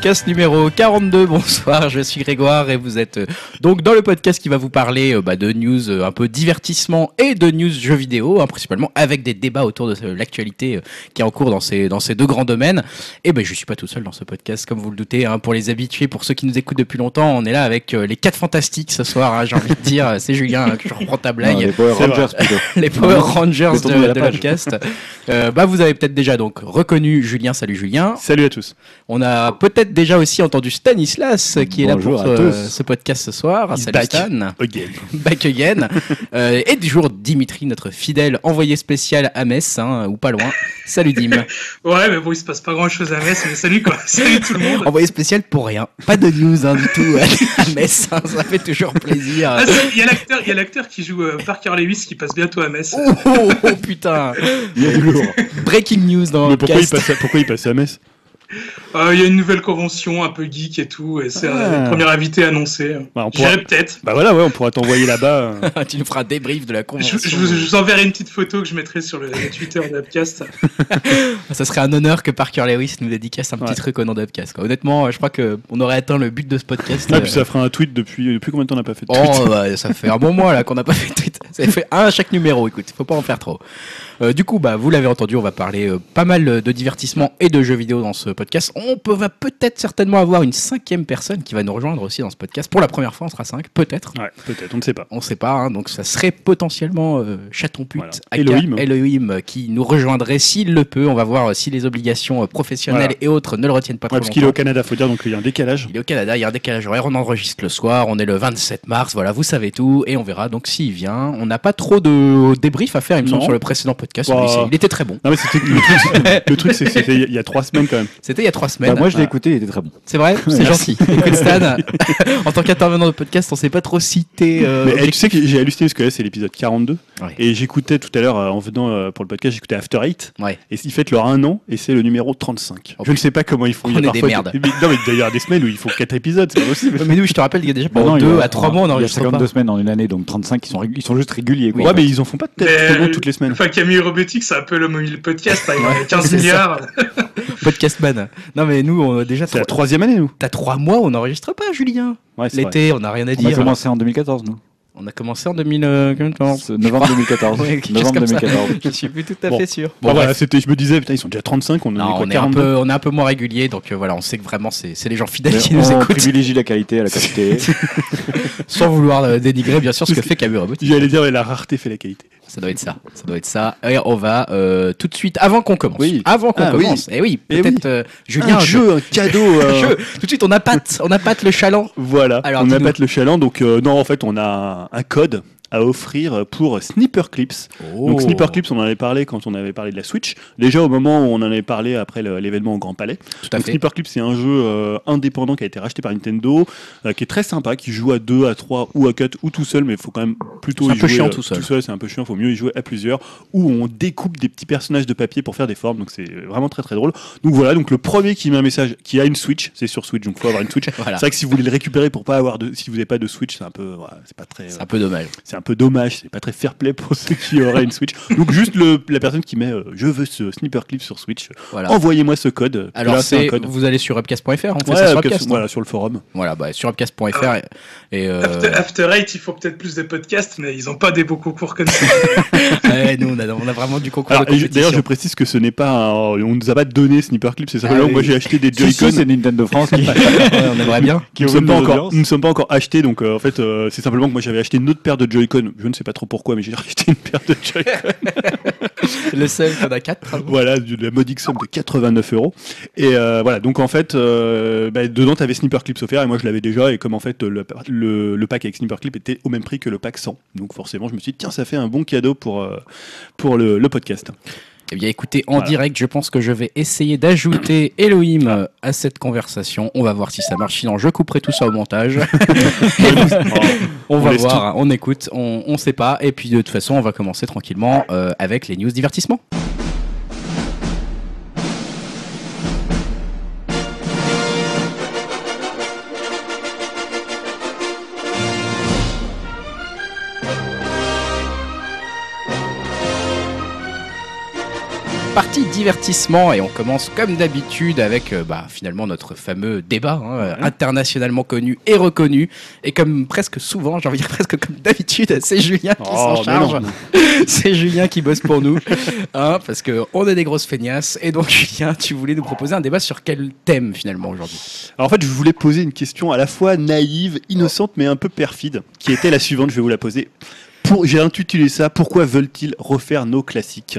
podcast numéro 42. Bonsoir, je suis Grégoire et vous êtes euh, donc dans le podcast qui va vous parler euh, bah, de news euh, un peu divertissement et de news jeux vidéo, hein, principalement avec des débats autour de l'actualité qui est en cours dans ces, dans ces deux grands domaines. Et ben je suis pas tout seul dans ce podcast, comme vous le doutez, hein, pour les habitués, pour ceux qui nous écoutent depuis longtemps, on est là avec les quatre fantastiques ce soir, hein, j'ai envie de dire. C'est Julien, hein, que je reprends ta blague Non, les Power Rangers plutôt. les Power Rangers de, de podcast. Euh, bah, vous avez peut-être déjà donc reconnu Julien. Salut Julien. Salut à tous. On a peut-être déjà aussi entendu Stanislas qui est là pour euh, ce podcast ce soir. He's Salut back. Stan. Again. Back again. Euh, et du jour Dimitri, notre fidèle envoyé spécial à Metz, hein, ou pas loin. Salut Dim. Ouais, mais bon, il se passe pas grand chose à Metz, mais salut quoi. Salut tout le monde. envoyé spécial pour rien. Pas de news hein, du tout à Metz. hein, ça fait toujours plaisir. Ah, Il y a l'acteur, il y a l'acteur qui joue euh, Parker Lewis qui passe bientôt à Metz. Oh, oh, oh, putain. Il y a du lourd. Breaking news dans Mais le pourquoi il, podcast. passe à, pourquoi il passe à Metz? Euh, Il y a une nouvelle convention un peu geek et tout, et c'est Ah. un premier invité annoncé. bah, on pourra... J'irai peut-être. bah voilà, ouais, on pourra t'envoyer là-bas. euh. tu nous feras un débrief de la convention. je vous, je vous enverrai une petite photo que je mettrai sur le, Twitter d'Upcast. Ça serait un honneur que Parker Lewis nous dédicace un petit truc au nom d'Upcast. Honnêtement, je crois qu'on aurait atteint le but de ce podcast. Ah, euh, puis ça fera un tweet depuis, depuis combien de temps on n'a pas fait de Oh, tweet ouais, ça fait un bon mois là qu'on n'a pas fait de tweet. Ça fait un à chaque numéro, écoute, faut pas en faire trop. Euh, du coup, bah, vous l'avez entendu, on va parler euh, pas mal de divertissement et de jeux vidéo dans ce podcast. On peut, va peut-être certainement avoir une cinquième personne qui va nous rejoindre aussi dans ce podcast. Pour la première fois, on sera cinq, peut-être. Ouais, peut-être, on ne sait pas. On sait pas, hein, donc ça serait potentiellement euh, Chaton Pute, Voilà. Elohim. Elohim, euh, qui nous rejoindrait s'il le peut. On va voir euh, si les obligations professionnelles Voilà. et autres ne le retiennent pas Ouais, trop parce qu'il est au. Canada, faut dire, donc il y a un décalage. Il est au Canada, il y a un décalage horaire, on enregistre le soir, on est le 27 mars, voilà, vous savez tout, et on verra donc s'il vient. On n'a pas trop de débrief à faire, il me semble, sur le précédent podcast. Bah. Il était très bon. Non, mais c'était le truc, le truc, c'est que c'était il y a trois semaines quand même. C'était il y a trois semaines. Bah, moi, je l'ai écouté, il était très bon. C'est vrai C'est gentil. Écoute, Stan, en tant qu'intervenant de podcast, on sait pas trop citer. euh, Mais tu sais que j'ai halluciné parce que là, c'est l'épisode 42. Ouais. Et j'écoutais tout à l'heure, euh, en venant euh, pour le podcast, j'écoutais After Eight. Ouais. Et ils fêtent leur un an et c'est le numéro 35. Oh, je ne sais pas comment ils font. on Il y a est des parfois merdes. Mais, non, mais d'ailleurs, il y a des semaines où il faut 4 épisodes, c'est possible. Mais nous, je te rappelle qu'il y a déjà Bah pendant non, il y deux a- à trois mois, on Il y a enregistre pas. 52 semaines dans une année, donc 35, ils sont, ils sont juste réguliers. Quoi. Ouais, mais ils en font pas peut-être toutes les semaines. Enfin, Camille Robotique, c'est un peu le mobile podcast. il y a 15 c'est ça. milliards. Podcast Non, mais nous, on déjà C'est la trois- troisième année, nous. T'as trois mois, on n'enregistre pas, Julien. Ouais. L'été, on n'a rien à On a dire. commencé en 2014, nous. On a commencé en 2014. C'est Novembre 2014. Ouais, Novembre comme ça. 2014. Je suis plus tout à Bon. fait sûr. Bon, voilà, c'était, je me disais, putain, ils sont déjà 35, on est quoi, on est, un 42 peu, on est un peu moins régulier, donc euh, voilà, on sait que vraiment c'est les gens fidèles Mais qui nous on écoutent, privilégie la qualité à la quantité. sans vouloir euh, dénigrer bien sûr ce que fait Camus Robotique. J'allais dire, la rareté fait la qualité. Ça doit être ça, ça doit être ça. Et on va euh, tout de suite, avant qu'on commence, Oui. avant qu'on Ah, oui. commence, et oui, Eh peut-être euh, Julien, un jeu, un cadeau. un euh, jeu. Tout de suite, on appâte, on appâte le chaland. Voilà, Alors, on appâte le chaland. Donc, euh, non, en fait, on a un code à offrir pour Sniper Clips. Oh. Donc Sniper Clips, on en avait parlé quand on avait parlé de la Switch. Déjà au moment où on en avait parlé après l'événement au Grand Palais. tout à Donc, fait. Sniper Clips, c'est un jeu euh, indépendant qui a été racheté par Nintendo, euh, qui est très sympa, qui joue à 2, à 3 ou à 4 ou tout seul, mais il faut quand même plutôt C'est un y peu chiant euh, tout seul. c'est un peu chiant, il faut mieux y jouer à plusieurs, où on découpe des petits personnages de papier pour faire des formes, donc c'est vraiment très très drôle. Donc voilà, donc le premier qui met un message, qui a une Switch, c'est sur Switch, donc faut avoir une Switch. Voilà. C'est vrai que si vous voulez le récupérer pour pas avoir de, si vous n'avez pas de Switch, c'est un peu, voilà, c'est pas très, C'est un peu dommage. c'est un peu dommage, c'est pas très fair play pour ceux qui auraient une Switch. Donc juste le, la personne qui met, euh, je veux ce Sniper Clip sur Switch, Voilà. envoyez-moi ce code. Alors Là, c'est un c'est, code. vous allez sur upcast.fr, on fait Ouais, ça sur Upcast, upcast. hein. voilà, sur le forum. Voilà, bah, sur upcast.fr et, et, euh, After, After Eight, il faut peut-être plus de podcasts, mais ils ont pas des beaux concours comme ça. ouais, nous on a, on a vraiment du concours Alors. D'ailleurs, je précise que ce n'est pas. un- on nous a pas donné Sniper Clip, c'est simplement Ah que moi oui. j'ai acheté des Joy-Con. c'est Nintendo France qui. Ouais, on aimerait bien. qui Nous ne sommes, pas encore, audiences. nous ne sommes pas encore achetés, donc euh, en fait, euh, c'est simplement que moi j'avais acheté une autre paire de Joy-Con. Je ne sais pas trop pourquoi, mais j'ai acheté une paire de Joy-Con. Le seul qu'on a 4. voilà, de la modique somme de 89 euros. Et euh, voilà, donc en fait, euh, bah, dedans, tu avais Sniper Clips offert, et moi je l'avais déjà, et comme en fait, le, le, le pack avec Sniper Clip était au même prix que le pack sans. Donc forcément, je me suis dit, tiens, ça fait un bon cadeau pour, euh, pour le, le podcast. Eh bien, écoutez, en Voilà. direct, je pense que je vais essayer d'ajouter Elohim euh, à cette conversation. On va voir si ça marche. Sinon, je couperai tout ça au montage. on, On va voir, on écoute, on, on sait pas. Et puis, de toute façon, on va commencer tranquillement euh, avec les news divertissement. Divertissement et on commence comme d'habitude avec euh, bah, finalement notre fameux débat hein, euh, internationalement connu et reconnu et comme presque souvent, j'ai envie de dire presque comme d'habitude, c'est Julien qui Oh, s'en charge. c'est Julien qui bosse pour nous hein, parce que on est des grosses feignasses et donc Julien, tu voulais nous proposer un débat sur quel thème finalement aujourd'hui? Alors en fait, je voulais poser une question à la fois naïve, innocente, mais un peu perfide, qui était la suivante. Je vais vous la poser. J'ai intitulé ça Pourquoi veulent-ils refaire nos classiques?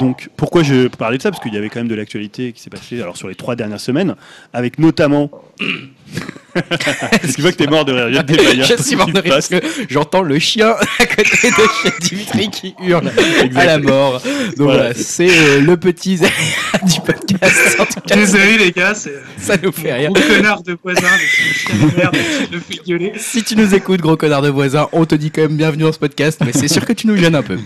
Donc, pourquoi je parlais de ça? Parce qu'il y avait quand même de l'actualité qui s'est passée alors, sur les trois dernières semaines, avec notamment. Est-ce que tu vois que t'es mort de rire? Il y a des baillards Je suis mort de rire parce que j'entends le chien à côté de chez Dimitri qui hurle à la mort. Donc Voilà. voilà, c'est euh, le petit du podcast. En tout cas, Désolé les gars, c'est ça nous fait rire. gros connard de voisin de merde qui le fait gueuler. Si tu nous écoutes, gros connard de voisin, on te dit quand même bienvenue dans ce podcast, mais c'est sûr que tu nous gênes un peu.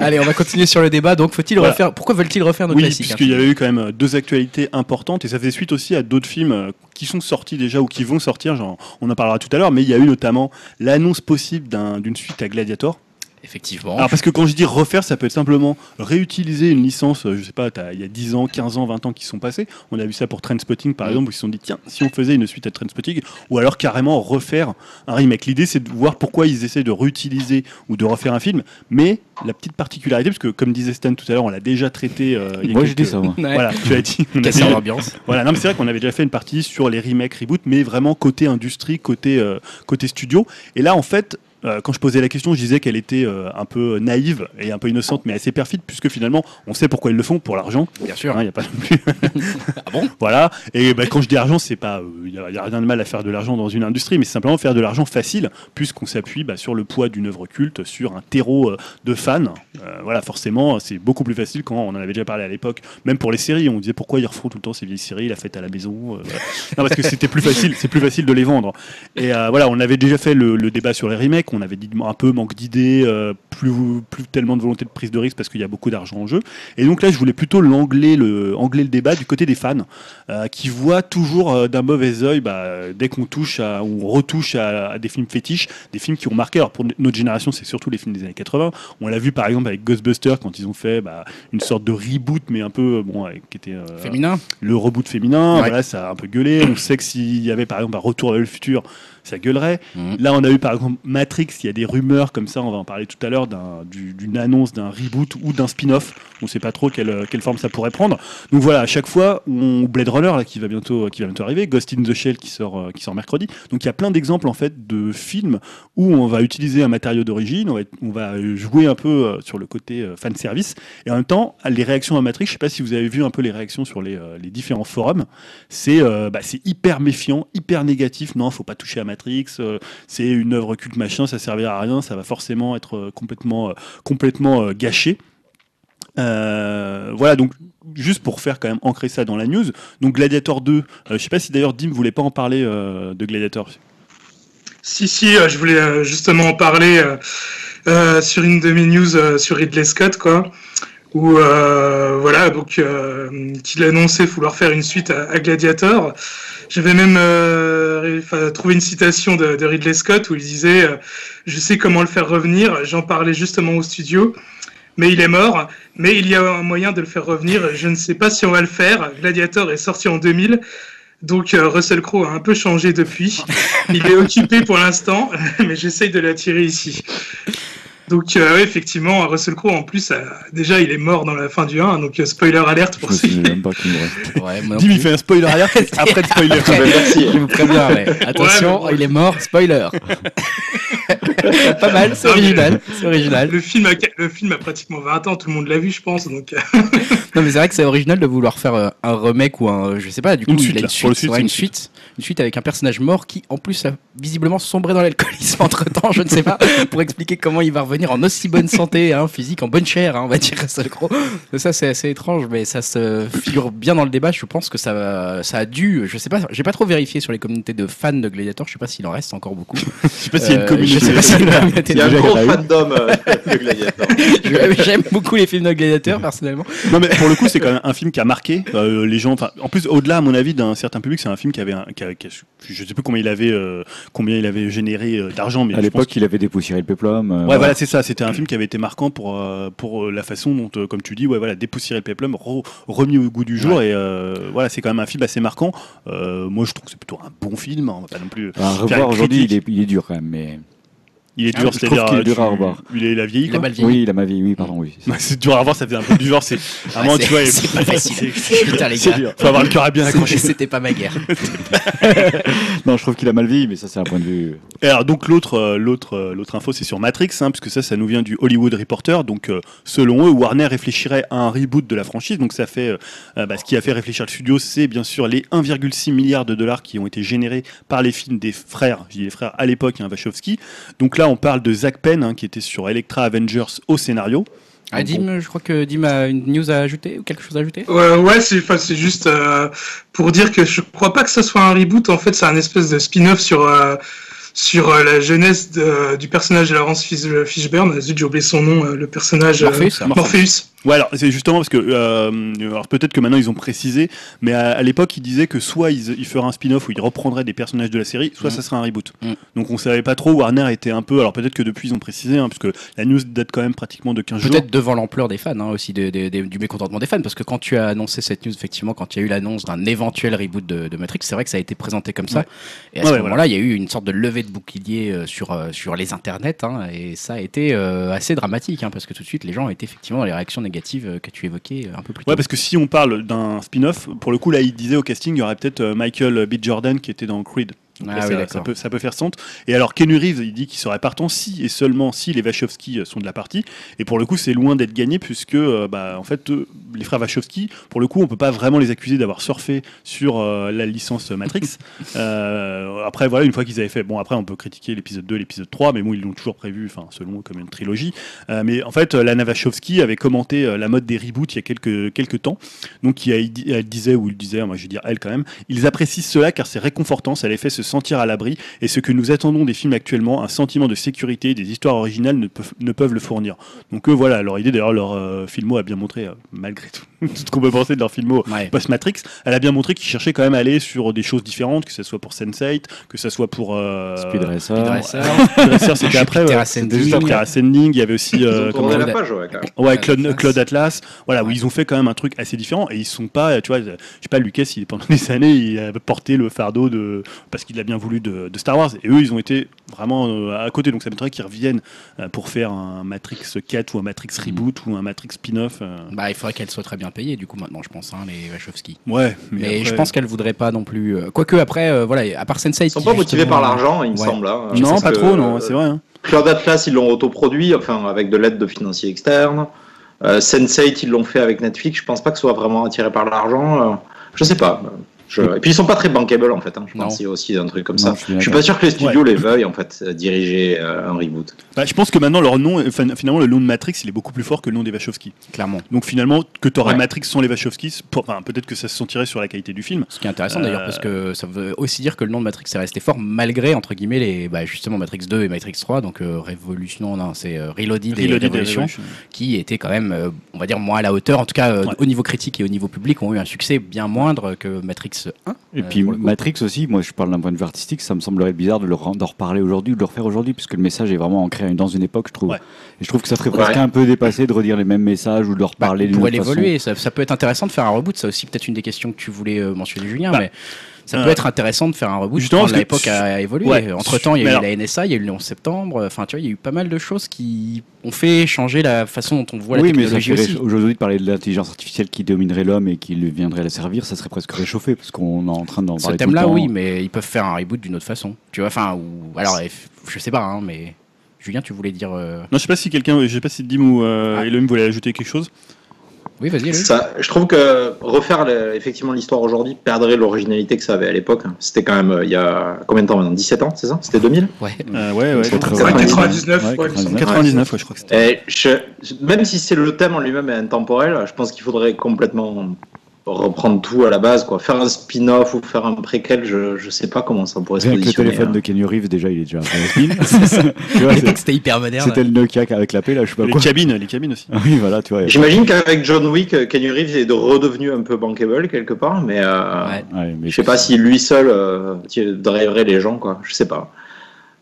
Allez, on va continuer sur le débat. Donc, faut-il Voilà. refaire Pourquoi veulent-ils refaire nos Oui, classiques puisqu'il y avait eu quand même euh, deux actualités importantes et ça faisait suite aussi à d'autres films euh, qui sont sortis déjà ou qui vont sortir. On en parlera tout à l'heure, mais il y a eu notamment l'annonce possible d'un- d'une suite à Gladiator. Effectivement. Alors parce que quand je dis refaire, ça peut être simplement réutiliser une licence, euh, je sais pas, il y a 10 ans, 15 ans, 20 ans qui sont passés. On a vu ça pour Trainspotting par Mm. exemple, où ils se sont dit tiens, si on faisait une suite à Trainspotting, ou alors carrément refaire un remake. L'idée c'est de voir pourquoi ils essaient de réutiliser ou de refaire un film, mais la petite particularité, parce que comme disait Stan tout à l'heure, on l'a déjà traité. euh, il y a Moi, j'ai quelques- dit ça, moi. Ouais. Voilà, tu as dit. on a Casser l'ambiance. voilà, non, mais c'est vrai qu'on avait déjà fait une partie sur les remakes, reboots, mais vraiment côté industrie, côté, euh, côté studio. Et là, en fait, euh, quand je posais la question, je disais qu'elle était euh, un peu naïve et un peu innocente, mais assez perfide, puisque finalement, on sait pourquoi ils le font, pour l'argent. Bien sûr. Il n'y a pas non plus. Ah bon? Voilà. Et bah, quand je dis argent, c'est pas. Il n'y a, rien de mal à faire de l'argent dans une industrie, mais c'est simplement faire de l'argent facile, puisqu'on s'appuie bah, sur le poids d'une œuvre culte, sur un terreau euh, de fans. Euh, voilà, forcément, c'est beaucoup plus facile quand on en avait déjà parlé à l'époque. Même pour les séries, on disait pourquoi ils refont tout le temps ces vieilles séries, la fête à la maison. euh, voilà. Non, parce que c'était plus facile, c'est plus facile de les vendre. Et euh, voilà, on avait déjà fait le, le débat sur les remakes, on avait dit un peu manque d'idées, euh, plus, plus tellement de volonté de prise de risque parce qu'il y a beaucoup d'argent en jeu. Et donc là, je voulais plutôt l'angler le, angler le débat du côté des fans, euh, qui voient toujours euh, d'un mauvais œil bah, dès qu'on touche à, ou on retouche à, à des films fétiches, des films qui ont marqué. Alors pour notre génération, c'est surtout les films des années 80. On l'a vu par exemple avec Ghostbusters quand ils ont fait bah, une sorte de reboot, mais un peu bon, qui était Féminin le reboot féminin. Ouais. Voilà, ça a un peu gueulé. On sait que s'il y avait par exemple un retour vers le futur, ça gueulerait. Mhm. Là, on a eu par exemple Matrix, il y a des rumeurs comme ça, on va en parler tout à l'heure, d'un- du- d'une annonce d'un reboot ou d'un spin-off. On ne sait pas trop quelle, quelle forme ça pourrait prendre. Donc voilà, à chaque fois, on Blade Runner là, qui, va bientôt, qui va bientôt arriver, Ghost in the Shell qui sort, euh, qui sort mercredi. Donc il y a plein d'exemples en fait de films où on va utiliser un matériau d'origine, on va, être- on va jouer un peu euh, sur le côté euh, fan service, et en même temps, les réactions à Matrix, je sais pas si vous avez vu un peu les réactions sur les, les différents forums, c'est euh, bah, hyper méfiant, hyper négatif. Non, faut pas toucher à Matrix. euh, c'est une œuvre culte machin, ça servira à rien, ça va forcément être euh, complètement, euh, complètement gâché. Voilà, donc juste pour faire quand même ancrer ça dans la news. Donc Gladiator 2, euh, je sais pas si d'ailleurs Dim voulait pas en parler de Gladiator. Si, si, je voulais justement en parler sur une de mes news sur Ridley Scott, quoi. Où, euh, voilà, donc, euh, qu'il annonçait vouloir faire une suite à, Gladiator. J'avais même euh, trouvé une citation de, de Ridley Scott où il disait euh, Je sais comment le faire revenir. J'en parlais justement au studio. Mais il est mort. Mais il y a un moyen de le faire revenir. Je ne sais pas si on va le faire. Gladiator est sorti en 2000. Donc euh, Russell Crowe a un peu changé depuis. Il est occupé pour l'instant, mais j'essaye de l'attirer ici. Donc euh, ouais, effectivement, Russell Crowe en plus, euh, déjà il est mort dans la fin du 1, donc euh, spoiler alerte pour ceux qui... souviens même pas qu'il me reste. Ouais, Dim, il fait un spoiler alert après le spoiler. Après, merci. Je vous préviens, ouais. Attention, Ouais, mais bon. il est mort, spoiler. Pas mal, c'est original. C'est original. Le film, a, le film a pratiquement 20 ans, tout le monde l'a vu, je pense. Donc, euh, Non, mais c'est vrai que c'est original de vouloir faire euh, un remake ou un. Je sais pas, du coup, Une il suite, a là. une suite, suite, ouais, une une suite. Une suite avec un personnage mort qui, en plus, a visiblement sombré dans l'alcoolisme entre temps, je ne sais pas, pour expliquer comment il va revenir en aussi bonne santé, hein, physique, en bonne chair, hein, on va dire ça le gros. Ça, c'est assez étrange, mais ça se figure bien dans le débat. Je pense que ça, ça a dû. Je sais pas, j'ai pas trop vérifié sur les communautés de fans de Gladiator, je sais pas s'il en reste encore beaucoup. Je sais pas s'il y a une Euh, communauté. Je sais pas s'il y a une communauté Il y a de un gros fandom euh, de Gladiator. J'aime beaucoup les films de Gladiator, personnellement. Non mais pour le coup, c'est quand même un film qui a marqué euh, les gens. En plus, au-delà, à mon avis, d'un certain public, c'est un film qui avait, un, qui a- qui a- je sais plus combien il avait, euh, combien il avait généré euh, d'argent, mais À l'époque, il avait dépoussiéré le péplum. Ouais, voilà, c'est ça. C'était un film qui avait été marquant pour, pour la façon dont, comme tu dis, ouais, voilà, dépoussiérer le péplum, re- remis au goût du jour. Et voilà, c'est quand même un film assez marquant. Moi, je trouve que c'est plutôt un bon film. hein, pas non plus. À revoir aujourd'hui, il critique. est, il est dur quand même. Mais... Il est Ah, dur, c'est-à-dire. qu'il est dur à revoir. Il, est, il a vieilli, Il a mal vieilli. Oui, il a ma vie, oui, pardon, oui. c'est dur à voir, ça faisait un peu du genre. C'est c'est- tu vois, c'est pas facile. Putain, les gars. Faut avoir le cœur à bien C'était- accroché. C'était pas ma guerre. Non, je trouve qu'il a mal vieilli, mais ça, c'est un point de vue. Et alors donc l'autre euh, l'autre euh, l'autre info c'est sur Matrix hein, puisque ça ça nous vient du Hollywood Reporter donc euh, selon eux Warner réfléchirait à un reboot de la franchise donc ça fait bah, ce qui a fait réfléchir le studio c'est bien sûr les 1,6 milliards de dollars qui ont été générés par les films des frères je dis les frères à l'époque hein, Wachowski donc là on parle de Zack Penn hein, qui était sur Electra Avengers au scénario Ah, Dim, je crois que Dim a une news à ajouter ou quelque chose à ajouter Ouais, ouais, c'est juste euh, pour dire que je crois pas que ce soit un reboot. En fait, c'est un espèce de spin-off sur euh, sur euh, la jeunesse de- du personnage de Laurence Fish- Fishburne. Zut, j'ai oublié son nom, euh, le personnage euh, Morpheus, hein. Morpheus. Ouais, alors c'est justement parce que euh, alors peut-être que maintenant ils ont précisé, mais à, à l'époque ils disaient que soit ils, ils feraient un spin-off où ils reprendraient des personnages de la série, soit Mm. ça serait un reboot. Mm. Donc on savait pas trop. Warner était un peu, alors peut-être que depuis ils ont précisé, hein, puisque la news date quand même pratiquement de 15 jours. Peut-être devant l'ampleur des fans, hein, aussi de- de- de- du mécontentement des fans, parce que quand tu as annoncé cette news, effectivement, quand il y a eu l'annonce d'un éventuel reboot de, de Matrix, c'est vrai que ça a été présenté comme ça. Ouais. Et à Ouais, ce ouais, moment-là, il y a eu une sorte de levée de bouclier euh, sur, euh, sur les internets, hein, et ça a été euh, assez dramatique, hein, parce que tout de suite, les gens étaient effectivement dans les réactions négatives que tu évoquais un peu plus tôt. Ouais, parce que si on parle d'un spin-off, pour le coup là il disait au casting, il y aurait peut-être Michael B. Jordan qui était dans Creed. Donc Ah là, oui, ça, peut, ça peut faire sens. Et alors, Ken Reeves, il dit qu'il serait partant si et seulement si les Wachowski euh, sont de la partie. Et pour le coup, c'est loin d'être gagné puisque, euh, bah, en fait, euh, les frères Wachowski, pour le coup, on peut pas vraiment les accuser d'avoir surfé sur euh, la licence Matrix. Euh, après, voilà, une fois qu'ils avaient fait, bon, après, on peut critiquer l'épisode 2, l'épisode 3, mais bon, ils l'ont toujours prévu, enfin, selon comme une trilogie. Euh, mais en fait, Lana Wachowski avait commenté la mode des reboots il y a quelques, quelques temps. Donc, il a- elle disait, ou il disait, moi je vais dire elle quand même, ils apprécient cela car c'est réconfortant, ça les fait se sentir à l'abri. Et ce que nous attendons des films actuellement, un sentiment de sécurité, des histoires originales ne peuvent, ne peuvent le fournir. Donc, eux, voilà, leur idée, d'ailleurs, leur euh, filmo a bien montré, euh, malgré tout, tout ce qu'on peut penser de leur filmo Ouais. post-Matrix, elle a bien montré qu'ils cherchaient quand même à aller sur des choses différentes, que ce soit pour Sense8, que ce soit pour. Euh, Speed Racer. Speed Racer. Speed Racer, c'était après. Ouais. Ascending. Après Ascending. Il y avait aussi. Ils euh, la page, ouais. Ouais, Claude, Atlas. Claude Atlas, voilà, où Ouais. ils ont fait quand même un truc assez différent et ils sont pas, tu vois, je sais pas, Lucas, il, pendant des années, il a porté le fardeau de, parce qu'il a bien voulu de, de Star Wars et eux, ils ont été vraiment euh, à côté, donc ça m'étonnerait qu'ils reviennent euh, pour faire un Matrix 4 ou un Matrix Reboot ou un Matrix spin-off. euh. Bah, il faudrait qu'elle soit très bien payée, du coup, maintenant, je pense, hein, les Wachowski. Ouais, Mais, mais, je pense qu'elle voudrait pas non plus. Quoique, après, euh, voilà, à part Sense8. Ils sont pas motivés par l'argent, il me Ouais. semble. hein. Non, pas que, trop, non, euh, c'est vrai. hein. Cloud Atlas, ils l'ont autoproduit, enfin avec de l'aide de financiers externes. Euh, Sense8, ils l'ont fait avec Netflix. Je pense pas que ce soit vraiment attiré par l'argent. euh, je sais pas. Je- Et puis ils sont pas très bankable en fait. hein. Je Non. pense qu'il y a aussi un truc comme Non, ça. je suis Je suis pas sûr que les studios les veuillent en fait euh, diriger euh, un reboot. Bah, je pense que maintenant leur nom, enfin, finalement, le nom de Matrix, il est beaucoup plus fort que le nom des Wachowski. Clairement. Donc finalement, que tu aurais Ouais. Matrix sans les Wachowski, c'est pour- enfin, peut-être que ça se sentirait sur la qualité du film. Ce qui est intéressant d'ailleurs, Euh, parce que ça veut aussi dire que le nom de Matrix est resté fort, malgré, entre guillemets, les, bah, justement Matrix 2 et Matrix 3, donc euh, Révolution, non, c'est euh, Reloaded, et Reloaded et Révolution, Revolution. qui étaient quand même, euh, on va dire, moins à la hauteur, en tout cas euh, Ouais. au niveau critique et au niveau public, ont eu un succès bien moindre que Matrix 1. Et euh, puis. Matrix aussi, moi je parle d'un point de vue artistique, ça me semblerait bizarre de leur d'en reparler aujourd'hui ou de le refaire aujourd'hui, puisque le message est vraiment ancré dans une époque, je trouve. Ouais. Et je trouve que ça ferait presque Ouais. un peu dépasser de redire les mêmes messages ou de leur Bah, parler on d'une pourrait autre façon. l'évoluer, ça, ça peut être intéressant de faire un reboot, ça aussi peut-être une des questions que tu voulais euh, mentionner Julien, Bah, mais ça peut être intéressant de faire un reboot justement, parce que- l'époque a évolué. Ouais. Entre temps, il y Mais a eu alors- la NSA, il y a eu le 11 septembre, enfin tu vois, il y a eu pas mal de choses qui ont fait changer la façon dont on voit la oui, mais ça technologie aussi. récha- aujourd'hui de parler de l'intelligence artificielle qui dominerait l'homme et qui lui viendrait la servir, ça serait presque réchauffé parce qu'on est en train d'en Ce parler tout le thème-là, temps. oui, mais ils peuvent faire un reboot d'une autre façon. Tu vois, enfin, ou alors, euh, je sais pas, hein, mais Julien, tu voulais dire. euh, Non, je sais pas si quelqu'un, je sais pas si Dim ou euh, Ah. Elohim voulait ajouter quelque chose. Oui, vas-y. Je trouve que refaire le- effectivement l'histoire aujourd'hui perdrait l'originalité que ça avait à l'époque. C'était quand même euh, il y a combien de temps maintenant? 17 ans, c'est ça? C'était 2000 Ouais. Euh, ouais, ouais. C'est je- 99, Ouais, ouais, il me semble. 99, ouais, je crois que c'était. Même si c'est le thème en lui-même est intemporel, je pense qu'il faudrait complètement reprendre tout à la base, quoi. Faire un spin-off ou faire un préquel, je, je sais pas comment ça pourrait se Rien le positionner. téléphone hein. de Kenny Reeves, déjà, il est déjà un peu spin. C'était hyper moderne. C'était le Nokia avec la paix, là, je sais pas Les quoi. cabines, les cabines aussi. Oui, voilà, tu vois. J'imagine qu'avec John Wick, euh, Kenny Reeves est de- redevenu un peu bankable quelque part, mais euh, Ouais. Ouais, mais je sais pas si lui seul euh, driverait les gens, quoi. Je sais pas.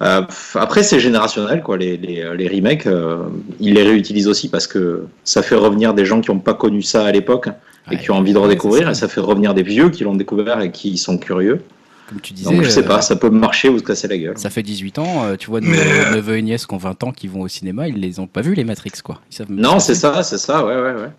Euh, après, c'est générationnel, quoi. Les, les, les remakes, euh, ils les réutilisent aussi parce que ça fait revenir des gens qui n'ont pas connu ça à l'époque et Ouais, qui ont envie de redécouvrir, et ça fait revenir des vieux qui l'ont découvert et qui sont curieux. Comme tu disais. Donc, je sais euh, pas, ça peut marcher ou se casser la gueule. Ça fait 18 ans, euh, tu vois, nos Mais, euh, neveux et nièces qui ont 20 ans qui vont au cinéma, ils les ont pas vus les Matrix quoi. Ils savent Non, c'est ce ça, c'est ça, ouais, ouais, ouais.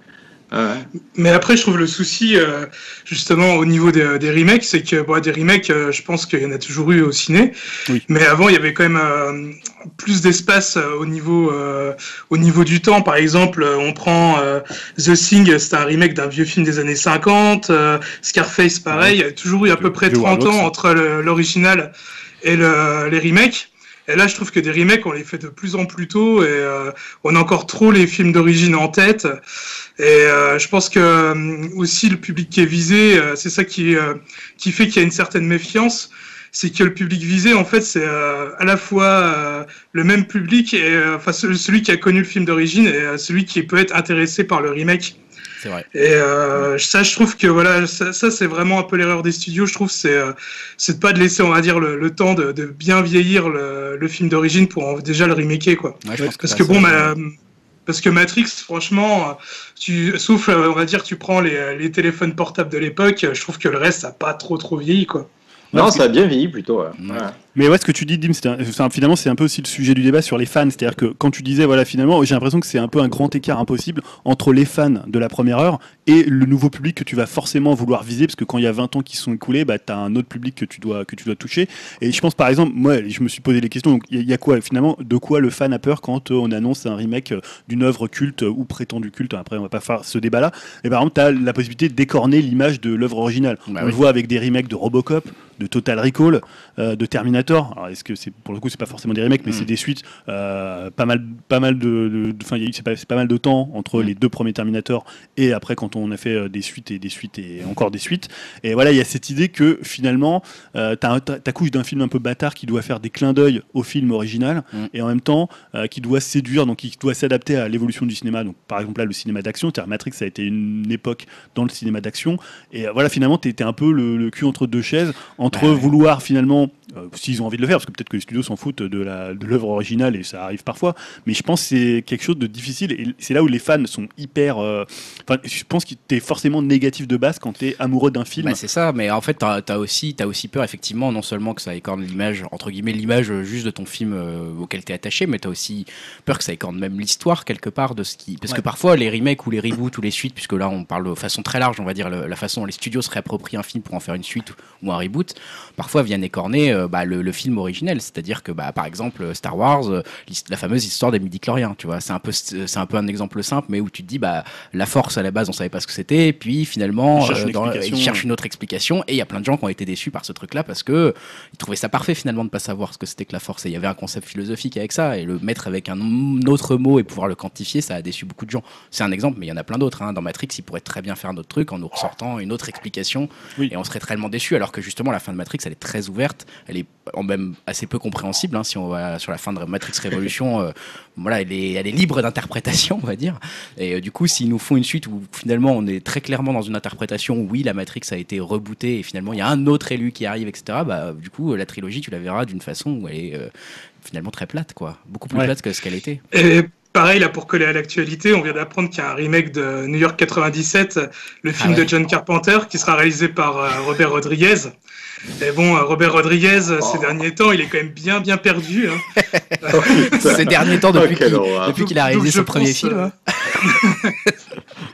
Ouais. Mais après, je trouve le souci, euh, justement, au niveau des, des remakes, c'est que bon, des remakes, euh, je pense qu'il y en a toujours eu au ciné. Oui. Mais avant, il y avait quand même euh, plus d'espace euh, au niveau euh, au niveau du temps. Par exemple, on prend euh, The Thing, c'est un remake d'un vieux film des années 50. euh, Scarface, pareil. Il y a toujours eu à peu près The 30 Warlocks. ans entre le- l'original et le, les remakes. Et là, je trouve que des remakes, on les fait de plus en plus tôt et euh, on a encore trop les films d'origine en tête. Et euh, je pense que euh, aussi le public qui est visé, c'est ça qui, fait qu'il y a une certaine méfiance. C'est que le public visé, en fait, c'est à la fois le même public, et, enfin ce- celui qui a connu le film d'origine et celui qui peut être intéressé par le remake. C'est vrai. Et euh, ça, je trouve que voilà, ça, ça, c'est vraiment un peu l'erreur des studios. Je trouve c'est euh, c'est de pas de laisser, on va dire, le, le temps de, de bien vieillir le, le film d'origine pour en- déjà le remaker, quoi. Ouais, je pense Parce que bon, parce que Matrix, franchement, tu, sauf, euh, on va dire, tu prends les, les téléphones portables de l'époque, je trouve que le reste, ça a pas trop trop vieilli, quoi. Non, parce ça a bien vieilli plutôt. ouais. Ouais. Ouais. Mais ouais, ce que tu dis, Dim, un- enfin, finalement, c'est un peu aussi le sujet du débat sur les fans. C'est-à-dire que quand tu disais, voilà, finalement, j'ai l'impression que c'est un peu un grand écart impossible entre les fans de la première heure et le nouveau public que tu vas forcément vouloir viser, parce que quand il y a 20 ans qui se sont écoulés, bah, tu as un autre public que tu, dois, que tu dois toucher. Et je pense, par exemple, moi, je me suis posé les questions, donc il y, a- quoi, finalement, de quoi le fan a peur quand euh, on annonce un remake euh, d'une œuvre culte euh, ou prétendu culte? Après, on va pas faire ce débat-là. Et par exemple, tu as la possibilité d'écorner l'image de l'œuvre originale. Bah on oui. le voit avec des remakes de Robocop, de Total Recall, euh, de Terminator. Alors, est-ce que c'est pour le coup, c'est pas forcément des remakes, mais Mm. c'est des suites. euh, pas mal, pas mal de, enfin, il y a eu- c'est pas, mal de temps entre Mm. les deux premiers Terminator et après quand on a fait euh, des suites et des suites et encore des suites. Et voilà, il y a cette idée que finalement, euh, t'as t'accouches d'un film un peu bâtard qui doit faire des clins d'œil au film original Mm. et en même temps qui doit séduire, donc qui doit s'adapter à l'évolution du cinéma. Donc par exemple là, le cinéma d'action, Matrix, ça a été une époque dans le cinéma d'action. Et voilà, finalement, t'étais un peu le, le cul entre deux chaises, entre Bah ouais. vouloir finalement, euh, s'ils ont envie de le faire, parce que peut-être que les studios s'en foutent de la- de l'œuvre originale et ça arrive parfois, mais je pense que c'est quelque chose de difficile et c'est là où les fans sont hyper. euh, je pense que t'es forcément négatif de base quand t'es amoureux d'un film. Bah, c'est ça, mais en fait, t'as as aussi, as aussi peur, effectivement, non seulement que ça écorne l'image, entre guillemets, l'image juste de ton film euh, auquel t'es attaché, mais t'as aussi peur que ça écorne même l'histoire, quelque part, de ce qui. Parce que parfois, les remakes ou les reboots ou les suites, puisque là, on parle de façon très large, on va dire, la façon dont les studios se réapproprient un film pour en faire une suite ou un reboot, parfois viennent écorner bah, le, le film originel. C'est-à-dire que, bah, par exemple, Star Wars, euh, la fameuse histoire des midi-chloriens, tu vois, c'est un, peu, c'est un peu un exemple simple, mais où tu te dis, bah, la force, à la base, on savait pas ce que c'était, et puis finalement, Ils cherchent cherchent une autre explication, et il y a plein de gens qui ont été déçus par ce truc-là parce que ils trouvaient ça parfait finalement de pas savoir ce que c'était que la force. Et il y avait un concept philosophique avec ça, et le mettre avec un autre mot et pouvoir le quantifier, ça a déçu beaucoup de gens. C'est un exemple, mais il y en a plein d'autres. hein. Dans Matrix, ils pourraient très bien faire un autre truc en nous ressortant une autre explication, Oui. et on serait tellement déçus, alors que justement la fin de Matrix, elle est très ouverte, elle est en même assez peu compréhensible. hein, si on va sur la fin de Matrix Révolution, euh, voilà, elle est, elle est libre d'interprétation, on va dire. Et euh, du coup, s'ils nous font une suite où finalement on est très clairement dans une interprétation où oui, la Matrix a été rebootée et finalement il y a un autre élu qui arrive, etc. Bah, du coup, la trilogie, tu la verras d'une façon où elle est euh, finalement très plate, quoi. Beaucoup plus Ouais. plate que ce qu'elle était. Et pareil, là, pour coller à l'actualité, on vient d'apprendre qu'il y a un remake de New York 97, le film ouais. de John Carpenter, qui sera réalisé par euh, Robert Rodriguez. Et bon, euh, Robert Rodriguez, euh, ces Oh. derniers temps, il est quand même bien, bien perdu. hein. Ces derniers temps, depuis Oh, qu'il horreur. depuis qu'il a réalisé son premier pense, film. euh, hein.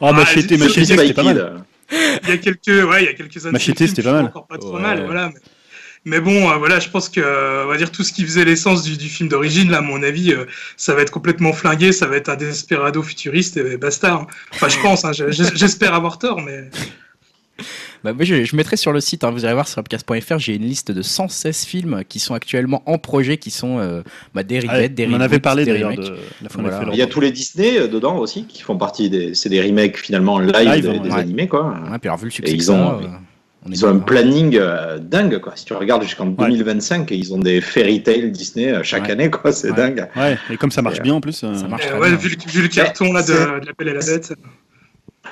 Oh, Machete, Ah, Machete, c'est- c'était pas mal. Il y a quelques, ouais, il y a quelques années. Machete, c'était pas mal. Encore pas trop Ouais. mal, voilà. Mais, mais bon, euh, voilà, je pense que, euh, on va dire tout ce qui faisait l'essence du, du film d'origine, là, à mon avis, euh, ça va être complètement flingué, ça va être un desperado futuriste et basta. hein. Enfin, je pense, hein, je- je- j'espère avoir tort, mais. Bah, je, je mettrai sur le site, hein, vous allez voir sur upcast.fr, j'ai une liste de 116 films qui sont actuellement en projet, qui sont euh, bah, des Ouais, remakes, des on en avait parlé des d'ailleurs remakes. de Voilà. Il y a tous les Disney euh, dedans aussi qui font partie des. C'est des remakes finalement live, Live, des, ouais. des Ouais. animés quoi. Ouais, puis alors, vu le succès ils ça ont- a, euh, on est Ils ont un planning euh, dingue quoi. Si tu regardes jusqu'en 2025, ils ont des fairy tale Disney euh, chaque Ouais. année quoi. C'est Ouais. dingue. Ouais, et comme ça marche Et, bien en plus. euh, Ça marche Euh, très ouais, bien. vu, le, vu le carton là de, de l'appel à la bête.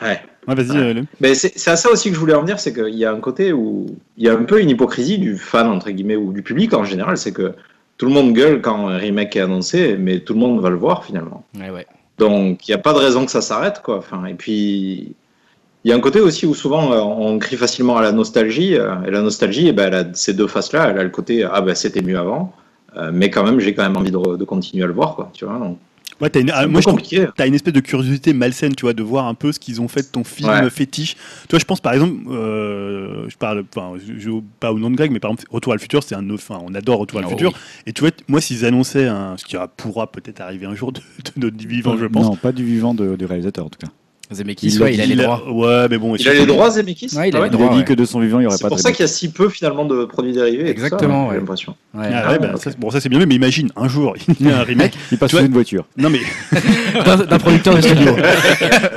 Ouais. Ouais, vas-y, Ouais. euh, Mais c'est c'est à ça aussi que je voulais en venir, c'est qu'il y a un côté où il y a un peu une hypocrisie du fan, entre guillemets, ou du public en général, c'est que tout le monde gueule quand un remake est annoncé, mais tout le monde va le voir finalement. Ouais, ouais. Donc il n'y a pas de raison que ça s'arrête, quoi. Enfin, et puis il y a un côté aussi où souvent euh, on crie facilement à la nostalgie, euh, et la nostalgie, eh ben, elle a ces deux faces-là, elle a le côté ah ben c'était mieux avant, euh, mais quand même j'ai quand même envie de, de continuer à le voir, quoi. Tu vois, donc, Ouais, t'as une- ah, un moi peu je trouve compliqué. T'as une espèce de curiosité malsaine, tu vois, de voir un peu ce qu'ils ont fait de ton film Ouais. fétiche. Tu vois, je pense par exemple, euh, je parle, enfin, je, je- pas au nom de Greg, mais par exemple, Retour à le futur, c'est un, enfin, on adore Retour à le Oh, futur. oui. Et tu vois, moi, s'ils annonçaient un, ce qui pourra peut-être arriver un jour de, de notre vivant, je pense. Non, pas du vivant de- du réalisateur en tout cas. Zemeckis, Il ouais, il a les droits. Ouais, mais bon. Il a les droits, Zemeckis Ouais, il a Ah les Il droits. a dit ouais. que de son vivant, il n'y aurait C'est pas pour de ça qu'il y a si peu finalement de produits dérivés. Exactement, j'ai l'impression. Ouais. Ah Ah, ouais, bah, bon, ça c'est bien, mais imagine un jour il y a un remake. Il passe sous une voiture. non mais D'un producteur de studio.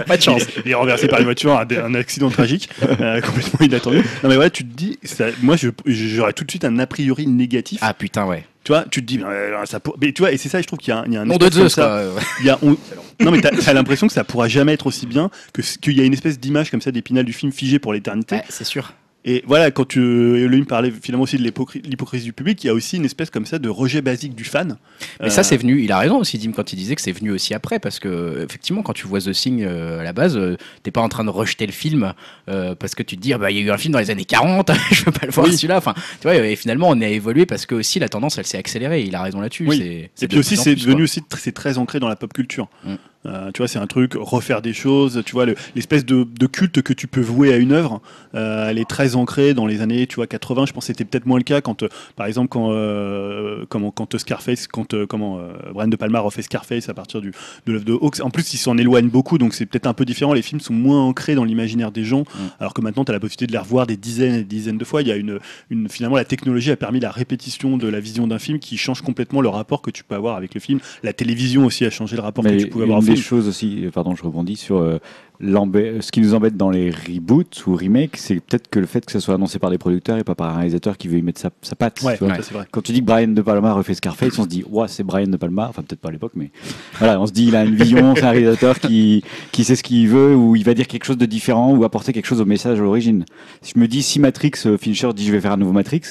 pas de chance. il, il est renversé par une voiture, un, un accident tragique, euh, complètement inattendu. Non mais ouais, tu te dis, ça, moi je- j'aurais tout de suite un a priori négatif. Ah putain, ouais. Tu vois, tu te dis, euh, ça pour- mais tu vois, et c'est ça, je trouve qu'il y a, un- il y a un de Zeus, ça. quoi. Il y a, on- non mais t'as as, l'impression que ça pourra jamais être aussi bien que qu'il y a une espèce d'image comme ça d'épinal du film figé pour l'éternité. Ouais, c'est sûr. Et voilà, quand tu, Elohim parlait finalement aussi de l'hypocri- l'hypocrisie du public, il y a aussi une espèce comme ça de rejet basique du fan. Mais Euh, ça, c'est venu. Il a raison aussi, Dim, quand il disait que c'est venu aussi après, parce que effectivement, quand tu vois The Thing euh, à la base, euh, t'es pas en train de rejeter le film euh, parce que tu te dis, ah bah il y a eu un film dans les années 40, je veux pas le voir Oui. celui-là. Enfin, tu vois, et finalement, on a évolué parce que aussi la tendance, elle s'est accélérée. Il a raison là-dessus. Oui. Et puis aussi, c'est devenu quoi. aussi c'est très ancré dans la pop culture. Mm. Euh, tu vois, c'est un truc refaire des choses. Tu vois, le- l'espèce de, de culte que tu peux vouer à une œuvre, euh, elle est très ancrée dans les années, tu vois, 80. Je pense que c'était peut-être moins le cas quand, euh, par exemple, quand euh, comment quand Scarface, quand euh, comment euh, Brian de Palma refait Scarface à partir du de l'œuvre de Hawks. En plus, ils s'en éloignent beaucoup, donc c'est peut-être un peu différent. Les films sont moins ancrés dans l'imaginaire des gens, alors que maintenant, tu as la possibilité de les revoir des dizaines et des dizaines de fois. Il y a une, une finalement la technologie a permis la répétition de la vision d'un film qui change complètement le rapport que tu peux avoir avec le film. La télévision aussi a changé le rapport que tu pouvais avoir une des choses aussi, euh, pardon, je rebondis sur euh, ce qui nous embête dans les reboots ou remakes, c'est peut-être que le fait que ça soit annoncé par des producteurs et pas par un réalisateur qui veut y mettre sa, sa patte. Ouais, tu vois. vrai. Quand tu dis que Brian De Palma refait Scarface, on se dit, ouais, c'est Brian De Palma, enfin peut-être pas à l'époque, mais voilà, on se dit, il a une vision, c'est un réalisateur qui, qui sait ce qu'il veut, ou il va dire quelque chose de différent, ou apporter quelque chose au message à l'origine. Si je me dis, si Matrix, euh, Fincher dit, je vais faire un nouveau Matrix,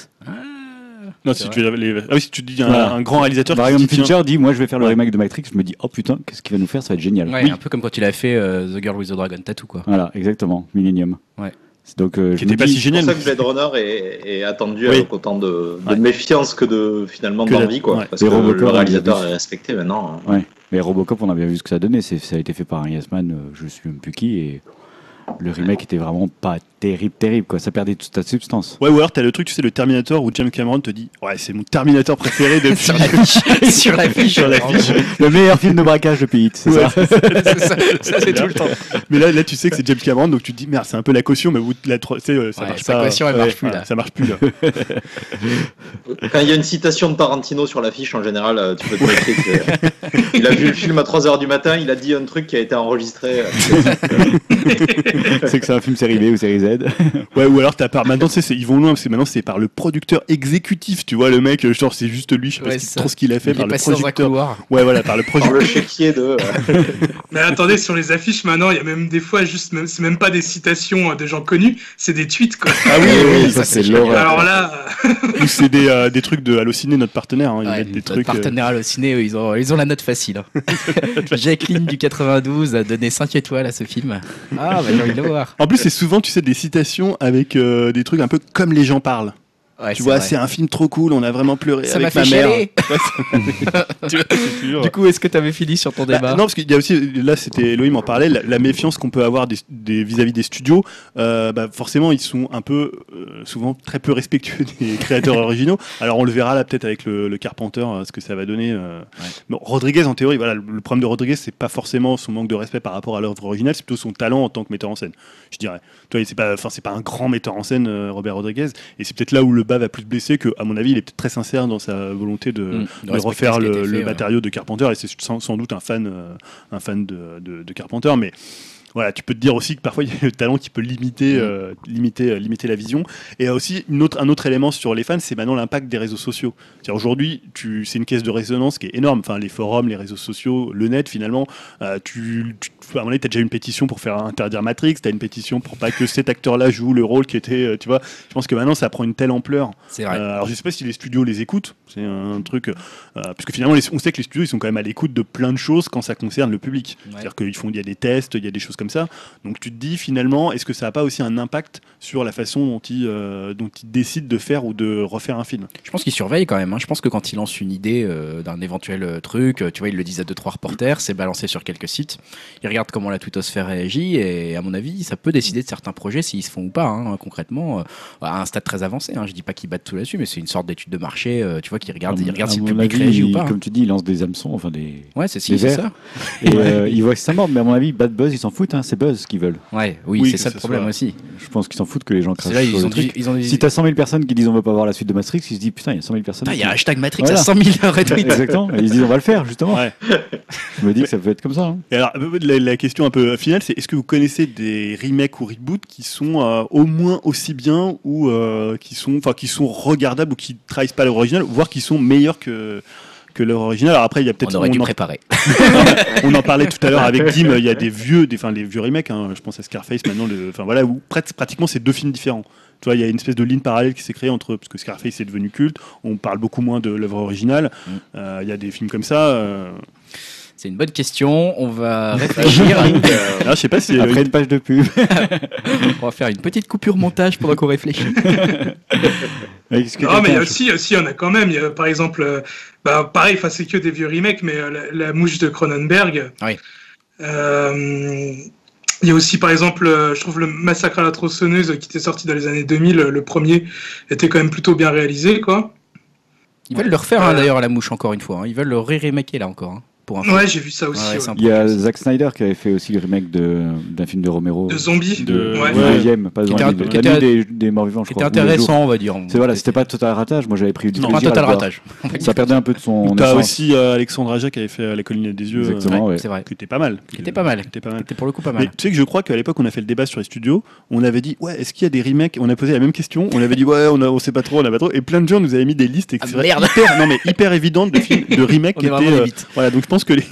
Non, C'est si tu, les- ah oui, si tu dis un, Voilà. un grand réalisateur se dit, Fincher dit, moi je vais faire le Ouais. remake de Matrix, je me dis, oh putain, qu'est-ce qu'il va nous faire, ça va être génial. Ouais, Oui. un peu comme quand il a fait euh, The Girl with the Dragon Tattoo, quoi. Voilà, exactement, Millennium. Ouais. Donc, euh, qui n'était pas dis- si C'est pour génial. ça que Blade Runner est, est attendu Oui. avec autant de, de Ouais. méfiance que de finalement d'envie, quoi. ouais. Parce Les que Robocop, le on a réalisateur est respecté maintenant. hein. Mais Robocop, on a bien vu ce que ça donnait. C'est- Ça a été fait par un Yasman, euh, je suis même plus qui, et le remake était vraiment pas terrible, terrible. Quoi. Ça perdait toute sa substance. Ouais, ou alors t'as le truc, tu sais, le Terminator où James Cameron te dit Ouais, c'est mon Terminator préféré depuis. Sur l'affiche. Sur l'affiche. Sur l'affiche. Le meilleur film de braquage de Pete, c'est Ouais, ça C'est ça, ça, c'est tout le temps. Mais là, là, tu sais que c'est James Cameron, donc tu te dis Merde, c'est un peu la caution, mais de la tu sais, euh, ça Ouais, marche sa pas. caution, elle marche plus, là. Ça marche plus, là. Quand il y a une citation de Tarantino sur l'affiche, en général, euh, tu peux te moquer que- Il a vu le film à 3h du matin, il a dit un truc qui a été enregistré. C'est que c'est un film série B ou série Z. Ouais, ou alors t'as par maintenant, c'est- ils vont loin parce que maintenant c'est par le producteur exécutif, tu vois, le mec, euh, genre c'est juste lui, je sais pas Ouais, trop ce qu'il a fait Il par est le passé dans un producteur. couloir. Ouais, voilà, par le Par producteur. le chéquier de. euh, Mais attendez, sur les affiches maintenant, il y a même des fois juste, même, c'est même pas des citations euh, de gens connus, c'est des tweets quoi. Ah oui, oui, oui, ça, ça, c'est l'horreur. Alors là, Ou c'est des, euh, des trucs de Allociné, notre partenaire. hein, ils Ouais, mettent des notre trucs. partenaire au ciné, eux, ils ont, ils ont la note facile. hein. Jacqueline du 92 a donné 5 étoiles à ce film. Ah, bah En plus, c'est souvent, tu sais, des citations avec euh, des trucs un peu comme les gens parlent. Ouais, tu vois, c'est un film trop cool, on a vraiment pleuré Ça m'a avec fait ma mère. Tu vois, Du coup, est-ce que tu avais fini sur ton Bah, débat non, parce qu'il y a aussi, là, c'était Elohim en parlait, la, la méfiance qu'on peut avoir des- des- vis-à-vis des, studios. euh, bah, forcément, ils sont un peu, euh, souvent très peu respectueux des créateurs originaux. Alors, on le verra là peut-être avec le, le Carpenter, euh, ce que ça va donner. euh. Bon, Rodriguez, en théorie, voilà, le, problème de Rodriguez, c'est pas forcément son manque de respect par rapport à l'œuvre originale, c'est plutôt son talent en tant que metteur en scène, je dirais. Toi, c'est pas, enfin, c'est pas un grand metteur en scène, Robert Rodriguez, et c'est peut-être là où le bas va plus se blesser que, à mon avis, il est peut-être très sincère dans sa volonté de, Mm, de de refaire a le, été fait, le ouais. matériau de Carpenter. Et c'est sans, sans doute un fan, euh, un fan de, de- de Carpenter, mais voilà, tu peux te dire aussi que parfois il y a le talent qui peut limiter, Mm. euh, limiter, euh, limiter la vision. Et aussi une autre, un autre élément sur les fans, c'est maintenant l'impact des réseaux sociaux. Aujourd'hui, c'est une caisse de résonance qui est énorme. Enfin, les forums, les réseaux sociaux, le net, finalement, euh, tu, tu, à un moment donné, as déjà une pétition pour faire interdire Matrix, tu as une pétition pour pas que cet acteur-là joue le rôle qui était, tu vois. Je pense que maintenant, ça prend une telle ampleur C'est vrai. euh, alors je sais pas si les studios les écoutent, c'est un truc, euh, parce que finalement les- on sait que les studios ils sont quand même à l'écoute de plein de choses quand ça concerne le public. Ouais. C'est-à-dire qu'ils font, il y a des tests, il y a des choses comme ça. Donc tu te dis finalement, est-ce que ça n'a pas aussi un impact sur la façon dont euh, dont ils décident de faire ou de refaire un film? Je pense qu'ils surveillent quand même. hein. Je pense que quand ils lancent une idée euh, d'un éventuel euh, truc, tu vois, ils le disent à deux trois reporters, c'est balancé sur quelques sites. Ils regardent comment la twittosphère réagit et à mon avis, ça peut décider de certains projets s'ils se font ou pas. hein, concrètement, euh, à un stade très avancé. Hein. Je dis pas qu'ils battent tout là-dessus, mais c'est une sorte d'étude de marché. euh, tu vois, qui regardent, ils regardent À si le public avis, réagit ou il- pas. hein. Comme tu dis, il lance des hameçons, enfin des. Ouais, c'est si, les c'est verts. ça. Et euh, ils voient que ça mord, mais à mon avis, Bad Buzz, ils s'en foutent, hein, c'est Buzz qu'ils veulent. Ouais, oui, Oui, c'est ça le problème soit- aussi. Je pense qu'ils s'en foutent que les gens crachent là, sur ils le ont dit, truc. ils ont dit. Si t'as 100 000 personnes qui disent on veut pas voir la suite de Matrix, ils se disent putain, il y a 100 000 personnes. Il y a hashtag Matrix Voilà. à 100 000 retweets. Exactement. Et ils se disent on va le faire, justement. Ouais. Je me dis que ça peut être comme ça. hein. Et alors, la, la question un peu finale, c'est est-ce que vous connaissez des remakes ou reboots qui sont euh, au moins aussi bien ou euh, qui sont, enfin, qui sont regardables ou qui trahissent pas leur original, voire qui sont meilleurs que que leur original. Alors après, il y a peut-être On aurait dû en- préparer. on en parlait tout à l'heure avec Dim, il y a des vieux, des, enfin, les vieux remakes, hein, je pense à Scarface maintenant, le, enfin voilà, où prat- pratiquement c'est deux films différents. Tu vois, il y a une espèce de ligne parallèle qui s'est créée entre, parce que Scarface est devenu culte, on parle beaucoup moins de l'œuvre originale, Mm. Euh, il y a des films comme ça. euh, C'est une bonne question. On va réfléchir. là, je sais pas si. Après une page de pub. on va faire une petite coupure montage pendant qu'on réfléchit. Non, mais il y a aussi, aussi, en a quand même. Il y a, par exemple, euh, bah, pareil, enfin, c'est que des vieux remakes, mais euh, la, la mouche de Cronenberg. Oui. Euh, il y a aussi, par exemple, euh, je trouve le Massacre à la tronçonneuse qui était sorti dans les années 2000, le premier était quand même plutôt bien réalisé, quoi. Ils veulent le refaire hein, Euh, d'ailleurs à la mouche encore une fois. hein. Ils veulent le ré-remaker là encore. hein, pour un film. Ouais, j'ai vu ça aussi. Ouais, ouais. Il y a. Zack Snyder qui avait fait aussi le remake de- d'un film de Romero. De zombies. De- Ouais. deuxième, pas zombie, de- qui était- des, des morts vivants, je C'était crois. jours. intéressant, on va dire. C'est voilà, c'était pas total ratage. Moi, j'avais pris du Non, pas total ratage. Ça perdait un peu de son. T'as aussi euh, Alexandre Aja qui avait fait euh, La colline des yeux, Exactement, ouais. C'est vrai. qui était pas mal. Qui était pas mal. Qui était pas mal. C'était pour le coup pas Mais mal. tu sais que je crois qu'à l'époque on a fait le débat sur les studios, on avait dit ouais est-ce qu'il y a des remakes? On a posé la même question, on avait dit ouais on, a, on sait pas trop, on a pas trop, et plein de gens nous avaient mis des listes et Ah, hyper, non mais hyper évidentes de films de remakes qui étaient euh, voilà donc je pense que les,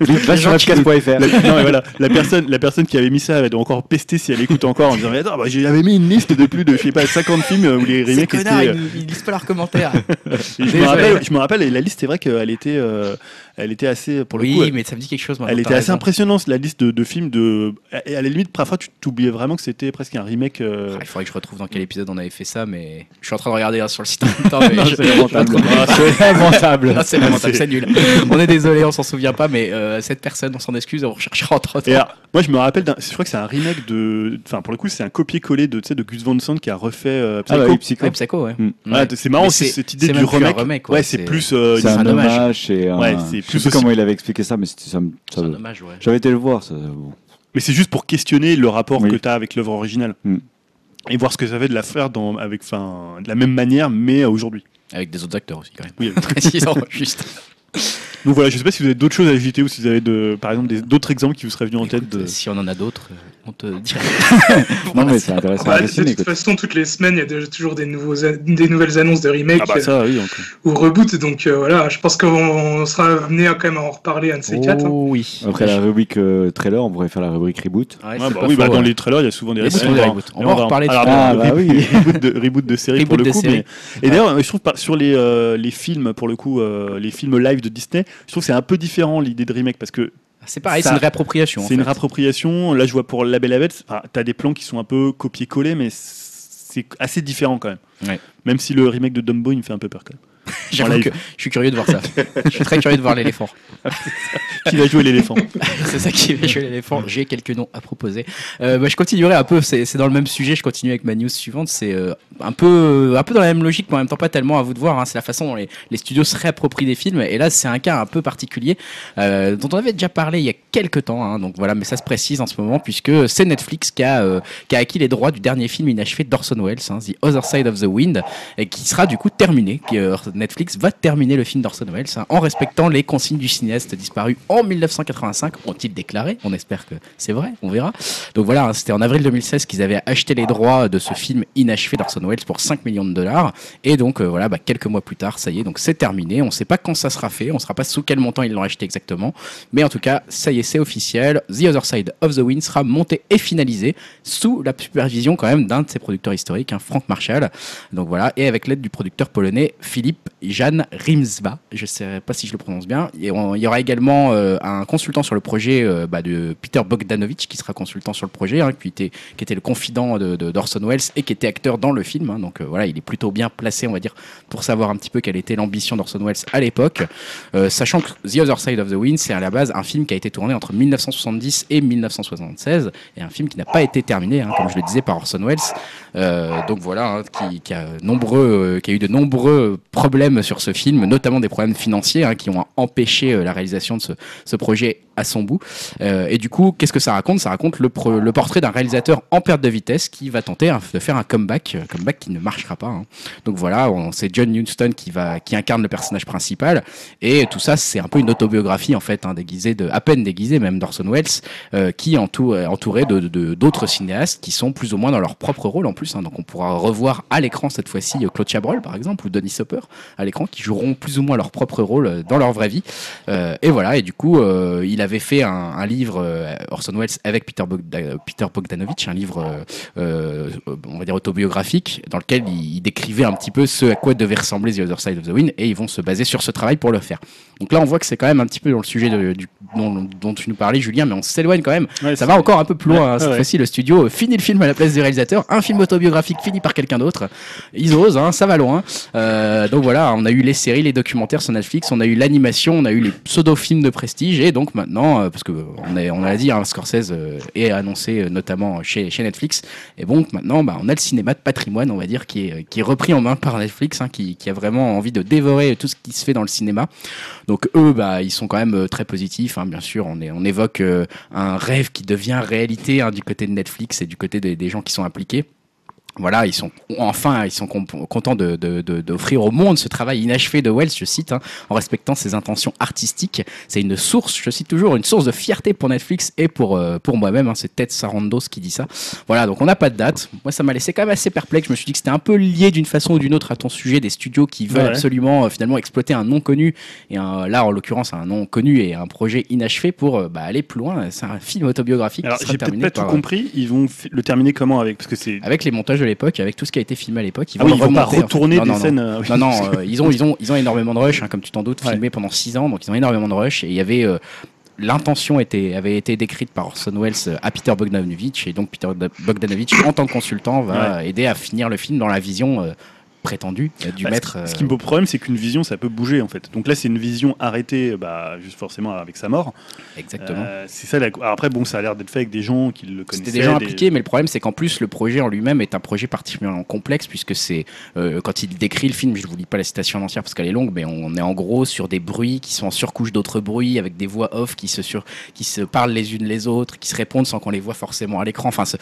Va sur webcast.fr. la, non, mais voilà, la personne la personne qui avait mis ça elle doit encore pester si elle écoute encore en disant mais attends bah, j'avais mis une liste de plus de je sais pas 50 films où les Ces remakes connards, étaient euh, ils, ils lisent pas leurs commentaires. je me rappelle je me rappelle et la liste c'est vrai qu'elle était euh, elle était assez pour le oui, coup elle- mais ça me dit quelque chose. elle était assez impressionnante, la liste de, de films de. Et à la limite, parfois, tu t'oubliais vraiment que c'était presque un remake. euh, Ah, il faudrait que je retrouve dans quel épisode on avait fait ça, mais je suis en train de regarder sur le site en même temps. mais Non, je- c'est lamentable. Ah, C'est lamentable. Ah, c'est nul. On est désolé, on s'en souvient pas, mais euh, cette personne, on s'en excuse, on recherchera entre Et alors, moi, je me rappelle, d'un- je crois que c'est un remake de. Enfin, pour le coup, c'est un copier-coller de, tu sais, de Gus Van Sant qui a refait euh, Ah bah Psycho. oui, Psycho. Ouais, Psycho, ouais. Mm. Voilà, c'est marrant Mais c'est- cette idée c'est du même plus un remake. remake, ouais, ouais, c'est c'est- plus. euh, C'est un un hommage. un. Ouais, c'est je plus sais plus aussi- comment il avait expliqué ça, mais c'était ça. me- C'est ça- un hommage, ouais. J'avais été le voir. Ça, bon. Mais c'est juste pour questionner le rapport Oui. que tu as avec l'œuvre originale. Mm. Et voir ce que ça fait de la faire dans, avec, enfin, de la même manière, mais euh, aujourd'hui. Avec des autres acteurs aussi, quand même. Oui. Précisons, juste. Donc voilà, je sais pas si vous avez d'autres choses à ajouter ou si vous avez de, par exemple d'autres exemples qui vous seraient venus en tête. De... Si on en a d'autres, euh, on te dira. Non, mais c'est intéressant. Bah, de toute quoi. façon, toutes les semaines, il y a toujours des, nouveaux des nouvelles annonces de remake Ah bah ça, oui. encore. ou reboot. Donc euh, voilà, je pense qu'on on sera amené à quand même à en reparler un de ces quatre. hein. Oh oui. Après la rubrique euh, trailer, on pourrait faire la rubrique reboot. Ouais, Ouais, c'est bah oui, bah dans les trailers, il y a souvent des reboots. On va en reparler tout à Ah, reboot- de, série pour Reboot le de coup. Et d'ailleurs, je trouve sur les, euh, les films, pour le coup, euh, les films live de Disney, je trouve que c'est un peu différent l'idée de remake parce que C'est pareil, c'est une réappropriation. c'est une réappropriation. Là, je vois pour La Belle et la Bête, enfin, t'as des plans qui sont un peu copier-coller, mais c'est assez différent quand même. Ouais. Même si le remake de Dumbo, il me fait un peu peur quand même. J'avoue live. que je suis curieux de voir ça. je suis très curieux de voir l'éléphant. Qui va jouer l'éléphant c'est ça qui va jouer l'éléphant. J'ai quelques noms à proposer. Euh, bah, je continuerai un peu. C'est dans le même sujet. Je continue avec ma news suivante. C'est euh, un peu, un peu dans la même logique, mais en même temps pas tellement à vous de voir. hein. C'est la façon dont les, les studios se réapproprient des films. Et là, c'est un cas un peu particulier euh, dont on avait déjà parlé il y a quelques temps. hein. Donc voilà, mais ça se précise en ce moment puisque c'est Netflix qui a, euh, qui a acquis les droits du dernier film inachevé d'Orson Welles, hein, The Other Side of the Wind, et qui sera du coup terminé. Qui, euh, Netflix va terminer le film d'Orson Welles hein, en respectant les consignes du cinéaste disparu en 1985, ont-ils déclaré. On espère que c'est vrai, on verra. Donc voilà, hein, c'était en avril 2016 qu'ils avaient acheté les droits de ce film inachevé d'Orson Welles pour 5 millions de dollars. Et donc euh, voilà, bah, quelques mois plus tard, ça y est, donc c'est terminé. On ne sait pas quand ça sera fait, on ne saura pas sous quel montant ils l'ont acheté exactement. Mais en tout cas, ça y est, c'est officiel. The Other Side of the Wind sera monté et finalisé sous la supervision quand même d'un de ses producteurs historiques, hein, Frank Marshall. Donc voilà, et avec l'aide du producteur polonais Philippe Jan Rimsba. Je ne sais pas si je le prononce bien. Et on- il y aura également euh, un consultant sur le projet euh, bah, de Peter Bogdanovich qui sera consultant sur le projet, hein, qui, était, le confident de, de- d'Orson Welles et qui était acteur dans le film. hein. donc euh, voilà, il est plutôt bien placé, on va dire, pour savoir un petit peu quelle était l'ambition d'Orson Welles à l'époque. Sachant que The Other Side of the Wind, c'est à la base un film qui a été tourné entre 1970 et 1976, et un film qui n'a pas été terminé, hein, comme je le disais, par Orson Welles. Donc voilà, qui a eu de nombreux problèmes sur ce film, notamment des problèmes financiers hein, qui ont empêché euh, la réalisation de ce projet à son bout. Euh, et du coup, qu'est-ce que ça raconte? Ça raconte le, le portrait d'un réalisateur en perte de vitesse qui va tenter de faire un comeback, un comeback qui ne marchera pas. hein. Donc voilà, c'est John Huston qui va, qui incarne le personnage principal, et tout ça, c'est un peu une autobiographie en fait, hein, déguisée de, à peine déguisée même d'Orson Welles, euh, qui est entou- euh, entouré de d'autres cinéastes qui sont plus ou moins dans leur propre rôle en plus. hein. Donc on pourra revoir à l'écran cette fois-ci euh, Claude Chabrol par exemple ou Denis Hopper à l'écran qui joueront plus ou moins leur propre rôle euh, dans leur vraie vie. Euh, et voilà, et du coup, euh, il avait fait un, un livre, euh, Orson Welles, avec Peter, Bogda- Peter Bogdanovich, un livre, euh, euh, on va dire, autobiographique, dans lequel il, il décrivait un petit peu ce à quoi devait ressembler The Other Side of the Wind, et ils vont se baser sur ce travail pour le faire. Donc là, on voit que c'est quand même un petit peu dans le sujet de- du, dont, dont tu nous parlais, Julien, mais on s'éloigne quand même. Ouais, Ça va encore un peu plus loin. hein. Cette ouais. fois-ci, le studio finit le film à la place du réalisateur. Un film autobiographique fini par quelqu'un d'autre. Ils osent, hein, ça va loin. Euh, donc voilà, on a eu les séries, les documentaires sur Netflix, on a eu l'animation, on a eu les pseudo-films de prestige. Et donc maintenant, euh, parce que est, on a dit, hein, Scorsese euh, est annoncé euh, notamment chez, Netflix. Et donc maintenant, bah, on a le cinéma de patrimoine, on va dire, qui est, repris en main par Netflix, hein, qui, a vraiment envie de dévorer tout ce qui se fait dans le cinéma. Donc eux, bah, ils sont quand même euh, très positifs. hein, bien sûr, on, évoque euh, un rêve qui devient réalité hein, du côté de Netflix et du côté des gens qui sont impliqués. Voilà, ils sont enfin, ils sont contents de- de- de- d'offrir au monde ce travail inachevé de Wells, je cite, hein, en respectant ses intentions artistiques. C'est une source, je cite toujours, une source de fierté pour Netflix et pour euh, pour moi-même. hein, c'est Ted Sarandos qui dit ça. Voilà, donc on n'a pas de date. Moi, ça m'a laissé quand même assez perplexe. Je me suis dit que c'était un peu lié d'une façon ou d'une autre à ton sujet des studios qui veulent Ouais. absolument euh, finalement exploiter un nom connu et un- là, en l'occurrence, un nom connu et un projet inachevé pour euh, bah, aller plus loin. C'est un film autobiographique Alors, j'ai peut-être pas tout par, compris. Ils vont le terminer comment avec? Parce que c'est. avec les montages de l'époque, avec tout ce qui a été filmé à l'époque. Ils Ah vont oui, le ils vont pas remonter, en fait. retourner Non, des non, euh. Non, euh, ils, ont, ils, ont, ils ont énormément de rush, hein, comme tu t'en doutes, Ouais. filmé pendant 6 ans, donc ils ont énormément de rush. Et il y avait. euh, L'intention était, avait été décrite par Orson Welles à Peter Bogdanovich, et donc Peter Bogdanovich, en tant que consultant, va aider à finir le film dans la vision prétendue euh, du Bah, maître. Ce, ce euh, qui me pose problème, c'est qu'une vision, ça peut bouger en fait. Donc là, c'est une vision arrêtée, bah, juste forcément avec sa mort. Exactement. Euh, c'est ça. La... Après, bon, ça a l'air d'être fait avec des gens qui le connaissaient. C'était des gens des- impliqués, mais le problème c'est qu'en plus le projet en lui-même est un projet particulièrement complexe puisque c'est euh, quand il décrit le film, je vous lis pas la citation en entière parce qu'elle est longue, mais on est en gros sur des bruits qui sont en surcouche d'autres bruits avec des voix off qui se sur qui se parlent les unes les autres, qui se répondent sans qu'on les voit forcément à l'écran. Enfin, ça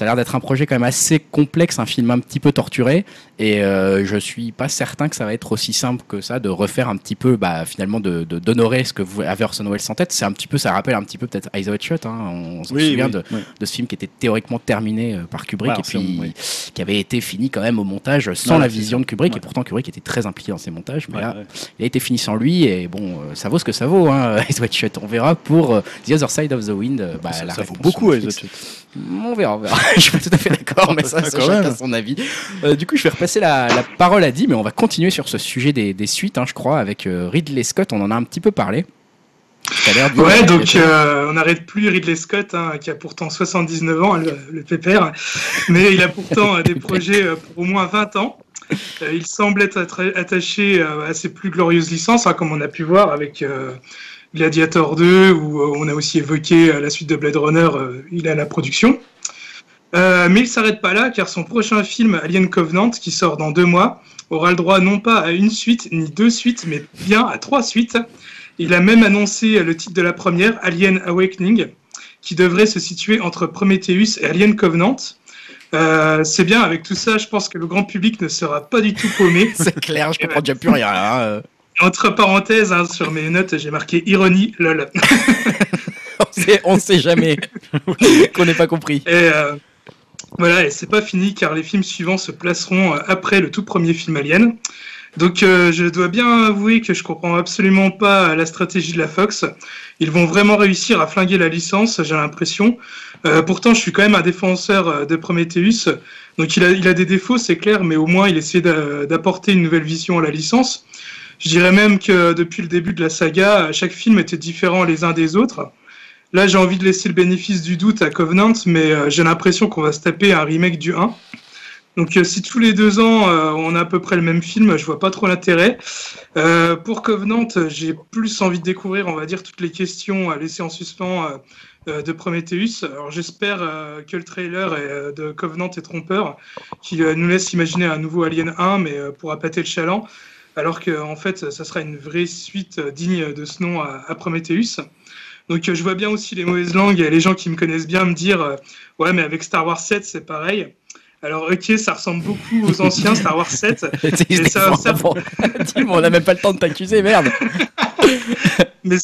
a l'air d'être un projet quand même assez complexe, un film un petit peu torturé, et euh, je suis pas certain que ça va être aussi simple que ça de refaire un petit peu, bah, finalement, de d'honorer ce que vous avez Orson Welles en tête. C'est un petit peu, ça rappelle un petit peu peut-être Eyes Wide Shut. Hein, on se Oui, souvient oui, de, oui. de ce film qui était théoriquement terminé euh, par Kubrick et puis qui avait été fini quand même au montage sans la vision de Kubrick Ouais. et pourtant Kubrick était très impliqué dans ses montages mais Ouais, là ouais. il a été fini sans lui et bon euh, ça vaut ce que ça vaut hein, Eyes Wide Shut on verra pour euh, The Other Side of the Wind euh, bah, ça, la ça vaut beaucoup, Eyes. Wide Shut. On verra, on verra. je suis pas tout à fait d'accord, mais ça, Ah, c'est quand chacun même. son avis. Euh, du coup, je vais repasser la, la parole à Di, mais on va continuer sur ce sujet des, des suites, hein, je crois, avec euh, Ridley Scott. On en a un petit peu parlé. Ouais, donc euh, on n'arrête plus Ridley Scott, hein, qui a pourtant 79 ans, le, le pépère, mais il a pourtant euh, des projets pour au moins 20 ans. Euh, il semble être attaché à ses plus glorieuses licences, hein, comme on a pu voir avec euh, Gladiator 2, où euh, on a aussi évoqué euh, la suite de Blade Runner, euh, il à la production. Mais il s'arrête pas là, car son prochain film, Alien Covenant, qui sort dans deux mois, aura le droit non pas à une suite, ni deux suites, mais bien à trois suites. Il a même annoncé le titre de la première, Alien Awakening, qui devrait se situer entre Prometheus et Alien Covenant. C'est bien, avec tout ça, je pense que le grand public ne sera pas du tout paumé. C'est clair, je comprends déjà plus rien. hein. Entre parenthèses, hein, sur mes notes, j'ai marqué ironie, lol. On sait, on sait jamais qu'on n'ait pas compris. Et euh, voilà, et c'est pas fini car les films suivants se placeront euh, après le tout premier film Alien. Donc euh, je dois bien avouer que je comprends absolument pas la stratégie de la Fox. Ils vont vraiment réussir à flinguer la licence, j'ai l'impression. Euh, pourtant, je suis quand même un défenseur de Prometheus. Donc il a, il a des défauts, c'est clair, mais au moins il essaie d'a- d'apporter une nouvelle vision à la licence. Je dirais même que depuis le début de la saga, chaque film était différent les uns des autres. Là, j'ai envie de laisser le bénéfice du doute à Covenant, mais euh, j'ai l'impression qu'on va se taper un remake du 1. Donc, euh, si tous les deux ans, euh, on a à peu près le même film, je vois pas trop l'intérêt. Pour Covenant, j'ai plus envie de découvrir, on va dire, toutes les questions laissées en suspens de Prometheus. Alors, j'espère que le trailer de Covenant est trompeur, qui nous laisse imaginer un nouveau Alien 1, mais euh, pour appâter le chaland, alors que en fait, ça sera une vraie suite euh, digne de ce nom à, à Prometheus. Donc euh, je vois bien aussi les mauvaises langues et les gens qui me connaissent bien me dire euh, ouais mais avec Star Wars 7 c'est pareil. Alors ok ça ressemble beaucoup aux anciens Star Wars 7 C'est- ça- ça- on n'a même pas le temps de t'accuser, merde. mais,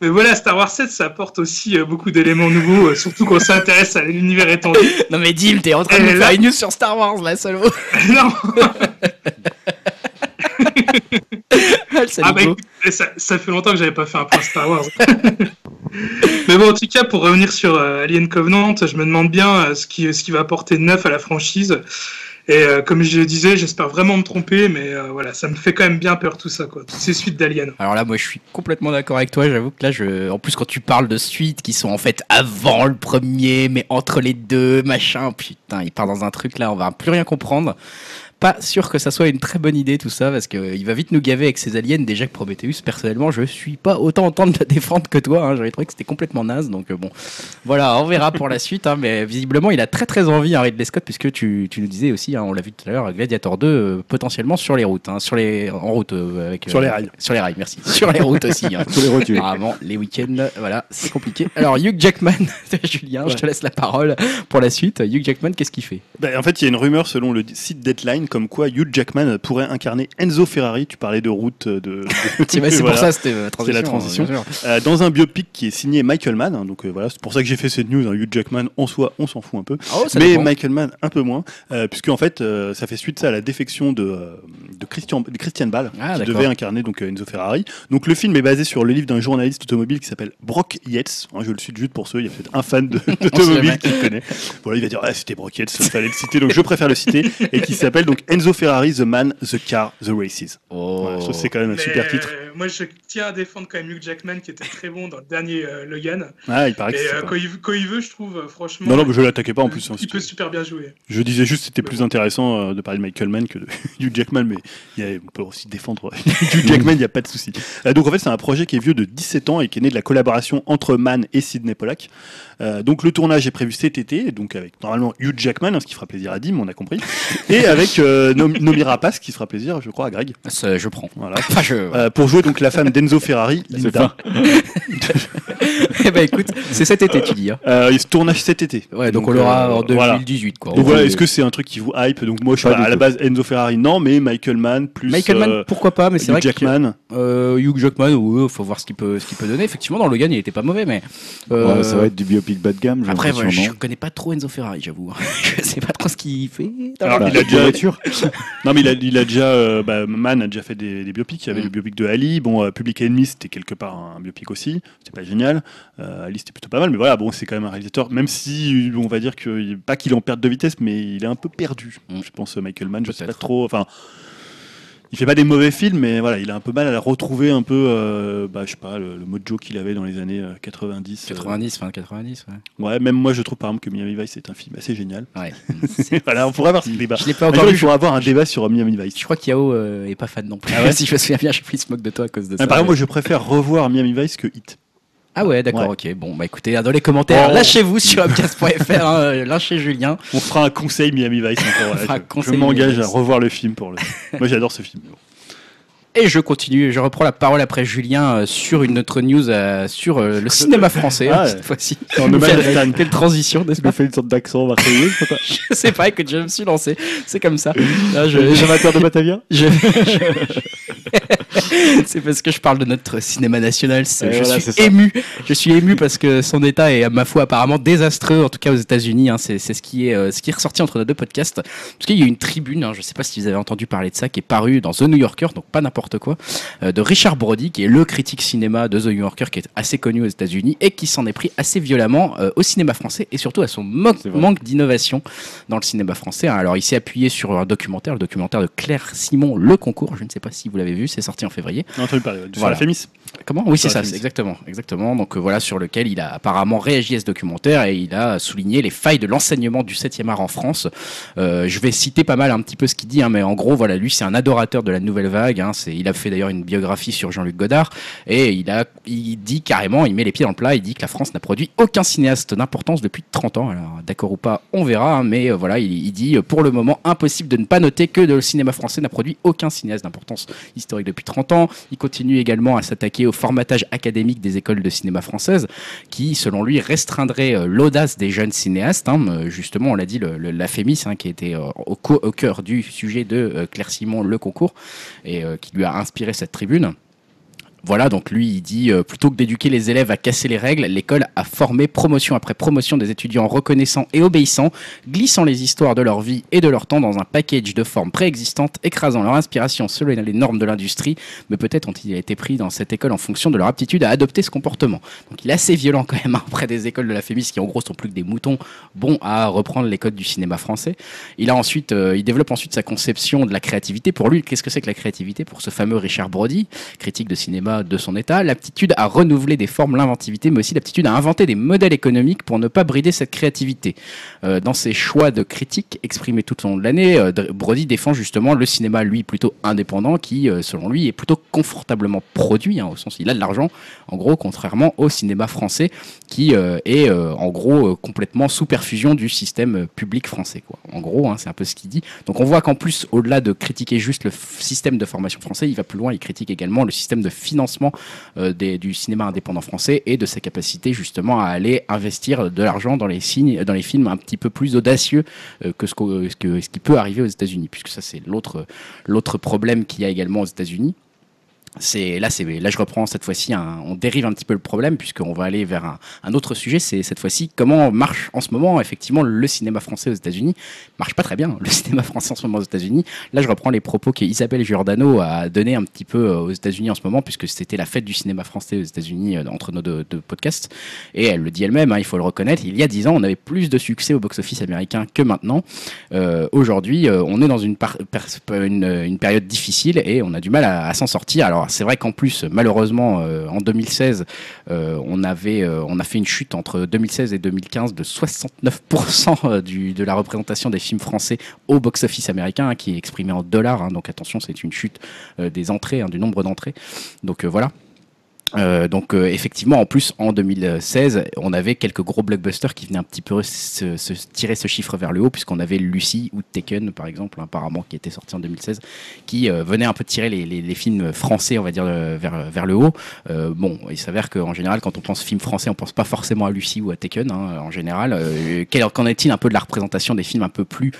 mais voilà Star Wars 7 ça apporte aussi euh, beaucoup d'éléments nouveaux euh, surtout quand on s'intéresse à l'univers étendu. Non mais Dim, t'es en train de Et là- faire une news sur Star Wars là, salaud. non Ah, le ah bah, écoute, ça, ça fait longtemps que j'avais pas fait un point Star Wars. Mais bon, en tout cas, pour revenir sur euh, Alien Covenant, je me demande bien euh, ce, qui, ce qui va apporter de neuf à la franchise. Et euh, comme je le disais, j'espère vraiment me tromper, mais euh, voilà, ça me fait quand même bien peur tout ça, quoi. Toutes ces suites d'Alien. Alors là, moi, je suis complètement d'accord avec toi. J'avoue que là, je... en plus, quand tu parles de suites qui sont en fait avant le premier, mais entre les deux, machin, putain, il part dans un truc là, on va plus rien comprendre. Pas sûr que ça soit une très bonne idée tout ça, parce qu'il va vite nous gaver avec ses aliens. Déjà que Prometheus, personnellement, je suis pas autant en train de le défendre que toi. Hein. J'avais trouvé que c'était complètement naze, donc euh, bon, voilà, on verra pour la suite. Hein, mais visiblement, il a très très envie, hein, Ridley Scott, puisque tu, tu nous disais aussi, hein, on l'a vu tout à l'heure, Gladiator 2, euh, potentiellement sur les routes, hein, sur les en route euh, avec Sur les rails. sur les rails, merci. Sur les routes aussi. Hein. Sur les rotules. Apparemment, les week-ends, voilà, c'est compliqué. Alors, Hugh Jackman, Julien, je te laisse la parole pour la suite. Hugh Jackman, qu'est-ce qu'il fait? Ben, en fait, il y a une rumeur selon le site Deadline comme quoi Hugh Jackman pourrait incarner Enzo Ferrari. Tu parlais de route de. de- C'est Voilà. pour ça, c'était euh, la transition. sûr. Euh, dans un biopic qui est signé Michael Mann. hein, donc euh, voilà, c'est pour ça que j'ai fait cette news. hein, Hugh Jackman, en soi, on s'en fout un peu. Oh, ça Mais dépend. Michael Mann, un peu moins, euh, puisque en fait, euh, ça fait suite ça à la défection de, euh, de, Christian, de Christian Ball, Ah, qui devait incarner donc euh, Enzo Ferrari. Donc le film est basé sur le livre d'un journaliste automobile qui s'appelle Brock Yates. Hein, je le cite juste pour ceux, il y a peut-être un fan d'automobile qui le connaît. Voilà, il va dire ah, c'était Brock Yates, il fallait le citer, donc je préfère le citer, et qui s'appelle donc Enzo Ferrari, The Man, The Car, The Races. Oh. Voilà, c'est quand même un Mais, super titre. Euh, moi, je tiens à défendre quand même Hugh Jackman, qui était très bon dans le dernier euh, Logan. Ah, il paraît que Et euh, quand, il, quand il veut, je trouve, euh, franchement. Non, non, mais je l'attaquais pas en plus. hein, il peut super bien jouer. Je disais juste que c'était plus intéressant euh, de parler de Michael Mann que de Hugh Jackman, mais il y a- on peut aussi défendre Hugh Jackman, il n'y a pas de souci. Euh, donc en fait, c'est un projet qui est vieux de 17 ans et qui est né de la collaboration entre Mann et Sidney Pollack. Euh, donc le tournage est prévu cet été, donc avec normalement Hugh Jackman, hein, ce qui fera plaisir à Dim, on a compris, et avec euh, Nom- Nomi Rapace, qui fera plaisir, je crois, à Greg. Ça, je prends. Voilà. Enfin, je. Euh, pour jouer donc la femme d'Enzo Ferrari, Linda. eh ben, écoute, c'est cet été, tu dis. Hein. Euh, il se tournage cet été. Ouais, donc, on l'aura euh, en voilà. 2018, quoi. Donc voilà, est-ce que c'est un truc qui vous hype? Donc moi, je Pas sais pas, du à la base Enzo Ferrari, non, mais Michael Mann plus Michael Mann, euh, pourquoi pas, mais c'est Hugh vrai que Jackman. euh, Hugh Jackman, ouais, faut voir ce qu'il peut, ce qu'il peut donner. Effectivement, dans Logan, il était pas mauvais, mais euh, Ouais, ça va être du biopic bas de gamme. Après, voilà, je connais pas trop Enzo Ferrari, j'avoue. je sais pas trop ce qu'il fait. dans Alors, il a déjà- voiture. Non, mais il a, il a déjà, euh, bah, Mann a déjà fait des, des biopics. Il y avait Mm. le biopic de Ali. Bon, euh, Public Enemy, c'était quelque part un biopic aussi. C'était pas génial. Euh, Ali, c'était plutôt pas mal. Mais voilà, bon, c'est quand même un réalisateur. Même si, on va dire que, pas qu'il est en perte de vitesse, mais il est un peu perdu. Mm. Je pense, Michael Mann, je sais pas trop. Enfin. Il fait pas des mauvais films, mais voilà, il a un peu mal à retrouver un peu, euh, bah, je sais pas, le, le mojo qu'il avait dans les années euh, 90. euh. 90, fin 90, ouais. Ouais, même moi, je trouve par exemple que Miami Vice est un film assez génial. Ouais. voilà, on pourrait avoir ce débat. Je l'ai pas encore vu. il faudra avoir un débat sur Miami Vice. Je crois qu'Yao euh, est pas fan non plus. Ah ouais si je me souviens bien, je il se moque de toi à cause de ça. Ah, par exemple, moi, je préfère revoir Miami Vice que Hit. Ah ouais, d'accord, Ouais. ok. Bon, bah écoutez, dans les commentaires, Oh. lâchez-vous sur upcast.fr, hein, lâchez Julien. On fera un conseil Miami Vice encore. un je- je m'engage à revoir le film pour le. moi, j'adore ce film. Et je continue, je reprends la parole après Julien euh, sur une autre news euh, sur euh, le cinéma français Ah hein, cette fois-ci. En hommage à Stan. Quelle transition, n'est-ce pas fait une sorte d'accent marseillais, Je sais pas, écoute, je me suis lancé. C'est comme ça. Là, je- Les amateurs de Batavia Je- c'est parce que je parle de notre cinéma national. je voilà, suis ému. Je suis ému parce que son état est, à ma foi, apparemment désastreux, en tout cas aux États-Unis. hein. c'est c'est ce qui est euh, ce qui est ressorti entre nos deux podcasts. Parce qu'il y a une tribune, hein, je sais pas si vous avez entendu parler de ça, qui est parue dans The New Yorker, donc pas n'importe quoi, euh, de Richard Brody, qui est le critique cinéma de The New Yorker, qui est assez connu aux États-Unis et qui s'en est pris assez violemment euh, au cinéma français et surtout à son manque d'innovation dans le cinéma français. hein. Alors, il s'est appuyé sur un documentaire, le documentaire de Claire Simon, Le Concours. Je ne sais pas si vous l'avez vu, c'est sorti en février. On a entendu parler ouais, du Voilà. sur la Fémis. Comment? Oui, c'est ça, exactement, exactement. Donc euh, voilà, sur lequel il a apparemment réagi à ce documentaire et il a souligné les failles de l'enseignement du 7e art en France. Euh, je vais citer pas mal un petit peu ce qu'il dit, hein, mais en gros, voilà, lui, c'est un adorateur de la nouvelle vague. Hein, il a fait d'ailleurs une biographie sur Jean-Luc Godard et il a, il dit carrément, il met les pieds dans le plat, il dit que la France n'a produit aucun cinéaste d'importance depuis 30 ans. Alors, d'accord ou pas, on verra, hein, mais euh, voilà, il, il dit pour le moment impossible de ne pas noter que le cinéma français n'a produit aucun cinéaste d'importance depuis 30 ans. Il continue également à s'attaquer au formatage académique des écoles de cinéma françaises, qui, selon lui, restreindrait euh, l'audace des jeunes cinéastes. hein. Euh, justement, on l'a dit, la Fémis, hein, qui était euh, au, cœur du sujet de Claire Simon, le concours, et qui lui a inspiré cette tribune. Voilà, donc lui, il dit euh, plutôt que d'éduquer les élèves à casser les règles, l'école a formé promotion après promotion des étudiants reconnaissants et obéissants, glissant les histoires de leur vie et de leur temps dans un package de formes préexistantes, écrasant leur inspiration selon les normes de l'industrie, mais peut-être ont-ils été pris dans cette école en fonction de leur aptitude à adopter ce comportement. Donc il est assez violent quand même hein, auprès des écoles de la Fémis qui en gros sont plus que des moutons bons à reprendre les codes du cinéma français. Il a ensuite, euh, il développe ensuite sa conception de la créativité. Pour lui, qu'est-ce que c'est que la créativité? Pour ce fameux Richard Brody, critique de cinéma de son état, l'aptitude à renouveler des formes, l'inventivité, mais aussi l'aptitude à inventer des modèles économiques pour ne pas brider cette créativité. Euh, dans ses choix de critique exprimés tout au long de l'année, euh, Brody défend justement le cinéma, lui, plutôt indépendant, qui, euh, selon lui, est plutôt confortablement produit, hein, au sens il a de l'argent, en gros, contrairement au cinéma français, qui euh, est, en gros, complètement sous perfusion du système public français. En gros, hein, c'est un peu ce qu'il dit. Donc on voit qu'en plus, au-delà de critiquer juste le système de formation français, il va plus loin, il critique également le système de financement euh, des- du cinéma indépendant français et de sa capacité justement à aller investir de l'argent dans les films un petit peu plus audacieux euh, que ce, qui peut arriver aux États-Unis, puisque ça c'est l'autre l'autre problème qu'il y a également aux États-Unis. C'est là, là, je reprends cette fois-ci. on dérive un petit peu le problème puisqu'on va aller vers un, autre sujet. C'est cette fois-ci comment marche en ce moment effectivement le cinéma français aux États-Unis. Marche pas très bien le cinéma français en ce moment aux États-Unis. Là, je reprends les propos qu'Isabelle Giordano a donné un petit peu euh, aux États-Unis en ce moment puisque c'était la fête du cinéma français aux États-Unis euh, entre nos deux, podcasts. Et elle le dit elle-même, hein, il faut le reconnaître. Il y a dix ans, on avait plus de succès au box-office américain que maintenant. Euh, Aujourd'hui, on est dans une période difficile et on a du mal à, à s'en sortir. Alors c'est vrai qu'en plus, malheureusement, euh, en 2016, euh, on avait, euh, on a fait une chute entre 2016 et 2015 de 69% du, de la représentation des films français au box-office américain, hein, qui est exprimé en dollars. hein. donc attention, c'est une chute des entrées, hein, du nombre d'entrées. Donc voilà. Euh, donc euh, effectivement, en plus, en 2016, on avait quelques gros blockbusters qui venaient un petit peu se, tirer ce chiffre vers le haut, puisqu'on avait Lucy ou Taken, par exemple, apparemment, qui était sorti en 2016, qui euh, venait un peu tirer les, films français, on va dire, euh, vers, vers le haut. Bon, il s'avère qu'en général, quand on pense film français, on pense pas forcément à Lucy ou à Taken, hein, en général. Qu'en est-il un peu de la représentation des films un peu plus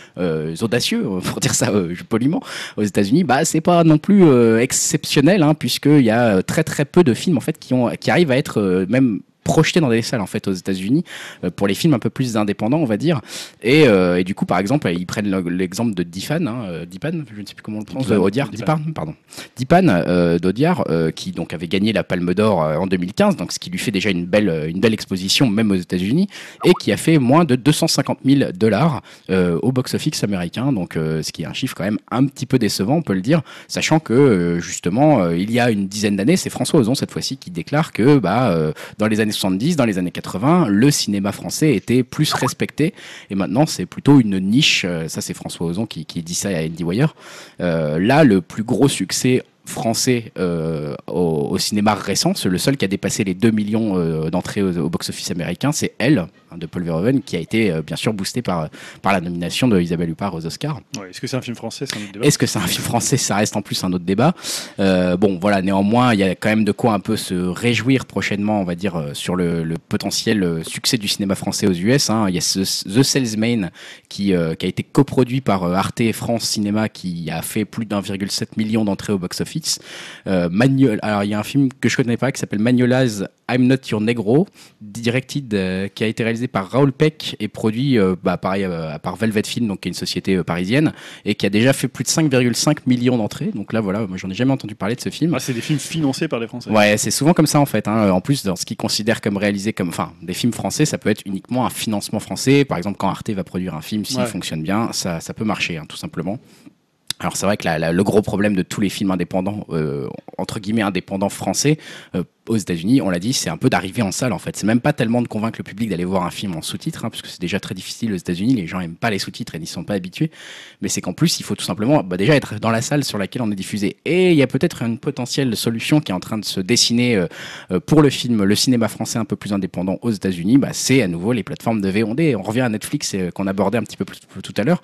audacieux, pour dire ça poliment, aux États-Unis? Bah, c'est pas non plus exceptionnel, hein, puisqu'il y a très très peu de films en fait qui, ont, qui arrivent à être euh, même projetés dans des salles en fait aux États-Unis euh, pour les films un peu plus indépendants, on va dire. Et, euh, et du coup, par exemple, ils prennent le- l'exemple de Dipan, hein, euh, Dipan, je ne sais plus comment on le prononce, Dipan. Audiard, Dipan. Dipan, pardon, Dipan d'Audiard, qui donc avait gagné la Palme d'Or en 2015, donc ce qui lui fait déjà une belle, une belle exposition même aux États-Unis, et qui a fait moins de 250 000 dollars au box-office américain, donc ce qui est un chiffre quand même un petit peu décevant, on peut le dire, sachant que justement il y a une dizaine d'années, c'est François Ozon cette fois-ci qui déclare que bah, dans les années 70, dans les années 80, le cinéma français était plus respecté, et maintenant c'est plutôt une niche. euh, ça c'est François Ozon qui, dit ça à IndieWire. Euh, là, le plus gros succès français euh, au, au cinéma récent, c'est le seul qui a dépassé les 2 millions euh, d'entrées au, au box-office américain, c'est Elle, hein, de Paul Verhoeven, qui a été euh, bien sûr boosté par, par la nomination de Isabelle Huppert aux Oscars. Ouais, Est-ce que c'est un film français C'est un autre débat? Est-ce que c'est un film français? Ça reste en plus un autre débat. Bon, voilà, néanmoins, il y a quand même de quoi un peu se réjouir prochainement, on va dire, sur le, le potentiel succès du cinéma français aux US. hein. Il y a ce, The Salesman qui, qui a été coproduit par Arte et France Cinéma qui a fait plus d'1,7 million d'entrées au box-office. Euh, Magnol- Alors, il y a un film que je connais pas qui s'appelle Magnola's I'm Not Your Negro, directed, euh, qui a été réalisé par Raoul Peck et produit euh, bah, pareil, euh, par Velvet Film, donc qui est une société parisienne et qui a déjà fait plus de 5,5 millions d'entrées. Donc là, voilà, moi j'en ai jamais entendu parler de ce film. Ah, c'est des films financés par les Français. Ouais, c'est souvent comme ça en fait. hein. En plus, dans ce qu'ils considèrent comme réalisé comme, enfin, des films français, ça peut être uniquement un financement français. Par exemple, quand Arte va produire un film, s'il Ouais. fonctionne bien, ça, ça peut marcher, hein, tout simplement. Alors c'est vrai que la- le gros problème de tous les films indépendants, euh, entre guillemets indépendants français, euh, aux États-Unis, on l'a dit, c'est un peu d'arriver en salle en fait. C'est même pas tellement de convaincre le public d'aller voir un film en sous-titres, hein, parce c'est déjà très difficile aux États-Unis. Les gens aiment pas les sous-titres et n'y sont pas habitués. Mais c'est qu'en plus, il faut tout simplement bah, déjà être dans la salle sur laquelle on est diffusé. Et il y a peut-être une potentielle solution qui est en train de se dessiner euh, euh, pour le film, le cinéma français un peu plus indépendant aux États-Unis. Bah, c'est à nouveau les plateformes de VOD. On revient à Netflix euh, qu'on abordait un petit peu plus tout à l'heure.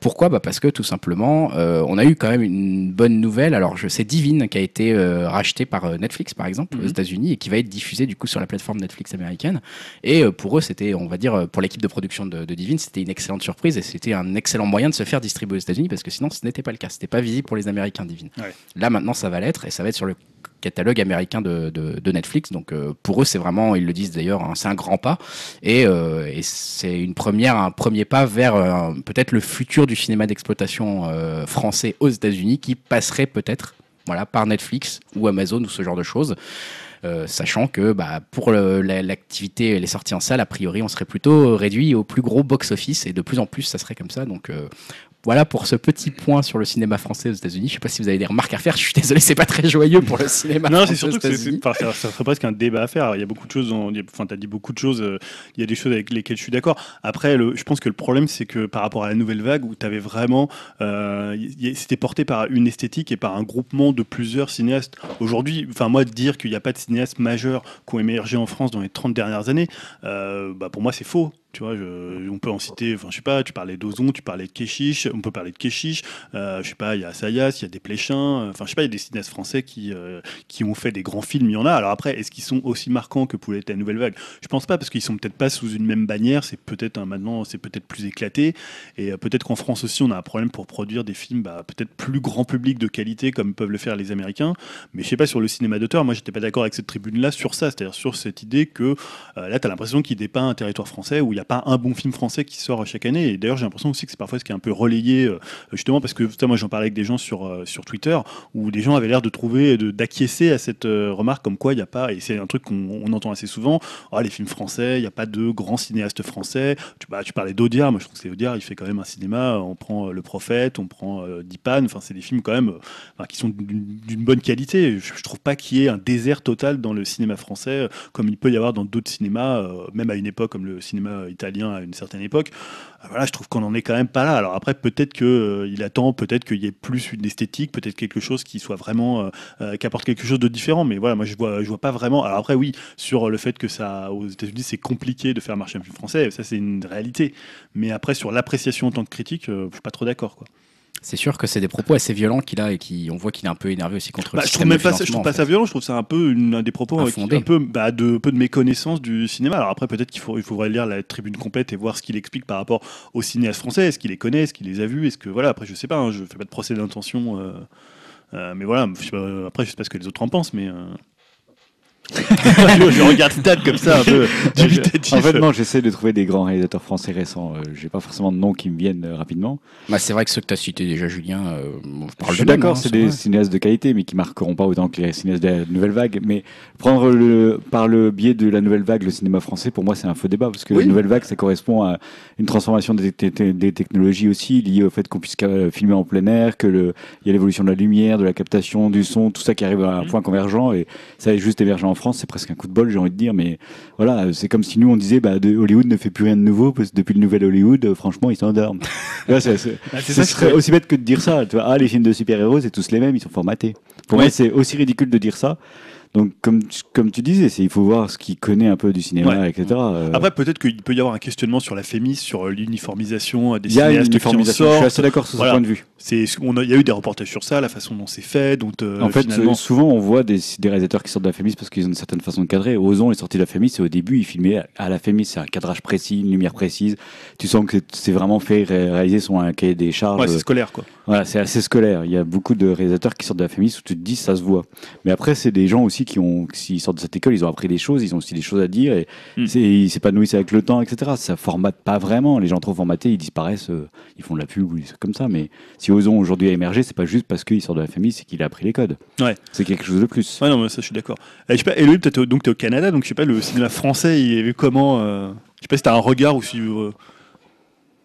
Pourquoi? Bah Parce que tout simplement, on a eu quand même une bonne nouvelle. Alors, je sais Divine qui a été euh, racheté par Netflix, par exemple, aux Mhm. États-Unis, et qui va être diffusé du coup sur la plateforme Netflix américaine. Et euh, pour eux, c'était, on va dire, euh, pour l'équipe de production de, de Divine, c'était une excellente surprise et c'était un excellent moyen de se faire distribuer aux États-Unis parce que sinon, ce n'était pas le cas. C'était pas visible pour les Américains Divine. Ouais. Là, maintenant, ça va l'être et ça va être sur le catalogue américain de, de- de Netflix. Donc euh, pour eux, c'est vraiment, ils le disent d'ailleurs, hein, c'est un grand pas et, euh, et c'est une première, un premier pas vers euh, peut-être le futur du cinéma d'exploitation français aux États-Unis qui passerait peut-être voilà, par Netflix ou Amazon ou ce genre de choses. Euh, sachant que bah, pour l'activité et les sorties en salle, a priori, on serait plutôt réduit au plus gros box-office et de plus en plus, ça serait comme ça. Donc euh, voilà pour ce petit point sur le cinéma français aux États-Unis. Je sais pas si vous avez des remarques à faire. Je suis désolé, c'est pas très joyeux pour le cinéma Non, c'est surtout que c'est- enfin, ça, ça serait presque un débat à faire. Il y a beaucoup de choses, en- enfin, tu as dit beaucoup de choses, euh, il y a des choses avec lesquelles je suis d'accord. Après, le, je pense que le problème, c'est que par rapport à la nouvelle vague, où tu avais vraiment. euh, c'était porté par une esthétique et par un groupement de plusieurs cinéastes. Aujourd'hui, enfin, moi, de dire qu'il n'y a pas de cinéastes majeurs qui ont émergé en France dans les 30 dernières années, euh, bah, pour moi, c'est faux. Tu vois, on peut en citer, enfin, je sais pas, tu parlais d'Ozon, tu parlais de Keshish, on peut parler de Keshish, euh, je sais pas, il y a Assayas, il y a des Pléchins, enfin, je sais pas, il y a des cinéastes français qui, euh, qui ont fait des grands films, il y en a. Alors après, est-ce qu'ils sont aussi marquants que pouvait être la nouvelle vague? Je pense pas, parce qu'ils sont peut-être pas sous une même bannière, c'est peut-être maintenant, c'est peut-être plus éclaté, et euh, peut-être qu'en France aussi, on a un problème pour produire des films bah, peut-être plus grand public de qualité, comme peuvent le faire les Américains, mais je sais pas, sur le cinéma d'auteur, moi j'étais pas d'accord avec cette tribune-là sur ça, c'est-à-dire sur cette idée que euh, là, tu as l'impression qu'il dépeint un territoire français où n'y a pas un bon film français qui sort chaque année. Et d'ailleurs, j'ai l'impression aussi que c'est parfois ce qui est un peu relayé, euh, justement, parce que moi j'en parlais avec des gens sur, euh, sur Twitter, où des gens avaient l'air de trouver, d'acquiescer à cette euh, remarque comme quoi il n'y a pas, et c'est un truc qu'on on entend assez souvent, Ah, les films français, il n'y a pas de grands cinéastes français. Tu, bah, tu parlais d'Audiard, moi je trouve que c'est Audiard, il fait quand même un cinéma, on prend Le Prophète, on prend Dipan, enfin c'est des films quand même qui sont d'une bonne qualité. Je, je trouve pas qu'il y ait un désert total dans le cinéma français, comme il peut y avoir dans d'autres cinémas, même à une époque comme le cinéma italien à une certaine époque. Euh, Voilà, je trouve qu'on en est quand même pas là. Alors après, peut-être que euh, attend, peut-être qu'il y ait plus une esthétique, peut-être quelque chose qui soit vraiment, euh, qui apporte quelque chose de différent. Mais voilà, moi je vois, je vois pas vraiment. Alors après, oui, sur le fait que ça, aux États-Unis, c'est compliqué de faire marcher un film français, ça c'est une réalité. Mais après, sur l'appréciation en tant que critique, je suis pas trop d'accord, quoi. C'est sûr que c'est des propos assez violents qu'il a et qui, on voit qu'il est un peu énervé aussi contre Bah, le je trouve même de pas ça, je trouve pas ça violent, je trouve ça un peu une, un des propos avec- Infondé. un peu, bah, de peu de méconnaissance du cinéma. Alors après peut-être qu'il faut, il faudrait lire la tribune complète et voir ce qu'il explique par rapport aux cinéastes français. Est-ce qu'il les connaît, est-ce qu'il les a vus, est-ce que voilà. Après je sais pas, hein, je fais pas de procès d'intention, euh, euh, mais voilà. je après je sais pas ce que les autres en pensent, mais euh, je, je regarde Stan comme ça, un peu dubitatif. En fait, non, j'essaie de trouver des grands réalisateurs français récents. Euh, J'ai pas forcément de noms qui me viennent euh, rapidement. Bah, c'est vrai que ceux que tu as cités déjà, Julien, euh, on parle Je suis d'accord, hein, c'est des vrai. cinéastes de qualité, mais qui marqueront pas autant que les cinéastes de la nouvelle vague. Mais prendre le, par le biais de la nouvelle vague le cinéma français, pour moi, c'est un faux débat, parce que Oui. la nouvelle vague, ça correspond à une transformation des, te- te- des technologies aussi, liée au fait qu'on puisse euh, filmer en plein air, que le, il y a l'évolution de la lumière, de la captation, du son, tout ça qui arrive à un Mhm. point convergent, et ça est juste émergent en France, c'est presque un coup de bol, j'ai envie de dire, mais voilà, c'est comme si nous on disait, bah, de- Hollywood ne fait plus rien de nouveau, parce que depuis le nouvel Hollywood, euh, franchement, ils s'endorment. Bah, ce serait aussi bête que de dire ça. Tu vois, ah, les films de super-héros, c'est tous les mêmes, ils sont formatés. Pour Ouais. moi, c'est aussi ridicule de dire ça. Donc, comme, tu- comme tu disais, c'est, il faut voir ce qu'il connaît un peu du cinéma, Ouais. etc. Euh, Après, peut-être qu'il peut y avoir un questionnement sur la fémis, sur l'uniformisation euh, des il y a une cinéastes qui en uniformisation. Je suis sortent. assez d'accord sur Voilà. ce point de vue. C'est, il y a eu des reportages sur ça, la façon dont c'est fait. Donc, euh, en fait, finalement, souvent, on voit des, des réalisateurs qui sortent de la Fémis parce qu'ils ont une certaine façon de cadrer. Ozon est sorti de la Fémis et au début, il filmait à la Fémis. C'est un cadrage précis, une lumière précise. Tu sens que c'est vraiment fait ré- réaliser son un cahier des charges. ouais, c'est scolaire, quoi. Voilà, c'est assez scolaire. Il y a beaucoup de réalisateurs qui sortent de la Fémis où tu te dis ça se voit. Mais après, c'est des gens aussi qui ont, s'ils sortent de cette école, ils ont appris des choses, ils ont aussi des choses à dire et Hmm. ils s'épanouissent avec le temps, etc. Ça formate pas vraiment. Les gens trop formatés, ils disparaissent, euh, ils font de la pub ou des trucs comme ça. Mais si Ozon aujourd'hui a émergé, c'est pas juste parce qu'il sort de la Fémis, c'est qu'il a appris les codes. Ouais. C'est quelque chose de plus. Ouais, non, mais ça, je suis d'accord. Et je sais pas, peut-être, euh, donc, t'es au Canada, donc je sais pas, le cinéma français, il est vu comment euh, Je sais pas si t'as un regard ou si. euh,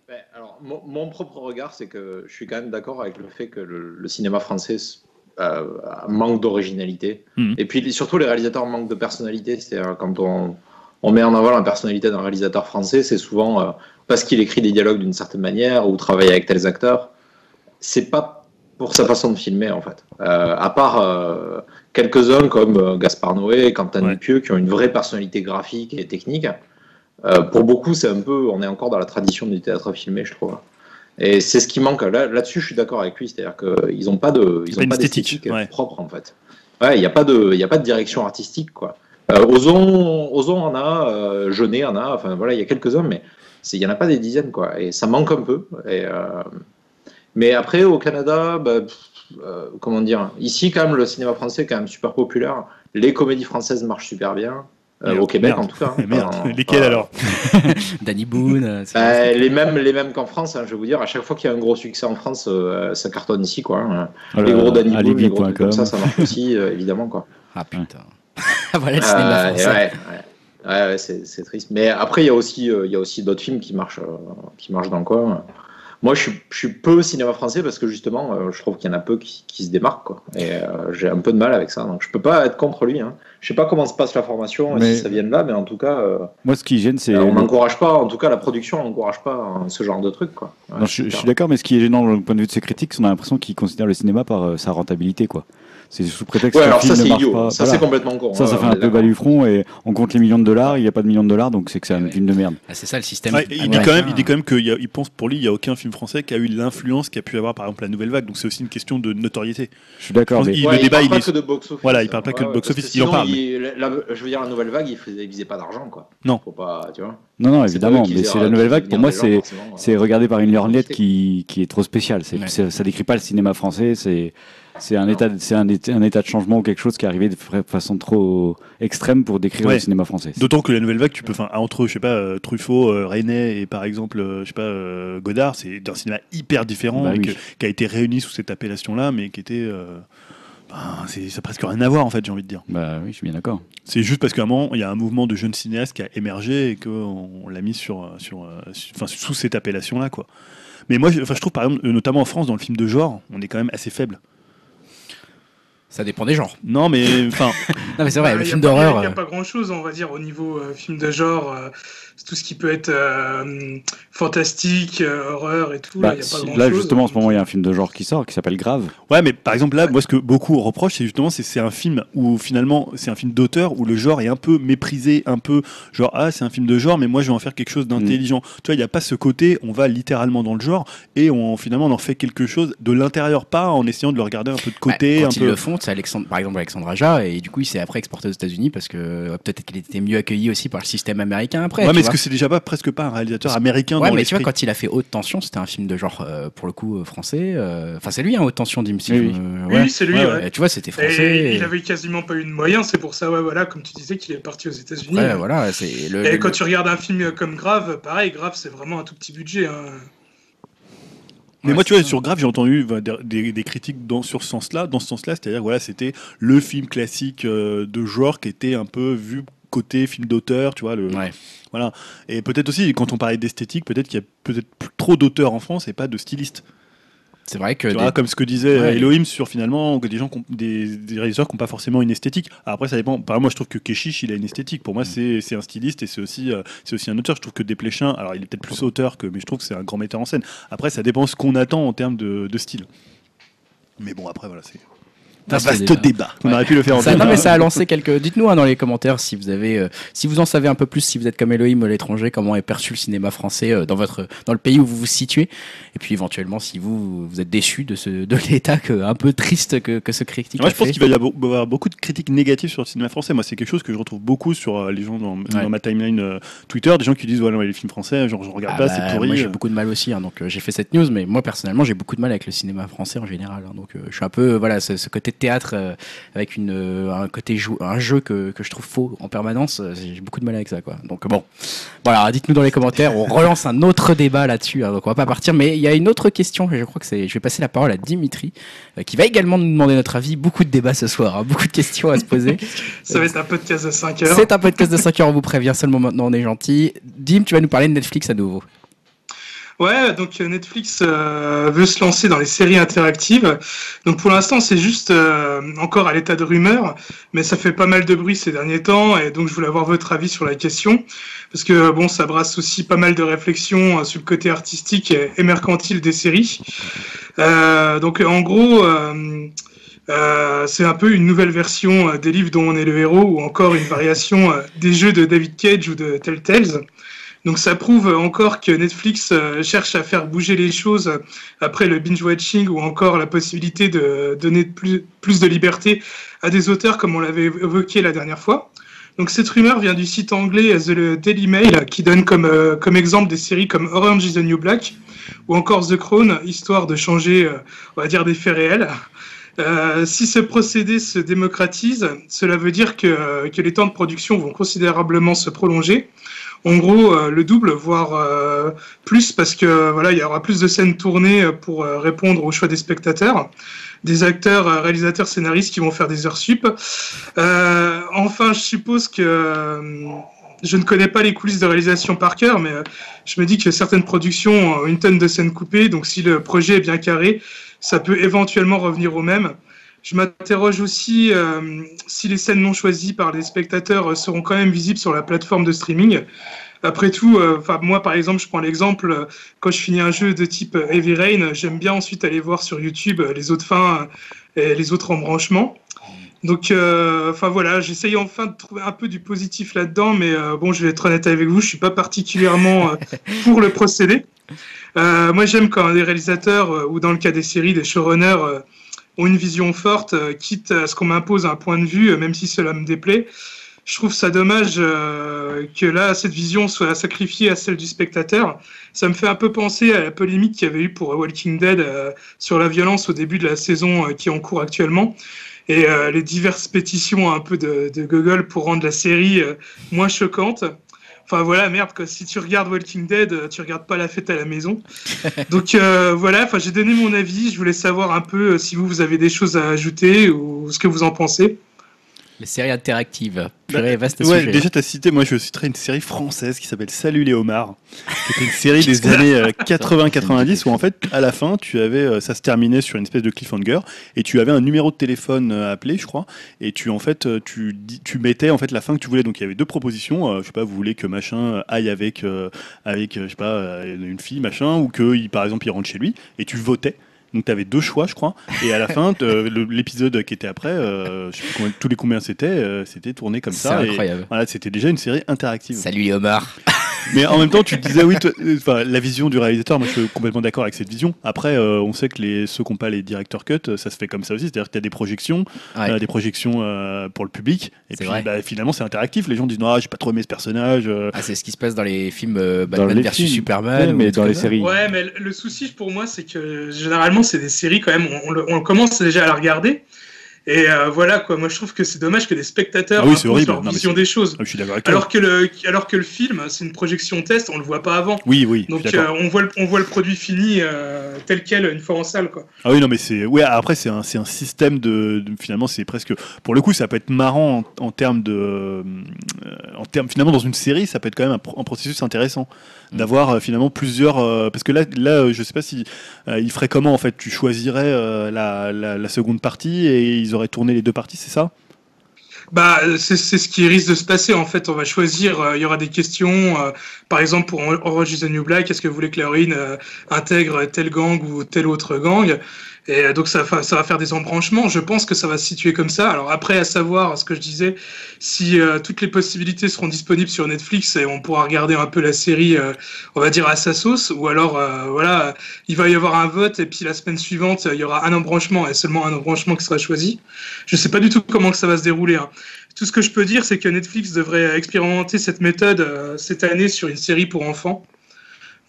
Ben, alors, mon, mon propre regard, c'est que je suis quand même d'accord avec le fait que le, le cinéma français manque d'originalité. Mhm. Et puis surtout, les réalisateurs manquent de personnalité. C'est-à-dire, quand on, on met en avant la personnalité d'un réalisateur français, c'est souvent euh, parce qu'il écrit des dialogues d'une certaine manière ou travaille avec tels acteurs. C'est pas pour sa façon de filmer, en fait. Euh, à part euh, quelques-uns comme euh, Gaspard Noé, Quentin Ouais. Dupieux, qui ont une vraie personnalité graphique et technique. Euh, pour beaucoup, c'est un peu, on est encore dans la tradition du théâtre filmé, je trouve. Et c'est ce qui manque. Là, là-dessus, je suis d'accord avec lui, c'est-à-dire qu'ils n'ont pas de, ils ont pas esthétique, d'esthétique ouais. propre en fait. Ouais, il n'y a pas de, il a pas de direction artistique quoi. Euh, Ozon, Ozon en a, euh, Jeunet en a, enfin voilà, il y a quelques uns, mais il y en a pas des dizaines quoi. Et ça manque un peu. Et, euh, mais après, au Canada, bah, pff, euh, comment dire, ici quand même, le cinéma français est quand même super populaire. Les comédies françaises marchent super bien. Euh, au Québec merde. en tout cas. hein. Merde, Enfin, lesquels euh, alors Danny Boone. euh, c'est- bah, les mêmes, les mêmes qu'en France, hein, je vais vous dire, à chaque fois qu'il y a un gros succès en France, euh, ça cartonne ici, quoi. hein. les gros Danny Boone, les gros trucs comme ça, ça marche aussi, euh, évidemment, quoi. Ah putain. voilà le cinéma Euh, français. ouais, ouais, ouais, ouais, c'est c'est triste. Mais après, il y a aussi, euh, il y a aussi d'autres films qui marchent, euh, qui marchent dans le coin. Moi, je suis, je suis peu cinéma français parce que justement, euh, je trouve qu'il y en a peu qui, qui se démarquent, quoi. Et euh, j'ai un peu de mal avec ça. Donc, je peux pas être contre lui. Hein. Je sais pas comment se passe la formation, et Mais- si ça vient de là, mais en tout cas, euh, Moi, ce qui gêne, c'est. on n'encourage pas. En tout cas, la production n'encourage pas hein, ce genre de truc, quoi. Ouais, Non, je, suis d'accord, mais ce qui est gênant du point de vue de ces critiques, c'est qu'on a l'impression qu'ils considèrent le cinéma par sa rentabilité, quoi. C'est sous prétexte Ouais, que le film ça ne c'est marche idiot, pas. ça Voilà. c'est complètement con. Ça, ça fait un peu d'accord. balufront et on compte les millions de dollars, il n'y a pas de millions de dollars, donc c'est que c'est un Ouais. film de merde. Ah, c'est ça le système. Ouais, il, dit quand même, il dit quand même qu'il pense pour lui, il n'y a aucun film français qui a eu l'influence qu'a pu avoir par exemple la nouvelle vague. Donc c'est aussi une question de notoriété. Je suis d'accord, mais Il- le débat, parle il pas est- que de box-office. Voilà, il parle pas que de parce que il en parle, je veux dire, la nouvelle vague, il faisait, il faisait pas d'argent, quoi. Non. Faut pas, tu vois. non, non, pas évidemment, mais c'est la nouvelle vague. Pour moi, c'est c'est euh, regardé par une lorgnette qui, qui est trop spéciale. C'est, Ouais. ça décrit pas le cinéma français. C'est c'est un état, de- c'est un, état- un état de changement ou quelque chose qui est arrivé de façon trop extrême pour décrire Ouais. le cinéma français. D'autant que la nouvelle vague, tu peux, enfin, entre, je sais pas, euh, Truffaut, euh, René et par exemple, euh, je sais pas, euh, Godard, c'est d'un cinéma hyper différent Bah et oui. que- qui a été réuni sous cette appellation-là, mais qui était, euh, ben, c'est, ça a presque rien à voir en fait, j'ai envie de dire. Bah oui, je suis bien d'accord. C'est juste parce qu'à un moment, il y a un mouvement de jeunes cinéastes qui a émergé et qu'on on l'a mis sur, sur, euh, su- enfin, sous cette appellation-là, quoi. Mais moi, je, trouve par exemple, euh, notamment en France, dans le film de genre, on est quand même assez faible. Ça dépend des genres. Non, mais enfin, Non, mais c'est vrai, Bah, le a film d'horreur. Il n'y a, euh, pas grand chose, on va dire, au niveau euh, film de genre. C'est tout ce qui peut être euh, fantastique, euh, horreur et tout. Bah, là, y a pas si- grand là, chose. justement, en ce moment, il y a un film de genre qui sort qui s'appelle Grave. ouais, mais par exemple là, moi, ce que beaucoup reprochent, c'est justement, c'est c'est un film où finalement, c'est un film d'auteur où le genre est un peu méprisé, un peu genre ah, c'est un film de genre, mais moi, je vais en faire quelque chose d'intelligent. Tu vois, il n'y a pas ce côté, on va littéralement dans le genre et on finalement on en fait quelque chose de l'intérieur, pas en essayant de le regarder un peu de côté, ouais, un quand ils peu. le font, c'est Alexandre, par exemple Alexandre Aja, et du coup il s'est après exporté aux États-Unis parce que euh, peut-être qu'il était mieux accueilli aussi par le système américain après. Ouais, mais est-ce vois. que c'est déjà pas presque pas un réalisateur américain Ouais, dans mais tu vois, quand il a fait Haute Tension, c'était un film de genre, euh, pour le coup, euh, français. euh, Enfin, c'est lui, hein, Haute Tension, Dim. si Oui, je c'est lui, Ouais, ouais. Et tu vois, c'était Et français. il avait quasiment pas eu de moyens, c'est pour ça, ouais, voilà, comme tu disais, qu'il est parti aux États-Unis. Ouais, voilà, c'est le. Et le- quand tu regardes un film comme Grave, pareil, Grave, c'est vraiment un tout petit budget. hein. Mais Ouais, moi, tu vois, ça. sur Grave, j'ai entendu des, des- des critiques dans, sur ce sens-là, dans ce sens-là, c'est-à-dire voilà, c'était le film classique euh, de genre qui était un peu vu côté film d'auteur, tu vois, le, Ouais. voilà. Et peut-être aussi, quand on parlait d'esthétique, peut-être qu'il y a peut-être trop d'auteurs en France et pas de stylistes. C'est vrai que. Tu des- vois, comme ce que disait Ouais. Elohim sur finalement que des gens, des, des réalisateurs qui n'ont pas forcément une esthétique. Après, ça dépend. Par exemple, moi, je trouve que Keshish, il a une esthétique. Pour moi, Mm. c'est c'est un styliste et c'est aussi, euh, c'est aussi un auteur. Je trouve que Desplechin, alors il est peut-être plus auteur que, mais je trouve que c'est un grand metteur en scène. Après, ça dépend ce qu'on attend en termes de, de style. Mais bon, après, voilà, c'est un Vaste vaste débat. débat. On Ouais. aurait pu le faire en Ça, non mais ça a lancé quelques. Dites-nous hein, dans les commentaires si vous avez, euh, si vous en savez un peu plus, si vous êtes comme Elohim à l'étranger, comment est perçu le cinéma français euh, dans votre, dans le pays où vous vous situez, et puis éventuellement si vous vous êtes déçu de ce, de l'état que, un peu triste que, que ce critique. Moi, a je pense qu'il va y avoir beaucoup de critiques négatives sur le cinéma français. Moi, c'est quelque chose que je retrouve beaucoup sur euh, les gens dans, dans ma timeline euh, Twitter, des gens qui disent voilà, les films français, genre je regarde Ah pas, bah, c'est pourri. Moi j'ai beaucoup de mal aussi, hein, donc euh, j'ai fait cette news, mais moi personnellement j'ai beaucoup de mal avec le cinéma français en général. hein, donc euh, je suis un peu, euh, voilà, ce, ce côté théâtre euh, avec une, euh, un côté jou- un jeu que, que je trouve faux en permanence, euh, j'ai beaucoup de mal avec ça, quoi. Donc bon, voilà, dites-nous dans les commentaires, on relance un autre débat là-dessus, hein, donc on va pas partir, mais il y a une autre question, je crois que c'est, je vais passer la parole à Dimitri, euh, qui va également nous demander notre avis. Beaucoup de débats ce soir, hein, beaucoup de questions à se poser. Ça va être un podcast de 5 heures. C'est un podcast de 5 heures, on vous prévient seulement maintenant, on est gentil. Dim, tu vas nous parler de Netflix à nouveau. Ouais, donc euh, Netflix euh, veut se lancer dans les séries interactives. Donc pour l'instant, c'est juste euh, encore à l'état de rumeur, mais ça fait pas mal de bruit ces derniers temps, et donc je voulais avoir votre avis sur la question, parce que bon, ça brasse aussi pas mal de réflexions sur le côté artistique et, mercantile des séries. Donc en gros. c'est un peu une nouvelle version des livres dont on est le héros, ou encore une variation des jeux de David Cage ou de Telltales. Donc ça prouve encore que Netflix euh, cherche à faire bouger les choses après le binge-watching ou encore la possibilité de donner plus, plus de liberté à des auteurs comme on l'avait évoqué la dernière fois. Donc cette rumeur vient du site anglais The Daily Mail qui donne comme, euh, comme exemple des séries comme Orange is the New Black ou encore The Crown, histoire de changer, euh, on va dire, des faits réels. Si ce procédé se démocratise, cela veut dire que, que les temps de production vont considérablement se prolonger. En gros, euh, le double, voire euh, plus, parce que voilà, il y aura plus de scènes tournées euh, pour répondre aux choix des spectateurs, des acteurs, réalisateurs, scénaristes qui vont faire des heures sup. Enfin, je suppose que je ne connais pas les coulisses de réalisation par cœur, mais je me dis que certaines productions ont une tonne de scènes coupées, donc si le projet est bien carré, ça peut éventuellement revenir au même. Je m'interroge aussi euh, si les scènes non choisies par les spectateurs euh, seront quand même visibles sur la plateforme de streaming. Après tout, euh, moi par exemple, je prends l'exemple euh, quand je finis un jeu de type Heavy Rain, j'aime bien ensuite aller voir sur YouTube les autres fins et les autres embranchements. Donc, euh, enfin voilà, j'essaye enfin de trouver un peu du positif là-dedans, mais euh, bon, je vais être honnête avec vous, je suis pas particulièrement euh, pour le procédé. Moi, j'aime quand les réalisateurs, ou dans le cas des séries, des showrunners, ont une vision forte, euh, quitte à ce qu'on m'impose un point de vue, euh, même si cela me déplaît. Je trouve ça dommage euh, que là, cette vision soit sacrifiée à celle du spectateur. Ça me fait un peu penser à la polémique qu'il y avait eu pour Walking Dead sur la violence au début de la saison qui est en cours actuellement. Et les diverses pétitions un peu de, de Google pour rendre la série moins choquante. Enfin voilà, merde, quoi. si tu regardes Walking Dead, euh, tu regardes pas la fête à la maison. Donc euh, voilà, enfin j'ai donné mon avis. Je voulais savoir un peu euh, si vous, vous avez des choses à ajouter ou ce que vous en pensez. Les séries interactives. Purée, vaste Ouais, sujet. déjà, tu as cité, moi je citerai une série française qui s'appelle Salut les homards, qui était une série des années euh, 80-90 où en fait, à la fin, tu avais, euh, ça se terminait sur une espèce de cliffhanger et tu avais un numéro de téléphone euh, à appeler, je crois, et tu en fait, euh, tu, tu mettais en fait la fin que tu voulais. Donc il y avait deux propositions, euh, je sais pas, vous voulez que machin aille avec, euh, avec, euh, je sais pas, euh, une fille, machin, ou que par exemple il rentre chez lui, et tu votais. Donc tu avais deux choix, je crois. Et à la fin, l'épisode qui était après, euh, je sais plus combien- tous les combien c'était, euh, c'était tourné comme C'est ça. et incroyable. voilà, c'était déjà une série interactive. Salut les homards. Mais en même temps, tu disais, oui, toi, enfin, la vision du réalisateur, moi je suis complètement d'accord avec cette vision. Après, euh, on sait que les, ceux qui n'ont pas les director cut, euh, ça se fait comme ça aussi. C'est-à-dire que tu as des projections, Ouais. euh, des projections euh, pour le public. Et puis bah, finalement, c'est interactif. Les gens disent, non, j'ai pas trop aimé ce personnage. euh. Ah, c'est ce qui se passe dans les films euh, Dans Batman les versus films. Superman. Ouais, ou mais dans les ça. séries. Ouais, mais le souci pour moi, c'est que généralement, c'est des séries quand même, on, on le- on commence déjà à la regarder. Et euh, voilà, quoi. Moi, je trouve que c'est dommage que des spectateurs Ah oui, horrible. leur Non, vision des choses. Ah, je suis. Alors que, le, alors que le film, c'est une projection test, on le voit pas avant. Oui, oui. Donc euh, on, voit le, on voit le produit fini euh, tel quel une fois en salle. Quoi. Ah oui, non, mais c'est. Ouais, après, c'est un, un système de, de- Finalement, c'est presque. Pour le coup, ça peut être marrant en, en termes de. en termes, finalement, dans une série, ça peut être quand même un, un processus intéressant. Mm. D'avoir finalement plusieurs. parce que là, là je sais pas si. il ferait comment, en fait Tu choisirais la, la, la seconde partie et ils auraient tourné les deux parties, c'est ça? Bah, c'est ce qui risque de se passer. En fait, on va choisir. euh, Il y aura des questions. euh, par exemple, pour Orange is the New Black, est-ce que vous voulez que l'héroïne euh, intègre tel gang ou tel autre gang? Et euh, donc, ça, va- faire des embranchements. Je pense que ça va se situer comme ça. Alors, après, à savoir ce que je disais, si euh, toutes les possibilités seront disponibles sur Netflix et on pourra regarder un peu la série, euh, on va dire à sa sauce, ou alors, voilà, il va y avoir un vote et puis la semaine suivante, il y aura un embranchement et seulement un embranchement qui sera choisi. Je sais pas du tout comment que ça va se dérouler. hein. Tout ce que je peux dire, c'est que Netflix devrait expérimenter cette méthode cette année sur une série pour enfants.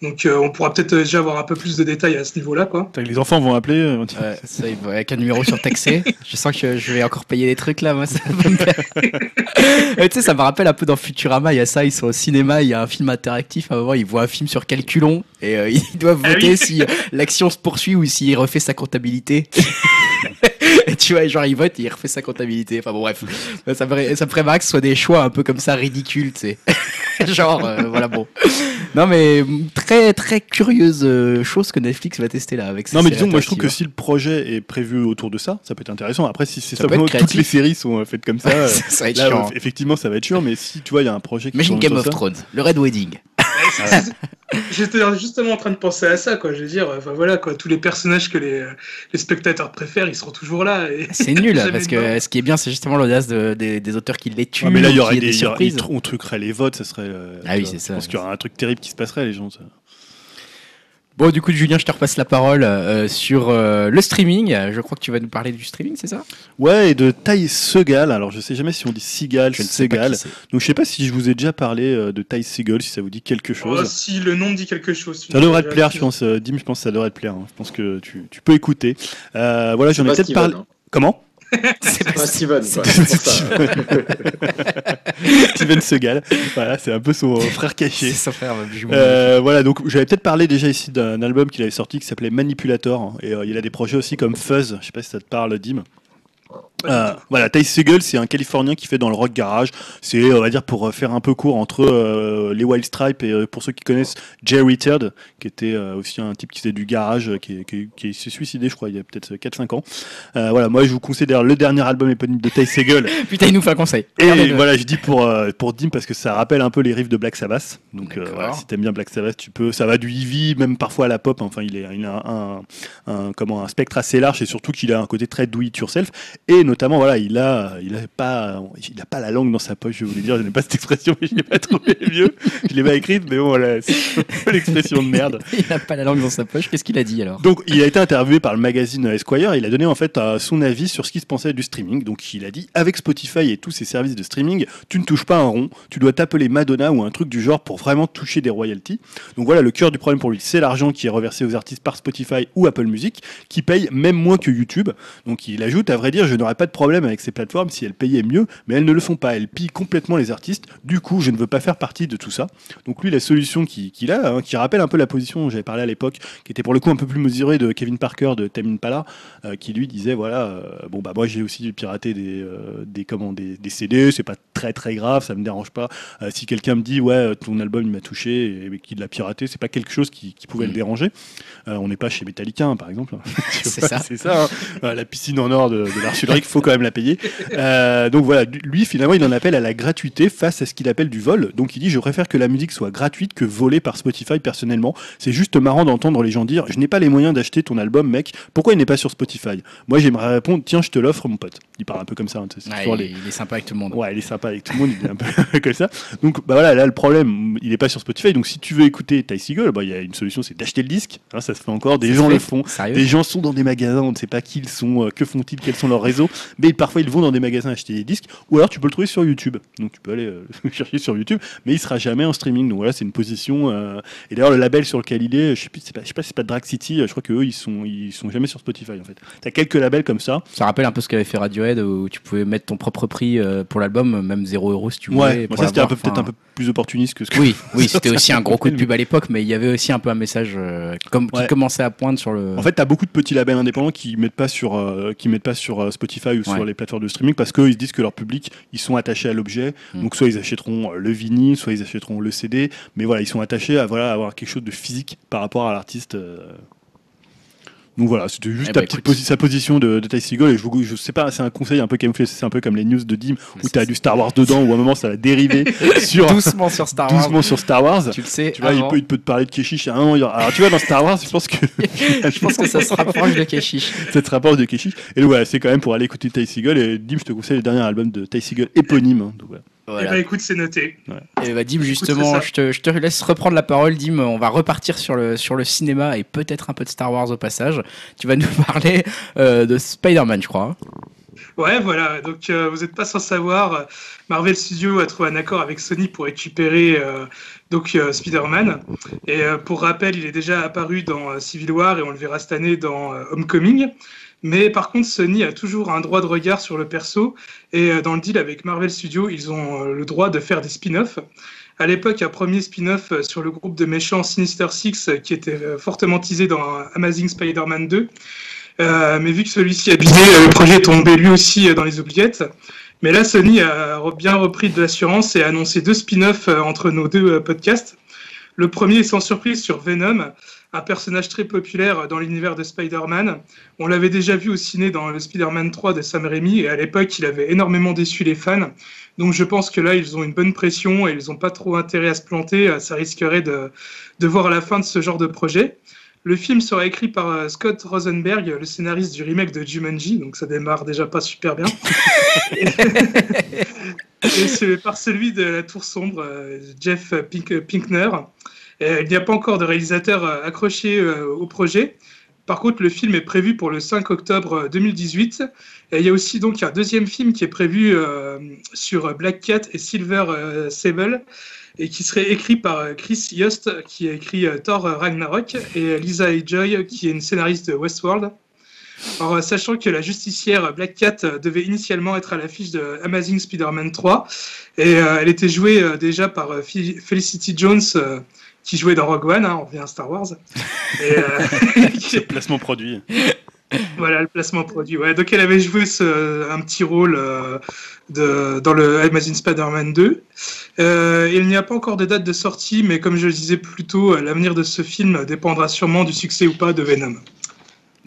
Donc euh, on pourra peut-être déjà avoir un peu plus de détails à ce niveau-là, quoi. Les enfants vont appeler. euh, Ouais, ça, il va- avec un numéro surtaxé. je sens que je vais encore payer des trucs là, moi. Ça tu sais, ça me rappelle un peu dans Futurama. Il y a ça, ils sont au cinéma, il y a un film interactif. À un moment, ils voient un film sur calculon et euh, ils doivent Ah voter oui. si l'action se poursuit ou s'il refait sa comptabilité. et tu vois, genre, il vote et il refait sa comptabilité. Enfin bon, bref. Ça me, ferait- ça me ferait marrer que ce soit des choix un peu comme ça ridicules, tu sais. genre, euh, voilà, bon. Non, mais très, très curieuse euh, chose que Netflix va tester là avec Non mais disons, moi je trouve que si le projet est prévu autour de ça, ça peut être intéressant. Après, si c'est simplement toutes les séries sont euh, faites comme ça, ça va être là, chiant. effectivement, ça va être chiant. Mais si tu vois, il y a un projet qui Imagine Game of ça- Thrones, le Red Wedding. J'étais justement en train de penser à ça, quoi. Je veux dire, enfin voilà, quoi. Tous les personnages que les, les spectateurs préfèrent, ils seront toujours là. Et... C'est nul parce que ce qui est bien, c'est justement l'audace de- des, des auteurs qui les tuent. Ouais, mais là, il y aurait des, des y on truquerait les votes, ça serait. euh, Ah oui, c'est ça, Je pense qu'il y aurait un truc terrible qui se passerait, les gens. ça. Bon, du coup, Julien, je te repasse la parole euh, sur euh, le streaming. Je crois que tu vas nous parler du streaming, c'est ça? Ouais, et de Ty Segal. Alors, je sais jamais si on dit Segal, Segal. Donc, je sais pas si je vous ai déjà parlé euh, de Ty Segal, si ça vous dit quelque chose. Oh, si le nom dit quelque chose. Ça devrait te plaire, je pense. euh, Dim, je pense que ça devrait te plaire. hein. Je pense que tu, tu peux écouter. Euh, voilà, j'en ai peut-être parlé. hein. Comment? C'est Pas pas Steven, quoi. Steven Segal. Voilà, c'est un peu son frère C'est caché. son frère. Euh, voilà, donc j'avais peut-être parlé déjà ici d'un album qu'il avait sorti qui s'appelait Manipulator. Et euh, il a des projets aussi comme Fuzz. Je sais pas si ça te parle, Dim. Euh, voilà, Ty Segall, c'est un Californien qui fait dans le rock garage. C'est, on va dire, pour euh, faire un peu court entre euh, les Wild Stripes et pour ceux qui connaissent Jerry Turd, qui était euh, aussi un type qui faisait du garage, qui, qui- qui s'est suicidé, je crois, il y a peut-être 4-5 ans. Voilà, moi je vous conseille d'ailleurs le dernier album éponyme de Ty Segall. Putain, il nous fait un conseil. Et voilà, je dis pour, pour Dim parce que ça rappelle un peu les riffs de Black Sabbath. Donc voilà, si t'aimes bien Black Sabbath, tu peux. Ça va du heavy, même parfois à la pop. Enfin, il, est, il a un, un- comment, un spectre assez large et surtout qu'il a un côté très do it yourself. Et notamment, voilà, il a, il a pas, il a pas la langue dans sa poche. Je voulais dire, je n'ai pas cette expression, mais je l'ai pas trouvé mieux. Je l'ai pas écrite, mais bon, voilà, c'est l'expression de merde. Il n'a pas la langue dans sa poche. Qu'est-ce qu'il a dit alors? Donc, il a été interviewé par le magazine Esquire et il a donné en fait son avis sur ce qu'il se pensait du streaming. Donc, il a dit avec Spotify et tous ses services de streaming, tu ne touches pas un rond, tu dois t'appeler Madonna ou un truc du genre pour vraiment toucher des royalties. Donc, voilà, le cœur du problème pour lui, c'est l'argent qui est reversé aux artistes par Spotify ou Apple Music, qui payent même moins que YouTube. Donc, il ajoute, à vrai dire, je n'aurais pas de problème avec ces plateformes si elles payaient mieux, mais elles ne le font pas. Elles pillent complètement les artistes. Du coup, je ne veux pas faire partie de tout ça. Donc, lui, la solution qu'il a, hein, qui rappelle un peu la position dont j'avais parlé à l'époque, qui était pour le coup un peu plus mesurée de Kevin Parker de Tame Impala, euh, qui lui disait voilà, euh, bon bah moi j'ai aussi piraté des euh, des comment des, des CD, c'est pas très très grave, ça me dérange pas. Si quelqu'un me dit ouais ton album il m'a touché et, qu'il l'a piraté, c'est pas quelque chose qui, qui pouvait Mm. le déranger. Euh, on n'est pas chez Metallica hein, par exemple. C'est ça. Ça. hein. La piscine en or de, de faut quand même la payer. Euh, donc voilà, lui finalement il en appelle à la gratuité face à ce qu'il appelle du vol. Donc il dit je préfère que la musique soit gratuite que volée par Spotify personnellement. C'est juste marrant d'entendre les gens dire je n'ai pas les moyens d'acheter ton album mec, pourquoi il n'est pas sur Spotify? Moi j'aimerais répondre tiens je te l'offre mon pote. Il parle un peu comme ça. hein, Ouais, il, les- il est sympa avec tout le monde. Ouais, il est sympa avec tout le monde, il est un peu comme ça. Donc bah voilà, là le problème, il est pas sur Spotify. Donc si tu veux écouter Ty Seagull, bah il y a une solution, c'est d'acheter le disque. Hein, ça se fait encore, des gens le font. Sérieux? Des gens sont dans des magasins, on ne sait pas qui ils sont, euh, que font-ils, quels sont leurs réseaux, mais parfois ils vont dans des magasins acheter des disques, ou alors tu peux le trouver sur YouTube. Donc tu peux aller euh, chercher sur YouTube, mais il sera jamais en streaming. Donc voilà, c'est une position. euh, Et d'ailleurs le label sur lequel il est, je sais pas, je sais pas si c'est pas Drag City, euh, je crois que eux ils sont, ils sont jamais sur Spotify en fait. T'as quelques labels comme ça. Ça rappelle un peu ce qu'avait fait Radiohead où tu pouvais mettre ton propre prix pour l'album, même 0 euros si tu voulais. Ouais, bon, ça c'était un peu l'avoir. peut-être un peu plus opportuniste que ce que. Oui, oui, c'était aussi un gros coup de pub à l'époque, mais il y avait aussi un peu un message euh, comme, qui commençait à poindre sur le. En fait, tu as beaucoup de petits labels indépendants qui mettent pas sur, qui mettent pas sur euh, Spotify ou sur Ouais. les plateformes de streaming parce qu'ils se disent que leur public, ils sont attachés à l'objet. Mm. Donc, soit ils achèteront euh, le vinyle, soit ils achèteront le CD. Mais voilà, ils sont attachés à voilà, avoir quelque chose de physique par rapport à l'artiste. euh. Donc voilà, c'était juste Eh ta bah, petite écoute. posi- sa position de, de Ty Seagull. Et je, vous- je sais pas, c'est un conseil un peu camouflé. C'est un peu comme les news de Dim où tu as du Star Wars dedans où à un moment ça va dériver sur, doucement sur Star Wars. doucement sur Star Wars. Tu le sais. Tu vois, il peut, il peut te parler de Keshish. à un moment, il y aura- Alors, tu vois, dans Star Wars, je pense que. Je pense que ça se rapproche de Keshish. cette rapproche de Keshish. Et donc, voilà, c'est quand même pour aller écouter Ty Seagull. Et Dim, je te conseille le dernier album de Ty Seagull éponyme. hein. Donc, voilà. Eh Voilà. ben, écoute, c'est noté. Et bah, Dim, justement, je te, je te laisse reprendre la parole. Dim, on va repartir sur le, sur le cinéma et peut-être un peu de Star Wars au passage. Tu vas nous parler euh, de Spider-Man, je crois. Ouais, voilà. Donc, euh, vous n'êtes pas sans savoir, euh, Marvel Studios a trouvé un accord avec Sony pour récupérer euh, donc euh, Spider-Man. Et pour rappel, il est déjà apparu dans Civil War et on le verra cette année dans Homecoming. Mais par contre, Sony a toujours un droit de regard sur le perso. Et euh, dans le deal avec Marvel Studios, ils ont euh, le droit de faire des spin-offs. À l'époque, un premier spin-off euh, sur le groupe de méchants Sinister Six qui était fortement teasé dans Amazing Spider-Man 2. Euh, mais vu que celui-ci a bidé, le projet est tombé lui aussi dans les oubliettes. Mais là, Sony a bien repris de l'assurance et a annoncé deux spin-offs entre nos deux podcasts. Le premier sans surprise sur Venom, un personnage très populaire dans l'univers de Spider-Man. On l'avait déjà vu au ciné dans le Spider-Man 3 de Sam Raimi et à l'époque, il avait énormément déçu les fans. Donc je pense que là, ils ont une bonne pression et ils n'ont pas trop intérêt à se planter. Euh, Ça risquerait de, de voir la fin de ce genre de projet. Le film sera écrit par euh, Scott Rosenberg, le scénariste du remake de Jumanji, donc ça démarre déjà pas super bien. Et c'est par celui de La Tour Sombre, euh, Jeff Pink- Pinkner. Et il n'y a pas encore de réalisateur euh, accroché euh, au projet. Par contre, le film est prévu pour le 5 octobre euh, 2018. Et il y a aussi donc un deuxième film qui est prévu euh, sur Black Cat et Silver euh, Sable et qui serait écrit par euh, Chris Yost, qui a écrit euh, Thor Ragnarok, et Lisa Joy, qui est une scénariste de Westworld. Alors, euh, sachant que la justicière Black Cat euh, devait initialement être à l'affiche de Amazing Spider-Man 3, et euh, elle était jouée euh, déjà par euh, Fe- Felicity Jones, euh, qui jouait dans Rogue One, hein, on revient à Star Wars. Et, euh, Placement produit. voilà le placement produit. Ouais, donc elle avait joué ce- un petit rôle euh, de, dans le Amazing Spider-Man 2. Euh, il n'y a pas encore de date de sortie, mais comme je le disais plus tôt, l'avenir de ce film dépendra sûrement du succès ou pas de Venom.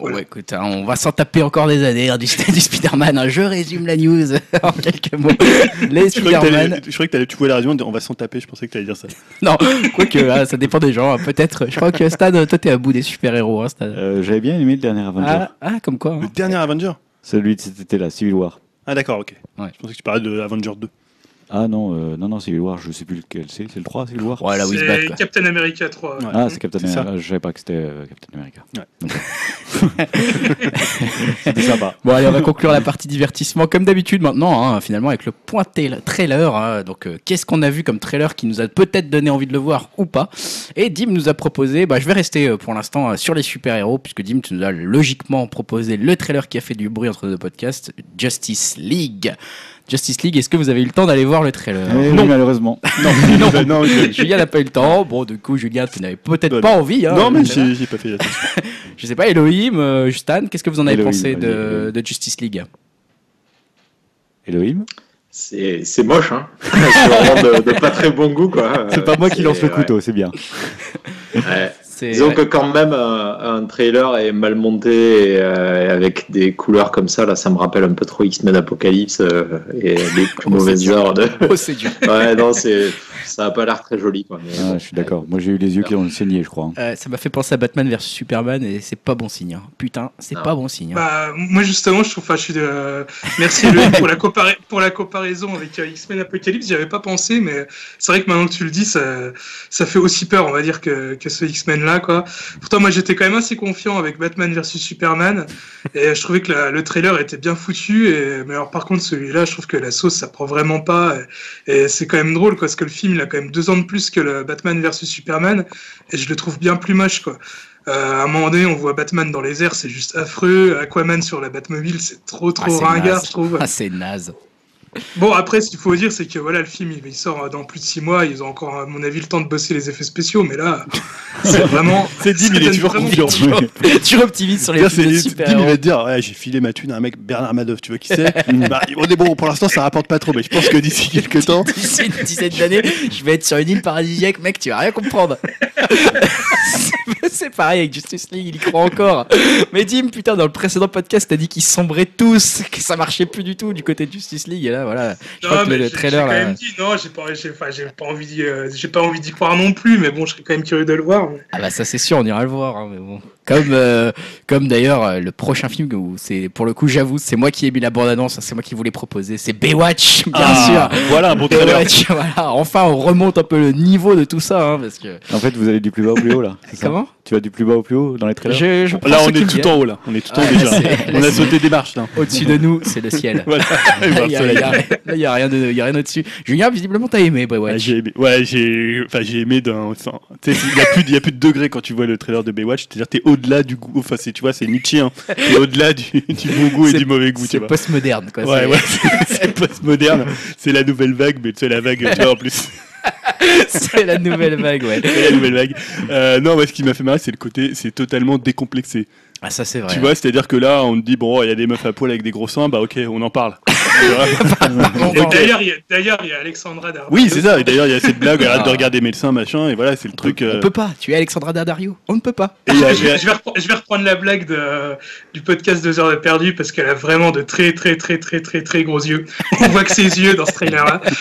Bon, Voilà. ouais, écoute, hein, on va s'en taper encore des années hein, du, du Spider-Man. hein. Je résume la news en quelques mots. Les Je croyais que Spider-Man. je croyais que t'allais- tu pouvais la raison, on va s'en taper, je pensais que tu allais dire ça. Non, quoique, hein, ça dépend des gens. hein, Peut-être. Je crois que Stan, toi, t'es à bout des super-héros. Hein, Stan. Euh, J'avais bien aimé le dernier Avenger. Ah, ah, comme quoi. Le dernier Avenger? Celui de cet été-là, Civil War. Ah d'accord, ok. Ouais. Je pensais que tu parlais de Avenger 2. Ah non, euh, non, non, Civil War, je sais plus lequel c'est. C'est le 3, Civil War Ouais, là où ils se battent, C'est quoi. Captain America 3. Ouais. Ah, c'est Captain C'est ça. America. Je savais pas que c'était euh, Captain America. Ouais. C'était sympa. Bon, allez, on va conclure la partie divertissement comme d'habitude maintenant, hein, finalement, avec le point tel- trailer. hein. donc, euh, qu'est-ce qu'on a vu comme trailer qui nous a peut-être donné envie de le voir ou pas? Et Dim nous a proposé, bah, je vais rester euh, pour l'instant euh, sur les super-héros, puisque Dim, tu nous as logiquement proposé le trailer qui a fait du bruit entre deux podcasts, Justice League. Justice League, est-ce que vous avez eu le temps d'aller voir le trailer Eh oui, malheureusement. Non, non, non, je- Julien n'a pas eu le temps. Bon, du coup, Julien, tu n'avais peut-être pas envie. Hein, non, mais j'ai j'ai pas fait attention. Je sais pas, Elohim, euh, Stan, qu'est-ce que vous en avez Elohim, pensé de, Justice League Elohim C'est c'est moche, hein. c'est vraiment de, de pas très bon goût, quoi. C'est pas moi qui lance le ouais. couteau, c'est bien. Ouais. Disons ouais. que quand même un, un trailer est mal monté et, euh, et avec des couleurs comme ça, là, ça me rappelle un peu trop X-Men Apocalypse euh, et les plus Oh, mauvaises heures de. Oh, c'est dur. Ouais, non, c'est ça a pas l'air très joli. Quoi, mais Ah, je suis d'accord. Moi, j'ai eu les yeux qui ont saigné, je crois. hein. Euh, ça m'a fait penser à Batman vs Superman et c'est pas bon signe. hein. Putain, c'est Non. pas bon signe. hein. Bah, moi justement, je trouve, enfin, je suis de... merci pour la, compara- pour la comparaison avec euh, X-Men Apocalypse. J'y avais pas pensé, mais c'est vrai que maintenant que tu le dis, ça, ça fait aussi peur, on va dire, que, que ce X-Men là, quoi. Pourtant, moi, j'étais quand même assez confiant avec Batman versus Superman, et je trouvais que la- le trailer était bien foutu. Et mais alors, par contre, celui-là, je trouve que la sauce, ça prend vraiment pas. Et, et c'est quand même drôle, quoi, parce que le film, il a quand même deux ans de plus que le Batman versus Superman, et je le trouve bien plus moche, quoi. Euh, à un moment donné, on voit Batman dans les airs, c'est juste affreux. Aquaman sur la Batmobile, c'est trop Ah, trop c'est ringard, naze. je trouve. Ah, c'est naze. Bon, après, ce qu'il faut dire, c'est que voilà, le film, il, il sort dans plus de six mois. Ils ont encore, à mon avis, le temps de bosser les effets spéciaux, mais là, c'est vraiment. C'est Dim, il est toujours vraiment confiant. tu optimises sur les c'est- Dim, il va te dire ouais, j'ai filé ma thune à un mec Bernard Madoff, tu vois qui c'est bah, On est bon, pour l'instant ça rapporte pas trop, mais je pense que d'ici quelques temps, D'ici une dizaine d'années, je vais être sur une île paradisiaque, mec, tu vas rien comprendre. C'est- c'est pareil avec Justice League, il y croit encore. Mais Dim, putain, dans le précédent podcast, t'as dit qu'ils sombraient tous, que ça marchait plus du tout du côté de Justice League. Et là, voilà. Je crois Non, que mais le j'ai- trailer, j'ai quand même dit, non, j'ai pas, j'ai, pas envie, d'y- euh, j'ai pas envie d'y croire non plus, mais bon, je serais quand même curieux de le voir. mais- Ah bah ça c'est sûr, on ira le voir. hein, mais bon. Comme, euh, comme d'ailleurs euh, le prochain film où c'est pour le coup j'avoue c'est moi qui ai mis la bande annonce, c'est moi qui voulais proposer, c'est Baywatch bien Ah, sûr. voilà un bon trailer. Baywatch, voilà. Enfin on remonte un peu le niveau de tout ça hein, parce que En fait, vous allez du plus bas au plus haut, là. comment? Tu vas du plus bas au plus haut dans les trailers? Je, je prends Là on est tout en haut là, on est tout en haut déjà. On a sauté des marches là. Au-dessus de nous c'est le ciel. Voilà. Là, il y a, rien de, il y a rien au-dessus. Julien visiblement t'as aimé Baywatch. j'ai aimé, ouais, j'ai, enfin, j'ai aimé d'un, il y a plus, de- il y a plus de degrés quand tu vois le trailer de Baywatch. C'est-à-dire, t'es au-delà du goût, enfin, c'est, tu vois, c'est Nietzsche, hein. T'es au-delà du, du bon goût et C'est- du mauvais goût, tu C'est postmoderne quoi. Ouais, c'est- ouais, c'est, c'est postmoderne. C'est la nouvelle vague, mais c'est la vague, tu vois, en plus. c'est la nouvelle vague ouais. C'est la nouvelle vague. Euh, non, moi, ce qui m'a fait marrer, c'est le côté, c'est totalement décomplexé. Ah ça c'est vrai. Tu vois, c'est-à-dire que là, on te dit, bon, il y a des meufs à poil avec des gros seins, bah, ok, on en parle. D'ailleurs, il y a, Alexandra Darbo. oui, c'est ça. Et d'ailleurs, il y a cette blague, arrête de regarder médecin, machin, et voilà, c'est le truc. on euh, peut pas. Tu es Alexandra Daddario. On ne peut pas. je, vais, je vais repre- je vais reprendre la blague de, du podcast 2 heures de perdu parce qu'elle a vraiment de très très très très très très gros yeux. On voit que ses yeux dans ce trailer là.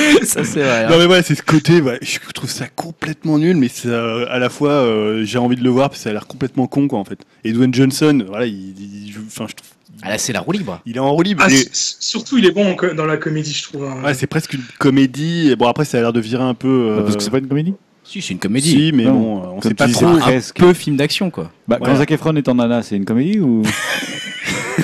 ça c'est vrai. hein. Non mais voilà, c'est ce côté, ouais, je trouve ça complètement nul, mais c'est, euh, à la fois euh, j'ai envie de le voir parce que ça a l'air complètement con quoi en fait. Et Dwayne Johnson, voilà, il, il- enfin, je trouve, Ah là c'est la roue libre. il est en roue libre. Ah, et- surtout, il est bon en dans la comédie, je trouve. hein. ouais, c'est presque une comédie. Et bon après, ça a l'air de virer un peu. euh, Bah, Parce que c'est pas une comédie Si c'est une comédie. Si, mais Non. bon, on Comme sait pas trop. c'est un presque. peu film d'action quoi. Bah, Quand. Zac Efron est en nana, c'est une comédie ou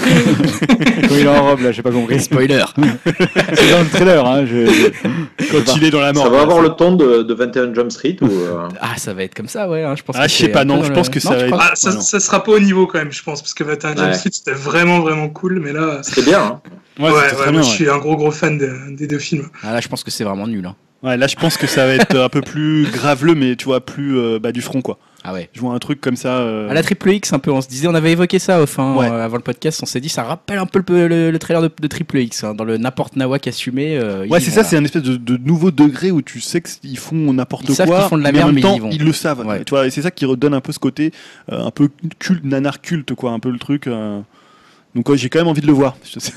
Quand il est en robe, là, j'ai pas compris. Spoiler. C'est dans le trailer, hein. Je... je- Quand il est dans la mort. Ça va là, avoir le ton de, de 21 Jump Street ou euh, ah ça va être comme ça ouais. hein, Je pense. Ah, que je sais pas, non, je le- pense que ça va être- Ah, ça, sera pas au niveau quand même, je pense, parce que 21 Jump. Street c'était vraiment vraiment cool, mais là, C'était bien. Hein. Ouais, ouais, moi, je suis un gros gros fan de- des deux films. Ah là je pense que c'est vraiment nul. hein. Ouais, là, je pense que ça va être un peu plus graveleux, mais tu vois, plus euh, bah, du front quoi. Ah ouais. Je vois un truc comme ça. euh, À la triple X un peu. On se disait on avait évoqué ça au fin Ouais. euh, avant le podcast. On s'est dit ça rappelle un peu le, le- le trailer de, de triple X hein, dans le n'importe nawak assumé. euh, Ouais, ils c'est ça, c'est un espèce de, de nouveau degré où tu sais qu'ils font n'importe Ils savent quoi. qu'ils font de la mais merde, en même mais temps, ils vont. ils le savent. Ouais. Tu vois, et c'est ça qui redonne un peu ce côté un peu culte, nanar culte, quoi, un peu le truc. Donc, ouais, j'ai quand même envie de le voir. Je sais-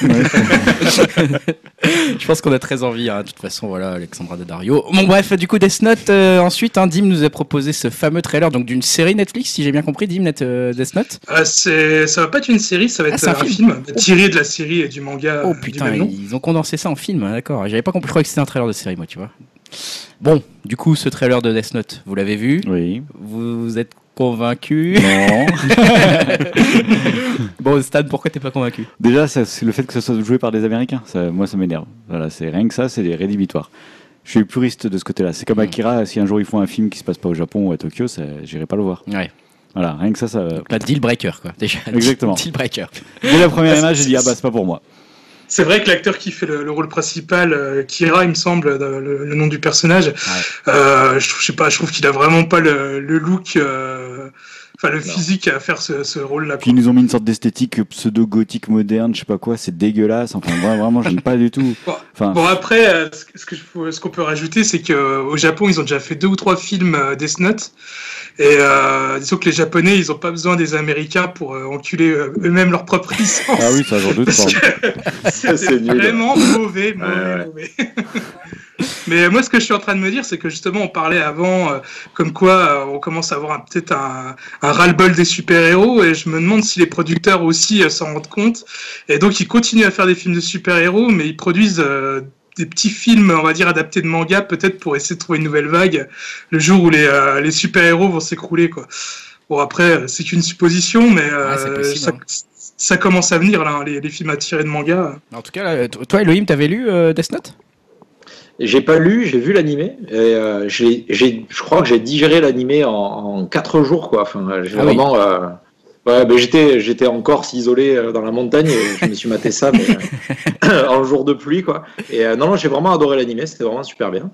Je pense qu'on a très envie, hein, de toute façon, voilà, Alexandra Daddario. Bon, bref, du coup, Death Note, euh, ensuite, hein, Dim nous a proposé ce fameux trailer donc d'une série Netflix, si j'ai bien compris, Dim, Net, euh, Death Note. Euh, c'est, ça va pas être une série, ça va Ah, être un un, film. film, tiré de la série et du manga oh euh, putain, du même nom. ils ont condensé ça en film, hein, d'accord. J'avais pas compris, je croyais que c'était un trailer de série, moi, tu vois. Bon, du coup, ce trailer de Death Note, vous l'avez vu Oui. Vous êtes convaincu Non. Bon, Stan, pourquoi t'es pas convaincu? Déjà, ça, c'est le fait que ce soit joué par des Américains. Ça, moi, ça m'énerve. Voilà, c'est rien que ça, c'est des rédhibitoires. Je suis puriste de ce côté-là. C'est comme Mm. Akira. Si un jour ils font un film qui se passe pas au Japon ou à Tokyo, ça, j'irai pas le voir. Ouais, Voilà, rien que ça, ça. donc là, deal breaker, quoi, déjà. Exactement. Deal breaker. Dès la première image, j'ai dit ah bah c'est pas pour moi. C'est vrai que l'acteur qui fait le, le rôle principal, euh, Kira, il me semble, dans le, le nom du personnage, euh, je, trouve- je sais pas, je trouve qu'il a vraiment pas le, le look. Euh, enfin le Non. physique à faire ce, ce rôle-là. Puis ils nous ont mis une sorte d'esthétique pseudo-gothique moderne, je sais pas quoi, c'est dégueulasse. Enfin, moi, vraiment, j'aime pas du tout. Bon, Enfin, Bon après, euh, ce qu'on peut rajouter, c'est qu'au Japon, ils ont déjà fait deux ou trois films euh, Death Note. Et euh, disons que les Japonais, ils ont pas besoin des Américains pour euh, enculer euh, eux-mêmes leur propre licence. ah oui, ça j'en doute pas. c'est vraiment mauvais, mauvais, Ouais, ouais. mauvais. Mais moi, ce que je suis en train de me dire, c'est que justement, on parlait avant, euh, comme quoi euh, on commence à avoir peut-être un, un ras-le-bol des super-héros, et je me demande si les producteurs aussi euh, s'en rendent compte. Et donc, ils continuent à faire des films de super-héros, mais ils produisent des petits films, on va dire, adaptés de manga, peut-être pour essayer de trouver une nouvelle vague, le jour où les, les super-héros vont s'écrouler, quoi. Bon, après, c'est qu'une supposition, mais c'est possible, ça, hein. ça commence à venir, là, hein, les, les films à tirer de manga. En tout cas, là, toi, Elohim, t'avais lu Death Note? J'ai pas lu, j'ai vu l'animé. Et euh, j'ai, je crois que j'ai digéré l'animé en, en quatre jours, quoi. Enfin, j'ai Ah oui. vraiment. euh, ouais, mais j'étais, j'étais en Corse isolé euh, dans la montagne et je me suis maté ça, mais euh, en jour de pluie, quoi. Et euh, non, non, j'ai vraiment adoré l'animé. C'était vraiment super bien.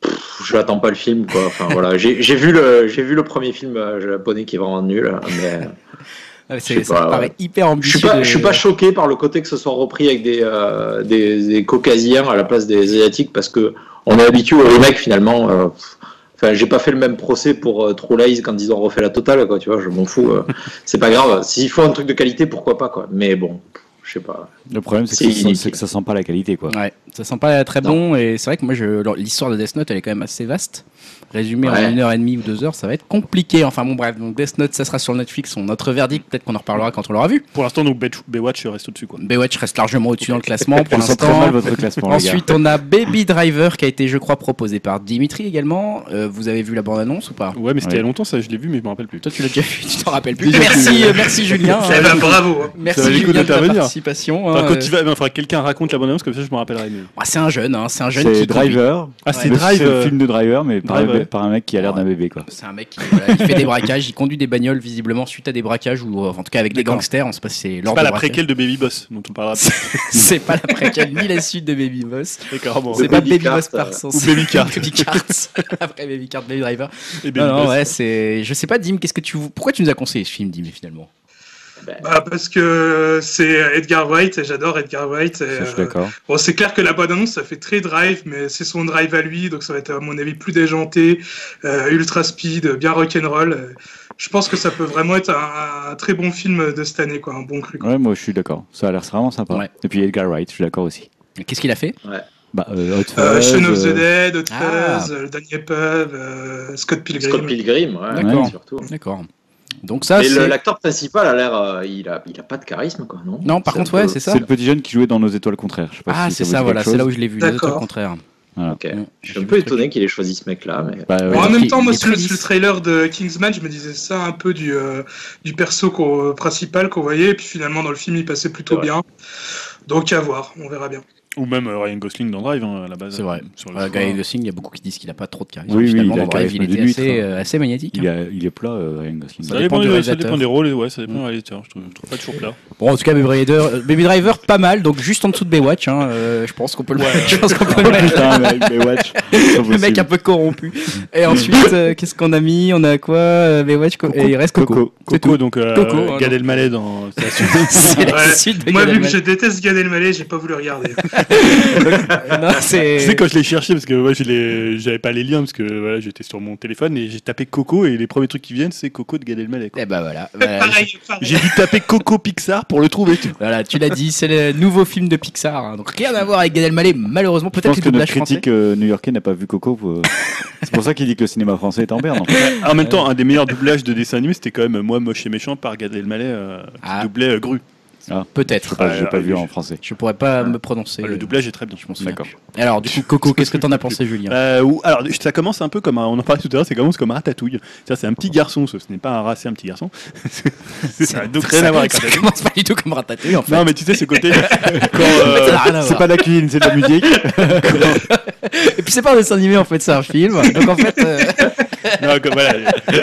Pff, je n'attends pas le film, quoi. Enfin voilà, j'ai, vu le, j'ai vu le premier film japonais qui est vraiment nul, hein, mais. C'est- Ça pas, me paraît hyper Je ambitieux. suis pas, de- je suis pas choqué par le côté que ce soit repris avec des, euh, des, des caucasiens à la place des asiatiques parce que on est habitué au remake finalement. euh, Enfin, j'ai pas fait le même procès pour euh, True Lies quand ils ont refait la totale, quoi. Tu vois, je m'en fous. euh, c'est pas grave. S'il faut un truc de qualité, pourquoi pas, quoi. Mais bon, je sais pas. Le problème, c'est C'est que, ça sent- inutile. c'est que ça sent pas la qualité, quoi. Ouais, ça sent pas très Non. bon et c'est vrai que moi, je- l'histoire de Death Note, elle est quand même assez vaste. Résumé en une heure et demie ou deux heures, ça va être compliqué. Enfin bon, bref, donc Death Note, ça sera sur Netflix. On, notre verdict, peut-être qu'on en reparlera quand on l'aura vu. Pour l'instant, donc Bay- Baywatch reste au-dessus. Quoi. Baywatch reste largement au-dessus dans le classement pour l'instant. classement. Ensuite, on a Baby Driver qui a été, je crois, proposé par Dimitri également. Euh, vous avez vu la bande-annonce ou pas? Ouais, mais c'était Ouais. il y a longtemps, ça, je l'ai vu, mais je me rappelle plus. Toi, tu l'as déjà vu, tu t'en rappelles plus. Déjà, Merci, tu- euh, merci Julien. Bravo. hein. Merci Julien de ta d'intervenir. participation. Enfin, hein, quand euh, il va, enfin, quelqu'un raconte la bande-annonce, comme ça je me rappellerai mieux. Ah, c'est un jeune, hein, c'est un jeune C'est qui conduit. Driver. Ah, c'est Le Drive. euh, film de Driver, mais par, Drive, un, ouais. par un mec qui a l'air d'un Ouais. bébé, quoi. C'est un mec qui voilà, il fait des braquages, il conduit des bagnoles visiblement suite à des braquages ou euh, en tout cas avec des gangsters. On sait pas si c'est pas la préquelle de Baby Boss dont on parlera c'est pas la préquelle ni la suite de Baby Boss. D'accord, bon. C'est pas Baby Boss par sens. ou Baby Cart. Baby Cart. Après Baby Cart, Baby Driver. Et Baby Non, ouais, c'est. Je sais pas, Dim, qu'est-ce que tu. Pourquoi tu nous as conseillé ce film, Dim, finalement? Bah, parce que c'est Edgar Wright et j'adore Edgar Wright. Et, je suis euh, d'accord. bon, c'est clair que la bonne annonce ça fait très drive, mais c'est son drive à lui, donc ça va être à mon avis plus déjanté, euh, ultra speed, bien rock'n'roll. Euh, Je pense que ça peut vraiment être un, un très bon film de cette année, quoi, un bon cru. quoi. Ouais, moi, je suis d'accord. Ça a l'air vraiment sympa. Ouais. Et puis Edgar Wright, je suis d'accord aussi. Qu'est-ce qu'il a fait? Bah, euh, Hot Euh, Fuzz, Shaun of the euh, Dead, Hot Ah. Fuzz, euh, Le Dernier Pub, euh, Scott Pilgrim. Scott Pilgrim, ouais, D'accord. surtout. D'accord. Donc ça, Mais l'acteur principal a l'air, euh, il a, il a pas de charisme, quoi, non? Non, par C'est contre, ouais, peu- c'est ça. C'est le petit jeune qui jouait dans Nos étoiles contraires. Je sais pas Ah, si c'est ça, voilà, c'est là où je l'ai vu. Les autres, au D'accord. contraire. Ok. Mm. Je suis un peu étonné qu'il ait choisi ce mec-là, mais. Bah, Ouais. Bon, en même temps, moi, sur le, le trailer de Kingsman, je me disais ça un peu du, euh, du perso qu'on- principal qu'on voyait, et puis finalement, dans le film, il passait plutôt bien. Donc, à voir, on verra bien. Ou même euh, Ryan Gosling dans Drive, hein, à la base. C'est vrai. Sur le. Guy Gosling, il y a beaucoup qui disent qu'il a pas trop de charisme. Oui, oui, Finalement, il a dans Drive, il était assez, hein. euh, assez magnétique. Il, a- il est plat, euh, Ryan Gosling. Ça, Ça dépend, dépend du des, ça réalisateur. dépend des rôles, ouais, ça dépend Mm. du réalisateur. Je trouve, je trouve pas toujours plat. Bon, en tout cas, Baby Driver, Baby Driver, pas mal, donc juste en dessous de Baywatch. Hein, euh, je pense qu'on peut le, je pense qu'on peut le mettre. Putain, mec, Baywatch. Le mec un peu corrompu. Et ensuite, euh, qu'est-ce qu'on a mis On a quoi euh, co- et il reste Coco. Coco. C'est Coco, tout. donc euh, Coco, hein, Gad non. Elmaleh dans c'est la suite. C'est la Ouais. suite de Moi, Gad vu que Elmaleh. je déteste Gad Elmaleh, j'ai pas voulu regarder. Non, c'est- Tu sais, quand je l'ai cherché, parce que ouais, je l'ai- j'avais pas les liens, parce que voilà, j'étais sur mon téléphone et j'ai tapé Coco et les premiers trucs qui viennent, c'est Coco de Gad Elmaleh. quoi. Eh ben voilà. Voilà, pareil, pareil. J'ai dû taper Coco Pixar pour le trouver. tu vois. Voilà, tu l'as dit, c'est le nouveau film de Pixar. hein. Donc rien à voir avec Gad Elmaleh, malheureusement. Je Peut-être pense que notre français. critique euh, new-yorkais n'a pas vu Coco. euh, C'est pour ça qu'il dit que le cinéma français est en berne. en fait. En même temps, un des meilleurs doublages de dessin animé, c'était quand même Moi Moche et Méchant par Gad Elmaleh, euh, qui Ah. doublait euh, Gru. Peut-être. Ah, J'ai pas Ah, vu je- en français. Je pourrais pas me prononcer. le doublage est très bien. Je souviens. D'accord. Alors, du coup, Coco, qu'est-ce que t'en as pensé, Julien Euh, ou- alors, ça commence un peu comme un- on en parlait tout à l'heure, c'est commence comme un ratatouille. C'est un petit garçon, ce, ce n'est pas un rat, c'est un petit garçon. ça n'a donc rien à voir avec ça Ratatouille. commence pas du tout comme Ratatouille, en fait. Non, mais tu sais, ce côté. Ça euh, C'est pas la cuisine, c'est de la musique. Et puis c'est pas un dessin animé en fait, c'est un film. Donc en fait, euh, non, comme- voilà,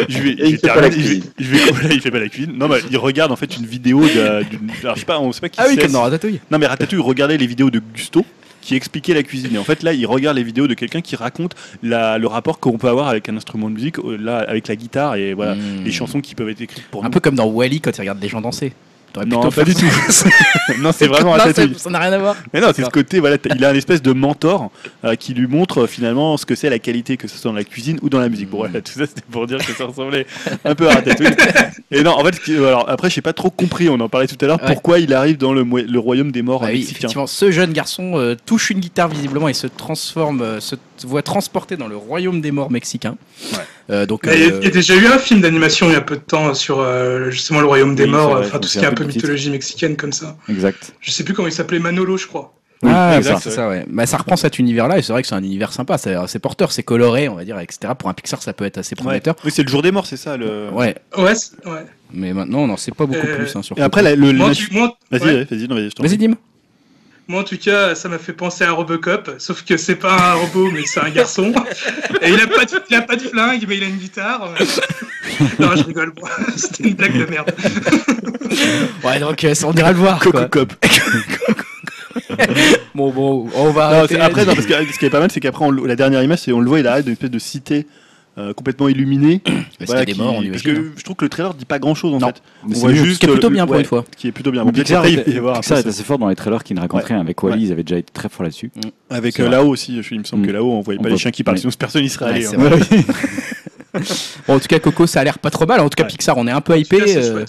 je vais, il fait pas la terminer, je vais- cuisine. je vais- voilà, il fait pas la cuisine. Non, bah, il regarde en fait une vidéo de- d'une. Alors, je sais pas, on sait pas qui ah oui, c'est. comme dans Ratatouille. Non, mais Ratatouille, regardait les vidéos de Gusto. qui expliquait la cuisine. Et en fait, là, il regarde les vidéos de quelqu'un qui raconte la- le rapport qu'on peut avoir avec un instrument de musique, euh, là, avec la guitare et voilà, Hmm. les chansons qui peuvent être écrites pour Un nous. peu comme dans Wally quand il regarde des gens danser. T'aurais Non, plutôt pas fait du ça. non, c'est vraiment Non, tatouage. ça ça n'a rien à voir. Mais non, c'est ce côté, voilà, t- il a un espèce de mentor euh, qui lui montre euh, finalement ce que c'est la qualité, que ce soit dans la cuisine ou dans la musique. Bon, voilà, tout ça c'était pour dire que ça ressemblait un peu à Ratatouille. Et non, en fait, ce qui- alors, après, j'ai pas trop compris, on en parlait tout à l'heure, Ouais. pourquoi il arrive dans le, royaume des morts Ah oui, effectivement, ce jeune garçon euh, touche une guitare visiblement et se transforme, euh, se voit transporté dans le royaume des morts mexicain. Ouais. Euh, donc, Il y a- euh, il y a déjà eu un film d'animation il y a peu de temps sur euh, justement le royaume des Oui, morts, enfin tout ce qui est un peu mythologie mexicaine comme ça. Exact. Je sais plus comment il s'appelait, Manolo, je crois. Oui, ah, exact, c'est ouais. ça, ouais. Bah, ça reprend cet univers-là et c'est vrai que c'est un univers sympa. C'est porteur, c'est coloré, on va dire, etc. Pour un Pixar, ça peut être assez Ouais. prometteur. Oui, c'est le jour des morts, c'est ça. Le... Ouais, Ouais, mais maintenant, on n'en sait pas beaucoup Euh, plus. Hein, sur Et après, la- le, Moi, tu- vas-y, ouais. vas-y, non, vas-y, Vas-y. Dim. Moi, en tout cas, ça m'a fait penser à Robocop, sauf que c'est pas un robot, mais c'est un garçon. Et il a pas de, il a pas de flingue, mais il a une guitare. non, je rigole. moi. C'était une blague de merde. Ouais, donc euh, on ira le voir. Coco quoi. Cop. Bon, bon, on va Non, arrêter. c'est- après, non, parce que ce qui est pas mal, c'est qu'après, on la dernière image, c'est on le voit, il arrive d'une espèce de cité euh, complètement illuminée. Parce qu'il y Voilà, a des qui- morts, on parce imagine. que je trouve que le trailer dit pas grand chose en Non. fait. Mais On c'est voit juste Ce qui est plutôt le- bien pour ouais, une fois. Qui est plutôt bien. Bon, Pixar, est- est assez fort dans les trailers qu'ils ne raconteraient. Avec Wally, Ouais. ils avaient déjà été très forts là-dessus. ça. Avec C'est euh, là-haut aussi, je- il me semble Mm. que là-haut, on voyait On pas voit- les chiens qui parlent, sinon personne n'y serait Ouais, allé. hein. Bon, en tout cas, Coco, ça a l'air pas trop mal. En tout cas, Ouais. Pixar, on est un peu hypé. c'est euh.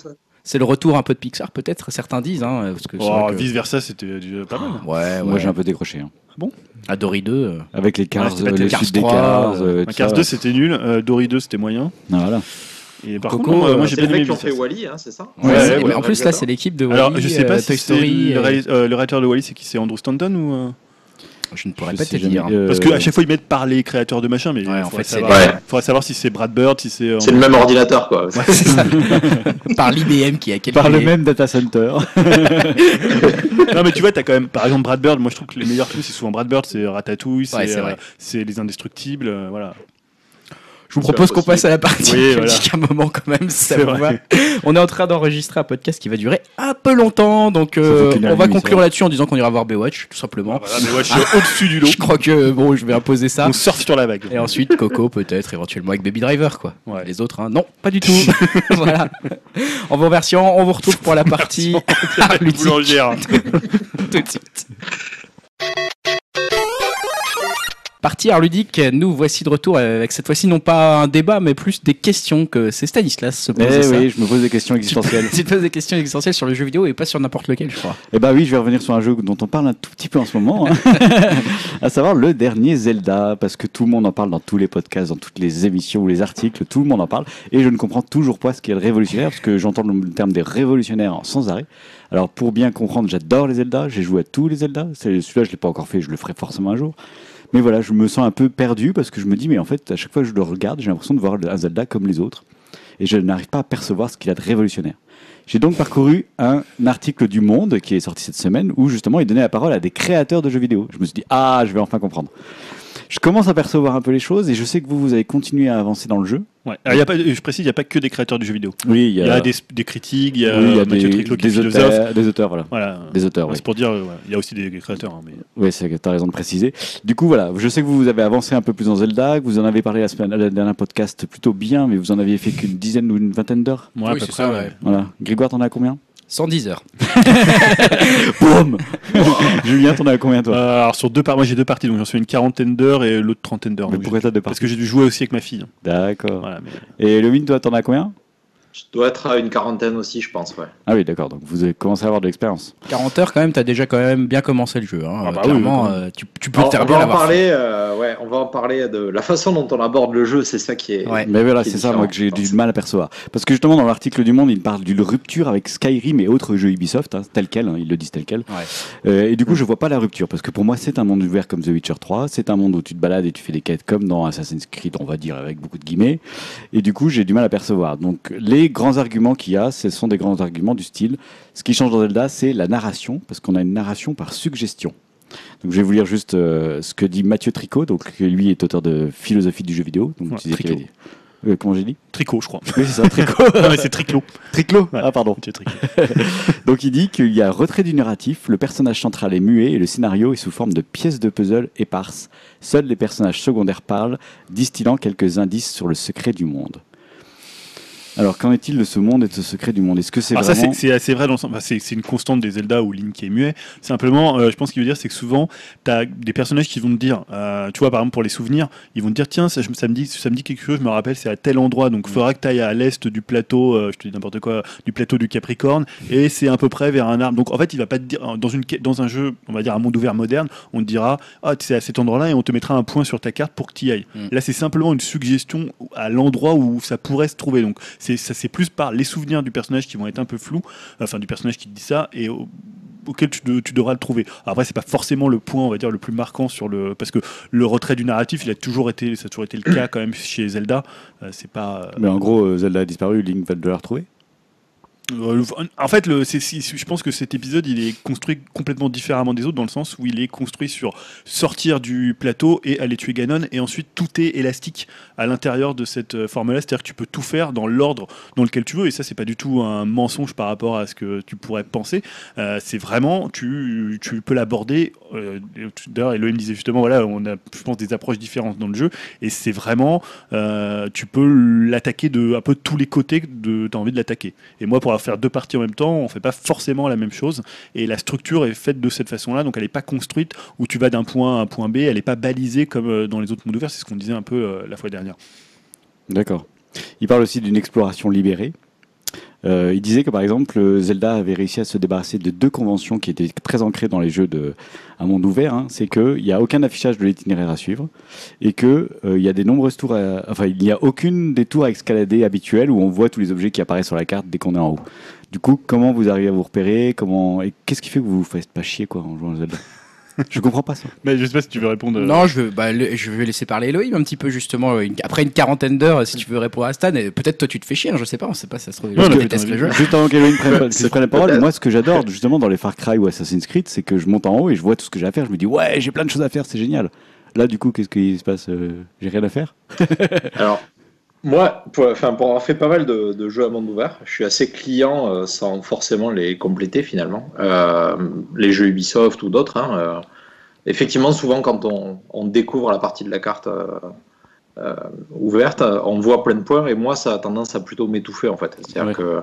C'est le retour un peu de Pixar, peut-être, certains disent. Hein, parce que c'est Oh, que- Vice versa, c'était pas mal. Ouais, ouais. Moi, j'ai un peu décroché. hein. À Dory 2. euh, Avec les Cars, Ouais, euh, les. Cars suites des 3, Cars. euh, euh, Cars ça. 2 c'était nul, euh, Dory 2 c'était moyen. Ah, voilà. Et par Coco, contre, moi, moi, euh, j'ai C'est bien les aimé mecs qui ont fait. Wally, hein, c'est ça? Ouais, Ouais, ouais, en plus, là, c'est l'équipe de Wally, Alors, je sais pas euh, si Toy c'est Story. le, euh, euh, le réalisateur de Wally, c'est qui? C'est Andrew Stanton ou euh, Je ne pourrais Je pas te dire. euh, Parce qu'à chaque fois ils mettent par les créateurs de machin, mais il Ouais, en faudrait, fait, c'est savoir, ouais. faudrait savoir si c'est Brad Bird, si c'est. euh, C'est le même ordinateur, quoi. Ouais, c'est ça. Par l'IBM qui a calculé. Par le même data center. non mais tu vois, t'as quand même, par exemple Brad Bird. Moi je trouve que les meilleurs films c'est souvent Brad Bird, c'est Ratatouille, c'est Ouais, c'est euh, c'est Les Indestructibles, euh, voilà. Je vous propose qu'on passe à la partie Oui, voilà. un moment quand même, si ça vous va. On est en train d'enregistrer un podcast qui va durer un peu longtemps, donc euh, on va conclure là-dessus en disant qu'on ira voir Baywatch, tout simplement. Voilà, mais ouais, je suis au-dessus du lot. Je crois que bon, je vais imposer ça. On surfe sur la vague. Et ensuite Coco peut-être éventuellement avec Baby Driver quoi. Ouais. Les autres hein, non, pas du tout. voilà. En vos versions, on vous retrouve pour la partie boulangères. tout de suite. Partie art ludique, nous voici de retour avec cette fois-ci non pas un débat mais plus des questions que c'est Stanislas se Eh posait ça. oui, je me pose des questions existentielles. Tu te poses des questions existentielles sur le jeu vidéo et pas sur n'importe lequel, je crois. Eh bah oui, je vais revenir sur un jeu dont on parle un tout petit peu en ce moment, hein. à savoir le dernier Zelda, parce que tout le monde en parle dans tous les podcasts, dans toutes les émissions ou les articles, tout le monde en parle, et je ne comprends toujours pas ce qu'est le révolutionnaire, parce que j'entends le terme des révolutionnaires sans arrêt. Alors pour bien comprendre, j'adore les Zelda, j'ai joué à tous les Zelda, celui-là je l'ai pas encore fait, je le ferai forcément un jour. Mais voilà, je me sens un peu perdu parce que je me dis, mais en fait, à chaque fois que je le regarde, j'ai l'impression de voir un Zelda comme les autres. Et je n'arrive pas à percevoir ce qu'il a de révolutionnaire. J'ai donc parcouru un article du Monde qui est sorti cette semaine où justement il donnait la parole à des créateurs de jeux vidéo. Je me suis dit, ah, je vais enfin comprendre. Je commence à percevoir un peu les choses et je sais que vous, vous avez continué à avancer dans le jeu. Ouais. Alors, il y a pas, je précise, il n'y a pas que des créateurs du jeu vidéo. Oui, Il y a des, des critiques, il y a, oui, il y a Mathieu des, est des auteurs, des auteurs, voilà. Voilà. Des auteurs, oui. C'est pour dire, euh, ouais, il y a aussi des créateurs. hein, mais... Oui, tu as raison de préciser. Du coup, voilà, je sais que vous, vous avez avancé un peu plus dans Zelda, que vous en avez parlé la semaine, la dernière podcast plutôt bien, mais vous en aviez fait qu'une dizaine ou une vingtaine d'heures. Moi, à Oui, peu c'est près, ça, ouais. ouais. Voilà. Grégoire, t'en as combien? 110 heures. Boum Julien, t'en as à combien toi Euh, alors sur deux par... moi j'ai deux parties, donc j'en suis une quarantaine d'heures et l'autre trentaine d'heures. Mais donc pourquoi t'as deux Parce parties que j'ai dû jouer aussi avec ma fille. D'accord. Voilà, mais... Et Levin, toi, t'en as combien? Je dois être à une quarantaine aussi, je pense. Ouais. Ah oui, d'accord. Donc vous avez commencé à avoir de l'expérience. 40 heures quand même, t'as déjà quand même bien commencé le jeu. Hein. Ah bah Euh, oui, Clairement, oui, euh, tu, tu peux Alors, te faire on bien va en parler. euh, ouais, on va en parler de la façon dont on aborde le jeu. C'est ça qui est. Ouais. Mais voilà, c'est ça, moi, que j'ai du mal à percevoir. Parce que justement, dans l'article du Monde, il parle d'une rupture avec Skyrim et autres jeux Ubisoft, hein, tel quel, hein, ils le disent tel quel. Ouais. Euh, et du coup, je vois pas la rupture, parce que pour moi, c'est un monde ouvert comme The Witcher 3, c'est un monde où tu te balades et tu fais des quêtes comme dans Assassin's Creed, on va dire, avec beaucoup de guillemets. Et du coup, j'ai du mal à percevoir. Donc, les grands arguments qu'il y a, ce sont des grands arguments du style. Ce qui change dans Zelda, c'est la narration, parce qu'on a une narration par suggestion. Donc, je vais vous lire juste euh, ce que dit Mathieu Tricot, donc qui, lui est auteur de philosophie du jeu vidéo. Donc, Ouais, tu disais qu'il y avait Tricot. Euh, comment j'ai dit? Tricot, je crois. Oui, c'est ça, tricot. Non, mais c'est. Triclot Ouais. Ah, pardon. Donc il dit qu'il y a retrait du narratif, le personnage central est muet et le scénario est sous forme de pièces de puzzle éparses. Seuls les personnages secondaires parlent, distillant quelques indices sur le secret du monde. Alors qu'en est-il de ce monde et de ce secret du monde? Est-ce que c'est ça, vraiment... c'est c'est assez vrai dans enfin, c'est une constante des Zelda où Link est muet. Simplement, euh, je pense qu'il veut dire, c'est que souvent, tu as des personnages qui vont te dire, euh, tu vois, par exemple, pour les souvenirs, ils vont te dire, tiens, ça, ça me, dit, ça me dit quelque chose, je me rappelle, c'est à tel endroit, donc il faudra que tu ailles à l'est du plateau, euh, je te dis n'importe quoi, du plateau du Capricorne, et c'est à peu près vers un arbre. Donc en fait, il va pas te dire, dans, une, dans un jeu, on va dire un monde ouvert moderne, on te dira, ah, c'est à cet endroit-là, et on te mettra un point sur ta carte pour que tu y ailles. Mm. Là, c'est simplement une suggestion à l'endroit où ça pourrait se trouver. Donc c'est plus par les souvenirs du personnage qui vont être un peu flous, enfin du personnage qui dit ça, et au- auquel tu, de- tu devras le trouver. Après, c'est pas forcément le point, on va dire, le plus marquant sur le, parce que le retrait du narratif, il a toujours été, ça a toujours été le cas quand même chez Zelda. Euh, c'est pas. Mais en gros, euh, Zelda a disparu, Link va la retrouver Euh, le- en fait, je pense que cet épisode, il est construit complètement différemment des autres, dans le sens où il est construit sur sortir du plateau et aller tuer Ganon, et ensuite tout est élastique à l'intérieur de cette euh, forme-là, c'est-à-dire que tu peux tout faire dans l'ordre dans lequel tu veux, et ça, c'est pas du tout un mensonge par rapport à ce que tu pourrais penser. Euh, c'est vraiment, tu, peux l'aborder. euh, D'ailleurs, Elohim disait justement, voilà, on a, je pense, des approches différentes dans le jeu, et c'est vraiment, euh, tu peux l'attaquer de un peu tous les côtés tu as envie de l'attaquer. Et moi, pour faire deux parties en même temps, on fait pas forcément la même chose. Et la structure est faite de cette façon-là, donc elle n'est pas construite où tu vas d'un point A à un point B, elle n'est pas balisée comme euh, dans les autres mondes ouverts, c'est ce qu'on disait un peu euh, la fois dernière. D'accord. Il parle aussi d'une exploration libérée. Euh, il disait que par exemple, Zelda avait réussi à se débarrasser de deux conventions qui étaient très ancrées dans les jeux de un monde ouvert. hein. C'est qu'il n'y a aucun affichage de l'itinéraire à suivre et que euh, il y a des nombreuses tours. À, enfin, il n'y a aucune des tours à escalader habituelles où on voit tous les objets qui apparaissent sur la carte dès qu'on est en haut. Du coup, comment vous arrivez à vous repérer? Comment et qu'est-ce qui fait que vous vous faites pas chier quoi en jouant à Zelda? Je comprends pas ça. Mais je sais pas si tu veux répondre. euh, Non, je, veux- bah, le- je vais laisser parler Elohim un petit peu justement. une- après une quarantaine d'heures, si tu veux répondre à Stan, et peut-être toi tu te fais chier, hein, je sais pas, on sait pas, ça se trouve. Non, je non, déteste mais le jeu. Juste avant qu'Elohim prenne, la parole, moi ce que j'adore justement dans les Far Cry ou Assassin's Creed, c'est que je monte en haut et je vois tout ce que j'ai à faire. Je me dis ouais, j'ai plein de choses à faire, c'est génial. Là, du coup, qu'est-ce qui se passe Euh, J'ai rien à faire? Alors, moi, pour, enfin, pour avoir fait pas mal de, de jeux à monde ouvert, je suis assez client euh, sans forcément les compléter finalement. Euh, les jeux Ubisoft ou d'autres. hein, euh, effectivement, souvent quand on, on découvre la partie de la carte ouverte, on voit plein de points et moi, ça a tendance à plutôt m'étouffer en fait. C'est-à-dire que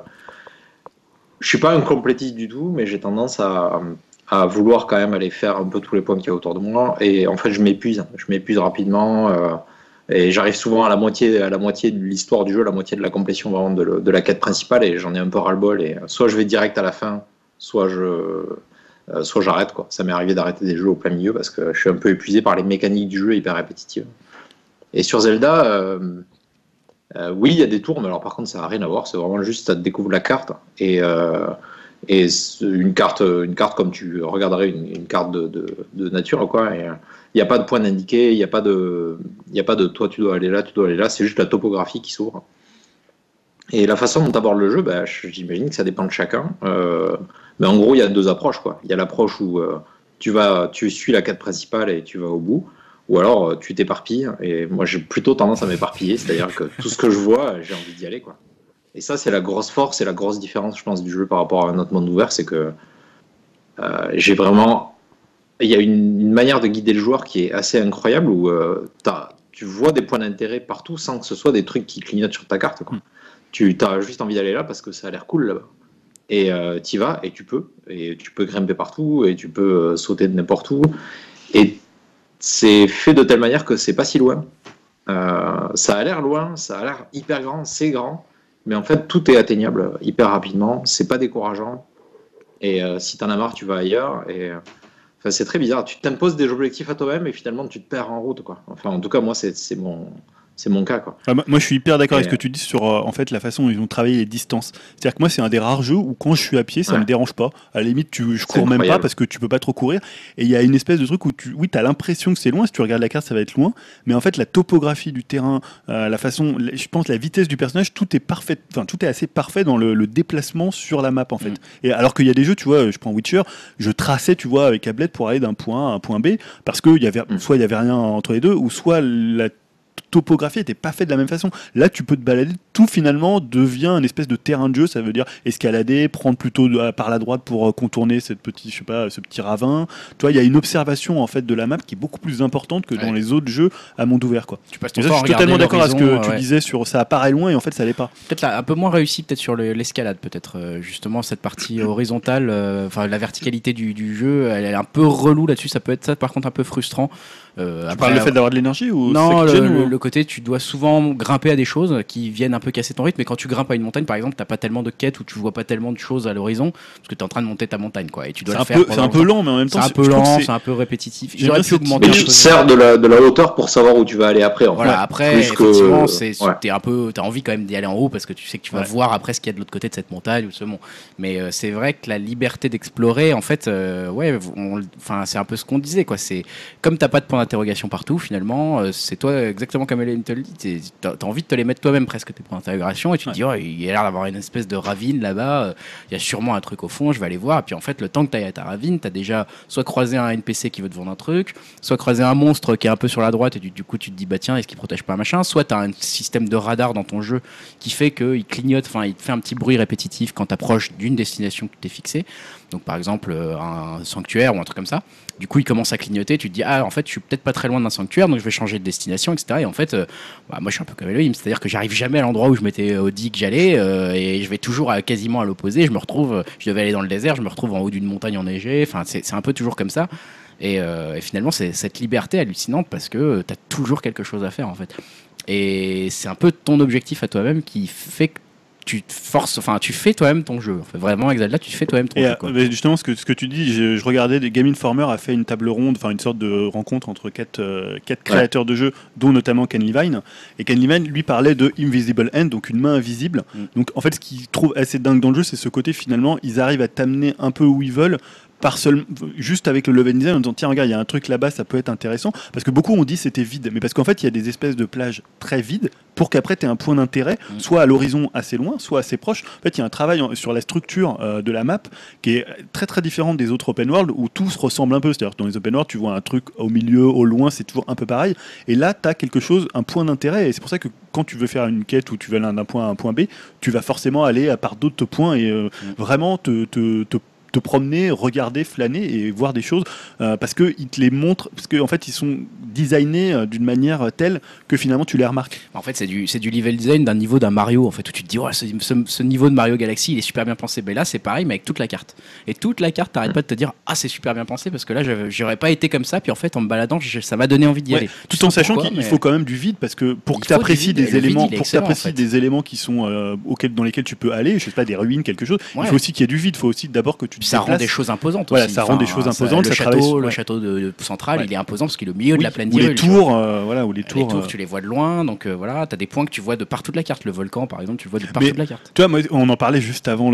je suis pas un complétiste du tout, mais j'ai tendance à, à vouloir quand même aller faire un peu tous les points qu'il y a autour de moi et en fait, je m'épuise. Je m'épuise rapidement. Et j'arrive souvent à la moitié, à la moitié de l'histoire du jeu, la moitié de la complétion vraiment de, la quête principale, et j'en ai un peu ras-le-bol. Et soit je vais direct à la fin, soit je, euh, soit j'arrête. Quoi. Ça m'est arrivé d'arrêter des jeux au plein milieu parce que je suis un peu épuisé par les mécaniques du jeu hyper répétitives. Et sur Zelda, euh, euh, oui, il y a des tours, mais alors par contre, ça n'a rien à voir. C'est vraiment juste, ça te découvre la carte. Et, et une carte, une carte comme tu regarderais une, carte de, nature, quoi. Euh, il n'y a pas de point indiqué, il n'y a pas de, a pas de toi tu dois aller là, tu dois aller là. C'est juste la topographie qui s'ouvre. Et la façon dont aborde le jeu, bah, j'imagine que ça dépend de chacun. Euh, mais en gros, il y a deux approches. Il y a l'approche où euh, tu vas, tu suis la quête principale et tu vas au bout, ou alors euh, tu t'éparpilles. Et moi, j'ai plutôt tendance à m'éparpiller, c'est-à-dire que tout ce que je vois, j'ai envie d'y aller, quoi. Et ça, c'est la grosse force et la grosse différence, je pense, du jeu par rapport à un autre monde ouvert, c'est que euh, j'ai vraiment, il y a une, une manière de guider le joueur qui est assez incroyable où euh, tu vois des points d'intérêt partout sans que ce soit des trucs qui clignotent sur ta carte. Quoi. Tu as juste envie d'aller là parce que ça a l'air cool là-bas. Et tu y vas et tu peux. Et tu peux grimper partout et tu peux euh, sauter de n'importe où. Et c'est fait de telle manière que c'est pas si loin. Euh, ça a l'air loin, ça a l'air hyper grand, c'est grand. Mais en fait, tout est atteignable hyper rapidement. C'est pas décourageant. Et euh, si t'en as marre, tu vas ailleurs. Et euh, enfin, c'est très bizarre. Tu t'imposes des objectifs à toi-même et finalement, tu te perds en route. Quoi. Enfin, en tout cas, moi, c'est mon, c'est mon cas. Quoi. Ah, moi- je suis hyper d'accord avec ce que tu dis sur euh, en fait la façon dont ils ont travaillé les distances. C'est-à-dire que moi, c'est un des rares jeux où quand je suis à pied, ça Ouais. me dérange pas. À la limite, tu, je cours même pas parce que tu peux pas trop courir. Et il y a une espèce de truc où tu, oui, as l'impression que c'est loin. Si tu regardes la carte, ça va être loin. Mais en fait, la topographie du terrain, euh, la façon, je pense, la vitesse du personnage, tout est parfait. Enfin, tout est assez parfait dans le, le déplacement sur la map en fait. Mm. Et alors qu'il y a des jeux, tu vois, je prends Witcher, je traçais, tu vois, avec Ablet pour aller d'un point A à un point B parce que il y avait Mm. soit il y avait rien entre les deux, ou soit la topographie n'était pas faite de la même façon. Là, tu peux te balader, tout finalement devient une espèce de terrain de jeu. Ça veut dire escalader, prendre plutôt par la droite pour euh, contourner cette petite, je sais pas, ce petit ravin. Tu vois, il y a une observation en fait de la map qui est beaucoup plus importante que dans les autres jeux à monde ouvert, quoi. Tu passes Et ton ça, temps je suis totalement d'accord à ce que l'horizon, tu ouais. disais sur ça apparaît loin et en fait ça l'est pas. Peut-être un peu moins réussi peut-être sur le- l'escalade peut-être euh, justement cette partie horizontale euh, enfin la verticalité du, du jeu elle est un peu relou là-dessus ça peut être ça par contre un peu frustrant Euh, Tu après, parles le fait d'avoir de l'énergie ou non, le, le- ou- le côté, tu dois souvent grimper à des choses qui viennent un peu casser ton rythme. Mais quand tu grimpes à une montagne, par exemple, t'as pas tellement de quêtes ou tu vois pas tellement de choses à l'horizon parce que tu es en train de monter ta montagne, quoi. Et tu dois C'est le un faire. peu, c'est un peu lent, mais en même C'est temps, un c'est- peu trouve que lent, c'est- un peu répétitif. Bien pu augmenter Mais un tu peu te sers de la, de la hauteur pour savoir où tu vas aller après. En Voilà, fait. après, Plus que- effectivement, c'est, ouais. t'es un peu, t'as envie quand même d'y aller en haut parce que tu sais que tu vas Ouais. voir après ce qu'il y a de l'autre côté de cette montagne ou ce mont. Mais euh, c'est vrai que la liberté d'explorer, en fait, euh, ouais, enfin, c'est un peu ce qu'on disait, quoi. C'est comme t'as pas de point d'interrogation partout, finalement, euh, c'est toi exactement comme Hélène te le dit. T'as, t'as envie de te les mettre toi-même presque tes points d'interrogation et tu te dis, oh, il y a l'air d'avoir une espèce de ravine là-bas. euh, Il y a sûrement un truc au fond, je vais aller voir. Et puis en fait, le temps que t'ailles à ta ravine, t'as déjà soit croisé un NPC qui veut te vendre un truc, soit croiser un monstre qui est un peu sur la droite et du, du coup tu te dis bah tiens est-ce qu'il protège pas un machin soit tu as un système de radar dans ton jeu qui fait qu'il clignote enfin il te fait un petit bruit répétitif quand tu approches d'une destination que tu t'es fixée donc par exemple euh, un sanctuaire ou un truc comme ça du coup il commence à clignoter tu te dis ah en fait je suis peut-être pas très loin d'un sanctuaire donc je vais changer de destination etc et en fait euh, bah, moi je suis un peu comme Elohim c'est à dire que j'arrive jamais à l'endroit où je m'étais euh, dit que j'allais et je vais toujours à- quasiment à l'opposé. Je me retrouve je devais aller dans le désert je me retrouve en haut d'une montagne enneigée. Enfin c'est un peu toujours comme ça. Et, et finalement, c'est cette liberté hallucinante parce que tu as toujours quelque chose à faire en fait. Et c'est un peu ton objectif à toi-même qui fait que tu te forces, enfin, tu fais toi-même ton jeu. Enfin, vraiment, avec Zelda, tu fais toi-même ton Et jeu. euh, quoi. mais justement, ce que, ce que tu dis, je, je regardais, Game Informer a fait une table ronde, enfin une sorte de rencontre entre quatre, euh, quatre créateurs de jeux, dont notamment Ken Levine. Et Ken Levine, lui, parlait de Invisible Hand, donc une main invisible. Mm. Donc en fait, ce qu'il trouve assez dingue dans le jeu, c'est ce côté finalement, ils arrivent à t'amener un peu où ils veulent. Par seul, juste avec le level design en disant tiens regarde il y a un truc là-bas ça peut être intéressant parce que beaucoup ont dit c'était vide mais parce qu'en fait il y a des espèces de plages très vides pour qu'après tu aies un point d'intérêt Mm. soit à l'horizon assez loin soit assez proche en fait il y a un travail sur la structure euh, de la map qui est très très différente des autres open world où tout se ressemble un peu. C'est-à-dire que dans les open world, tu vois un truc au milieu, au loin, c'est toujours un peu pareil. Et là, tu as quelque chose, un point d'intérêt. Et c'est pour ça que quand tu veux faire une quête où tu veux aller d'un point à un point B, tu vas forcément aller à part d'autres points et euh, vraiment te, te, te- te promener, regarder, flâner et voir des choses euh, parce qu'ils te les montrent, parce qu'en fait ils sont designés euh, d'une manière telle que finalement tu les remarques. En fait, c'est du, c'est du level design d'un niveau d'un Mario, en fait, où tu te dis, ouais, ce, ce- ce niveau de Mario Galaxy, il est super bien pensé. Mais là, c'est pareil, mais avec toute la carte. Et toute la carte, t'arrêtes pas de te dire, ah, c'est super bien pensé, parce que là, j'aurais pas été comme ça, puis en fait, en me baladant, ça m'a donné envie d'y Ouais, aller. tout en sachant qu'il mais- faut quand même du vide parce que pour Il que tu apprécies des vide, éléments pour que en fait. des éléments qui sont euh, auxquels, dans lesquels tu peux aller je sais pas des ruines quelque chose Ouais. il faut aussi qu'il y ait du vide il faut aussi d'abord que tu Puis ça rend des choses imposantes Voilà, aussi. ça rend des choses imposantes, le château, sur- le château de, de central, Ouais. il est imposant parce qu'il est au milieu de la plaine ou les tu tours euh, voilà ou les Les tours, euh, tu les vois de loin, donc euh, voilà, t'as des points que tu vois de partout de la carte. Le volcan, par exemple, tu le vois de partout Mais- de la carte. Tu vois, moi, on en parlait juste avant,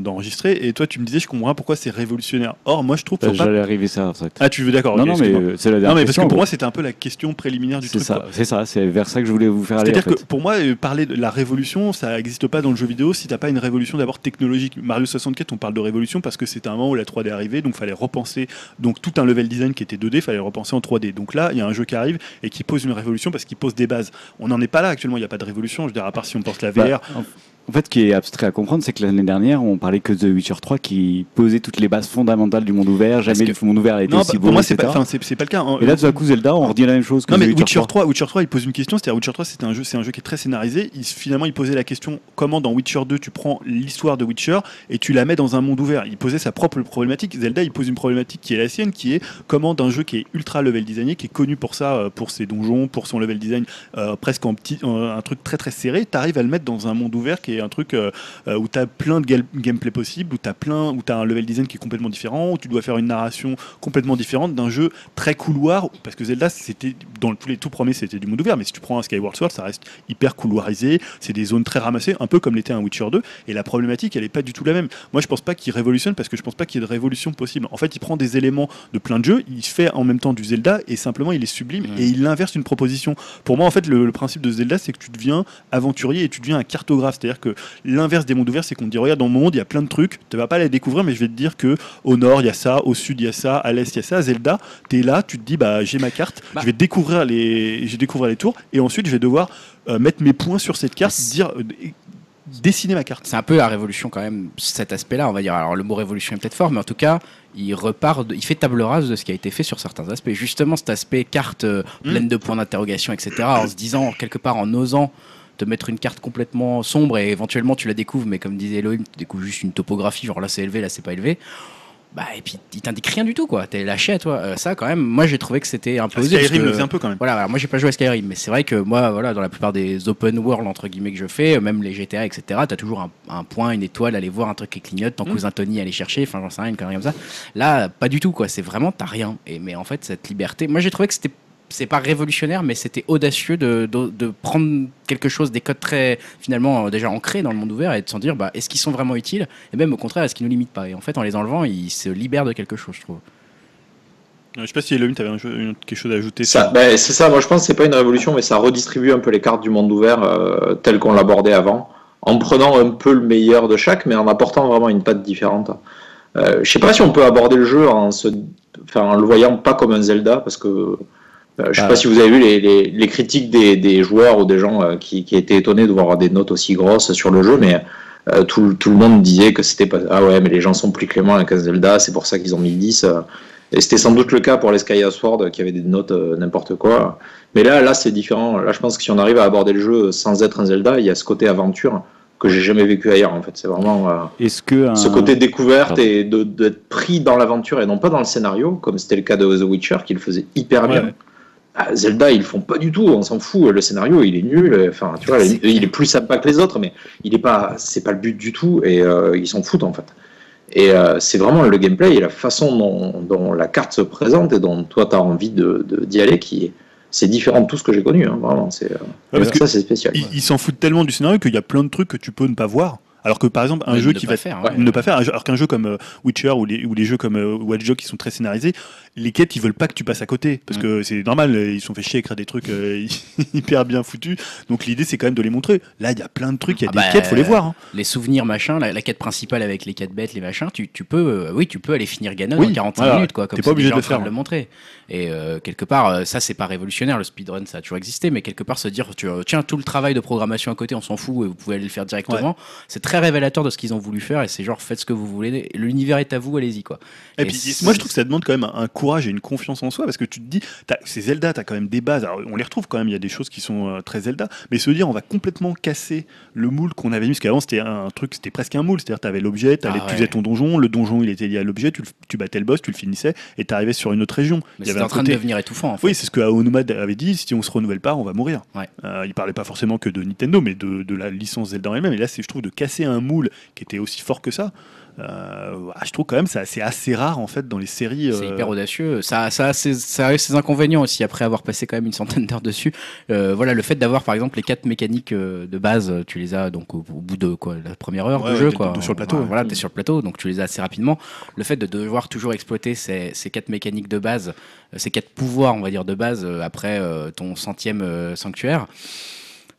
d'enregistrer, et toi, tu me disais, je comprends pourquoi c'est révolutionnaire. Or, moi, je trouve pas. J'allais arriver ça en fait. Ah, tu veux d'accord non, non, mais c'est la Non, dernière mais parce que pour moi, c'était un peu la question préliminaire du c'est truc. c'est ça, c'est vers ça que je voulais vous faire aller. C'est-à-dire que pour moi, parler de la révolution, ça n'existe pas dans le jeu vidéo si t'as pas une révolution d'abord technologique. Mario 64, on parle de révolution parce que c'était un moment où la 3D est arrivée, donc fallait repenser donc tout un level design qui était 2D, fallait le repenser en 3D. Donc là, il y a un jeu qui arrive et qui pose une révolution parce qu'il pose des bases. On n'en est pas là actuellement, il n'y a pas de révolution. Je veux dire, à part si on pense la VR. Bah, en- fait, ce qui est abstrait à comprendre, c'est que l'année dernière, on parlait que de The Witcher 3 qui posait toutes les bases fondamentales du monde ouvert. Jamais que- le monde ouvert a été non, aussi beau, pour moi, c'est pas, c'est pas le cas. Et là, tout à coup, Zelda, on redit la même chose que Non The mais Witcher Witcher 3. 3, Witcher 3, il pose une question. C'est-à-dire Witcher 3, c'est un jeu, c'est un jeu qui est très scénarisé. Il, finalement, il posait la question comment dans Witcher 2 tu prends l'histoire de Witcher et tu la mets dans un monde ouvert? Il posait sa propre problématique. Zelda, il pose une problématique qui est la sienne, qui est comment d'un jeu qui est ultra level designé, qui est connu pour ça, euh, pour ses donjons, pour son level design euh, presque en petit, un truc très très serré, t'arrives à le mettre dans un monde ouvert qui est un truc euh, euh, où t'as plein de gameplay possibles, où plein, où t'as un level design qui est complètement différent, où tu dois faire une narration complètement différente d'un jeu très couloir, parce que Zelda, c'était dans tous les tout premiers, c'était du monde ouvert, mais si tu prends un Skyward Sword, ça reste hyper couloirisé, c'est des zones très ramassées, un peu comme l'était un Witcher 2, et la problématique, elle est pas du tout la même. Moi, je pense pas qu'il révolutionne parce que je pense pas qu'il y ait de révolution possible. En fait, il prend des éléments de plein de jeux, il fait en même temps du Zelda et simplement il est sublime et il inverse une proposition. Pour moi, en fait, le, le principe de Zelda, c'est que tu deviens aventurier et tu deviens un cartographe, c'est-à-dire que que l'inverse des mondes ouverts, c'est qu'on te dit regarde dans mon monde il y a plein de trucs, tu vas pas les découvrir, mais je vais te dire que au nord il y a ça, au sud il y a ça, à l'est il y a ça. Zelda, tu es là, tu te dis bah j'ai ma carte, Bah. je vais découvrir les, je vais découvrir les tours, et ensuite je vais devoir euh, mettre mes points sur cette carte, dire euh, dessiner ma carte. C'est un peu la révolution quand même, cet aspect-là, on va dire. Alors le mot révolution est peut-être fort, mais en tout cas, il repart, de- il fait table rase de ce qui a été fait sur certains aspects. Justement, cet aspect carte euh, Mm. pleine de points d'interrogation, etc. En se disant quelque part, en osant te mettre une carte complètement sombre et éventuellement tu la découvres, mais comme disait Elohim, tu découvres juste une topographie, genre là c'est élevé, là c'est pas élevé. Bah et puis il t'indique rien du tout quoi. T'es lâché à toi. Euh, ça quand même, moi j'ai trouvé que c'était un peu Ah, Skyrim le faisait un peu quand même. voilà, alors moi j'ai pas joué à Skyrim, mais c'est vrai que moi, voilà, dans la plupart des open world entre guillemets que je fais, euh, même les GTA, etc., t'as toujours un, un point, une étoile, aller voir un truc qui clignote, ton Mm. cousin Tony aller chercher, enfin j'en sais rien, une connerie comme ça. Là, pas du tout quoi. C'est vraiment t'as rien. Et mais en fait cette liberté, moi j'ai trouvé que c'était c'est pas révolutionnaire, mais c'était audacieux de, de, de prendre quelque chose, des codes très finalement euh, déjà ancrés dans le monde ouvert et de s'en dire, bah, est-ce qu'ils sont vraiment utiles? Et même au contraire, est-ce qu'ils nous limitent pas? Et en fait, en les enlevant, ils se libèrent de quelque chose, je trouve. Je sais pas si Elohim, tu avais quelque chose à ajouter. Ça, ben, c'est ça, moi je pense que c'est pas une révolution, mais ça redistribue un peu les cartes du monde ouvert euh, telles qu'on l'abordait avant, en prenant un peu le meilleur de chaque, mais en apportant vraiment une patte différente. Euh, je sais pas si on peut aborder le jeu en, se, enfin, en le voyant pas comme un Zelda, parce que euh, je sais Ah. pas si vous avez vu les, les, les critiques des, des joueurs ou des gens euh, qui, qui étaient étonnés de voir des notes aussi grosses sur le jeu, mais euh, tout, tout le monde disait que c'était pas. Ah ouais, mais les gens sont plus cléments avec un Zelda, c'est pour ça qu'ils ont mis 10. euh. Et c'était sans doute le cas pour les Skyward Sword qui avaient des notes euh, n'importe quoi. Mais là, là c'est différent. Là, je pense que si on arrive à aborder le jeu sans être un Zelda, il y a ce côté aventure que j'ai jamais vécu ailleurs. En fait, c'est vraiment euh, Est-ce que un- ce côté découverte Pardon. et de- d'être pris dans l'aventure et non pas dans le scénario, comme c'était le cas de The Witcher, qui le faisait hyper bien. Ah, Zelda, ils font pas du tout. On s'en fout. Le scénario, il est nul. Enfin, tu vois, il est plus sympa que les autres, mais il est pas. C'est pas le but du tout. Et euh, ils s'en foutent en fait. Et euh, c'est vraiment le gameplay et la façon dont, dont la carte se présente et dont toi tu as envie de d'y aller qui est. C'est différent de tout ce que j'ai connu, hein, vraiment. C'est, euh, Ouais, parce que ça, c'est spécial. Ils ils s'en foutent tellement du scénario qu'il y a plein de trucs que tu peux ne pas voir. Alors que par exemple, un jeu qui va faire, ouais, ouais. ne pas faire, alors qu'un jeu comme euh, Witcher ou les, ou les jeux comme euh, Watch Dogs qui sont très scénarisés, les quêtes ils veulent pas que tu passes à côté parce Mm. que c'est normal, euh, ils sont fait chier à écrire des trucs euh, hyper bien foutus. Donc l'idée c'est quand même de les montrer. Là il y a plein de trucs, il y a Ah des bah, quêtes, faut les voir. hein. les souvenirs machin, la, la quête principale avec les quêtes bêtes, les machins, tu, tu peux, euh, oui, tu peux aller finir Ganon Oui, en 45 voilà. minutes, quoi. Comme T'es pas obligé de le faire, le montrer. Et euh, quelque part, ça c'est pas révolutionnaire, le speedrun, ça a toujours existé, mais quelque part se dire, tu, tiens, tout le travail de programmation à côté, on s'en fout, et vous pouvez aller le faire directement. C'est très révélateur de ce qu'ils ont voulu faire, et c'est genre faites ce que vous voulez. L'univers est à vous, allez-y, quoi. Et, Et puis moi je trouve que ça demande quand même un, courage et une confiance en soi parce que tu te dis, c'est Zelda, t'as quand même des bases. Alors, on les retrouve quand même, il y a des choses qui sont euh, très Zelda, mais se dire on va complètement casser le moule qu'on avait mis parce qu'avant c'était un truc, c'était presque un moule, c'est-à-dire t'avais l'objet, t'allais- Ah tu ouais. faisais ton donjon, le donjon il était lié à l'objet, tu, tu battais le boss, tu le finissais et t'arrivais sur une autre région. Mais en train côté- de devenir étouffant, en fait. Oui, c'est ce que Aonuma avait dit, si on se renouvelle pas, on va mourir. Ouais. Euh, il parlait pas forcément que de Nintendo, mais de, de la licence Zelda elle-même. Et là, c'est, je trouve, de casser un moule qui était aussi fort que ça. euh, ah, je trouve quand même ça c'est assez rare en fait dans les séries. C'est euh, hyper audacieux. Ça, ça, a ses, ça a eu ses inconvénients aussi après avoir passé quand même une centaine d'heures dessus. Euh, voilà, le fait d'avoir par exemple les quatre mécaniques de base, tu les as donc au, au bout de quoi, la première heure Ouais, de jeu, quoi. sur le plateau, Voilà, ouais. t'es sur le plateau, donc tu les as assez rapidement. Le fait de devoir toujours exploiter ces, ces quatre mécaniques de base, ces quatre pouvoirs, on va dire de base, après ton centième sanctuaire.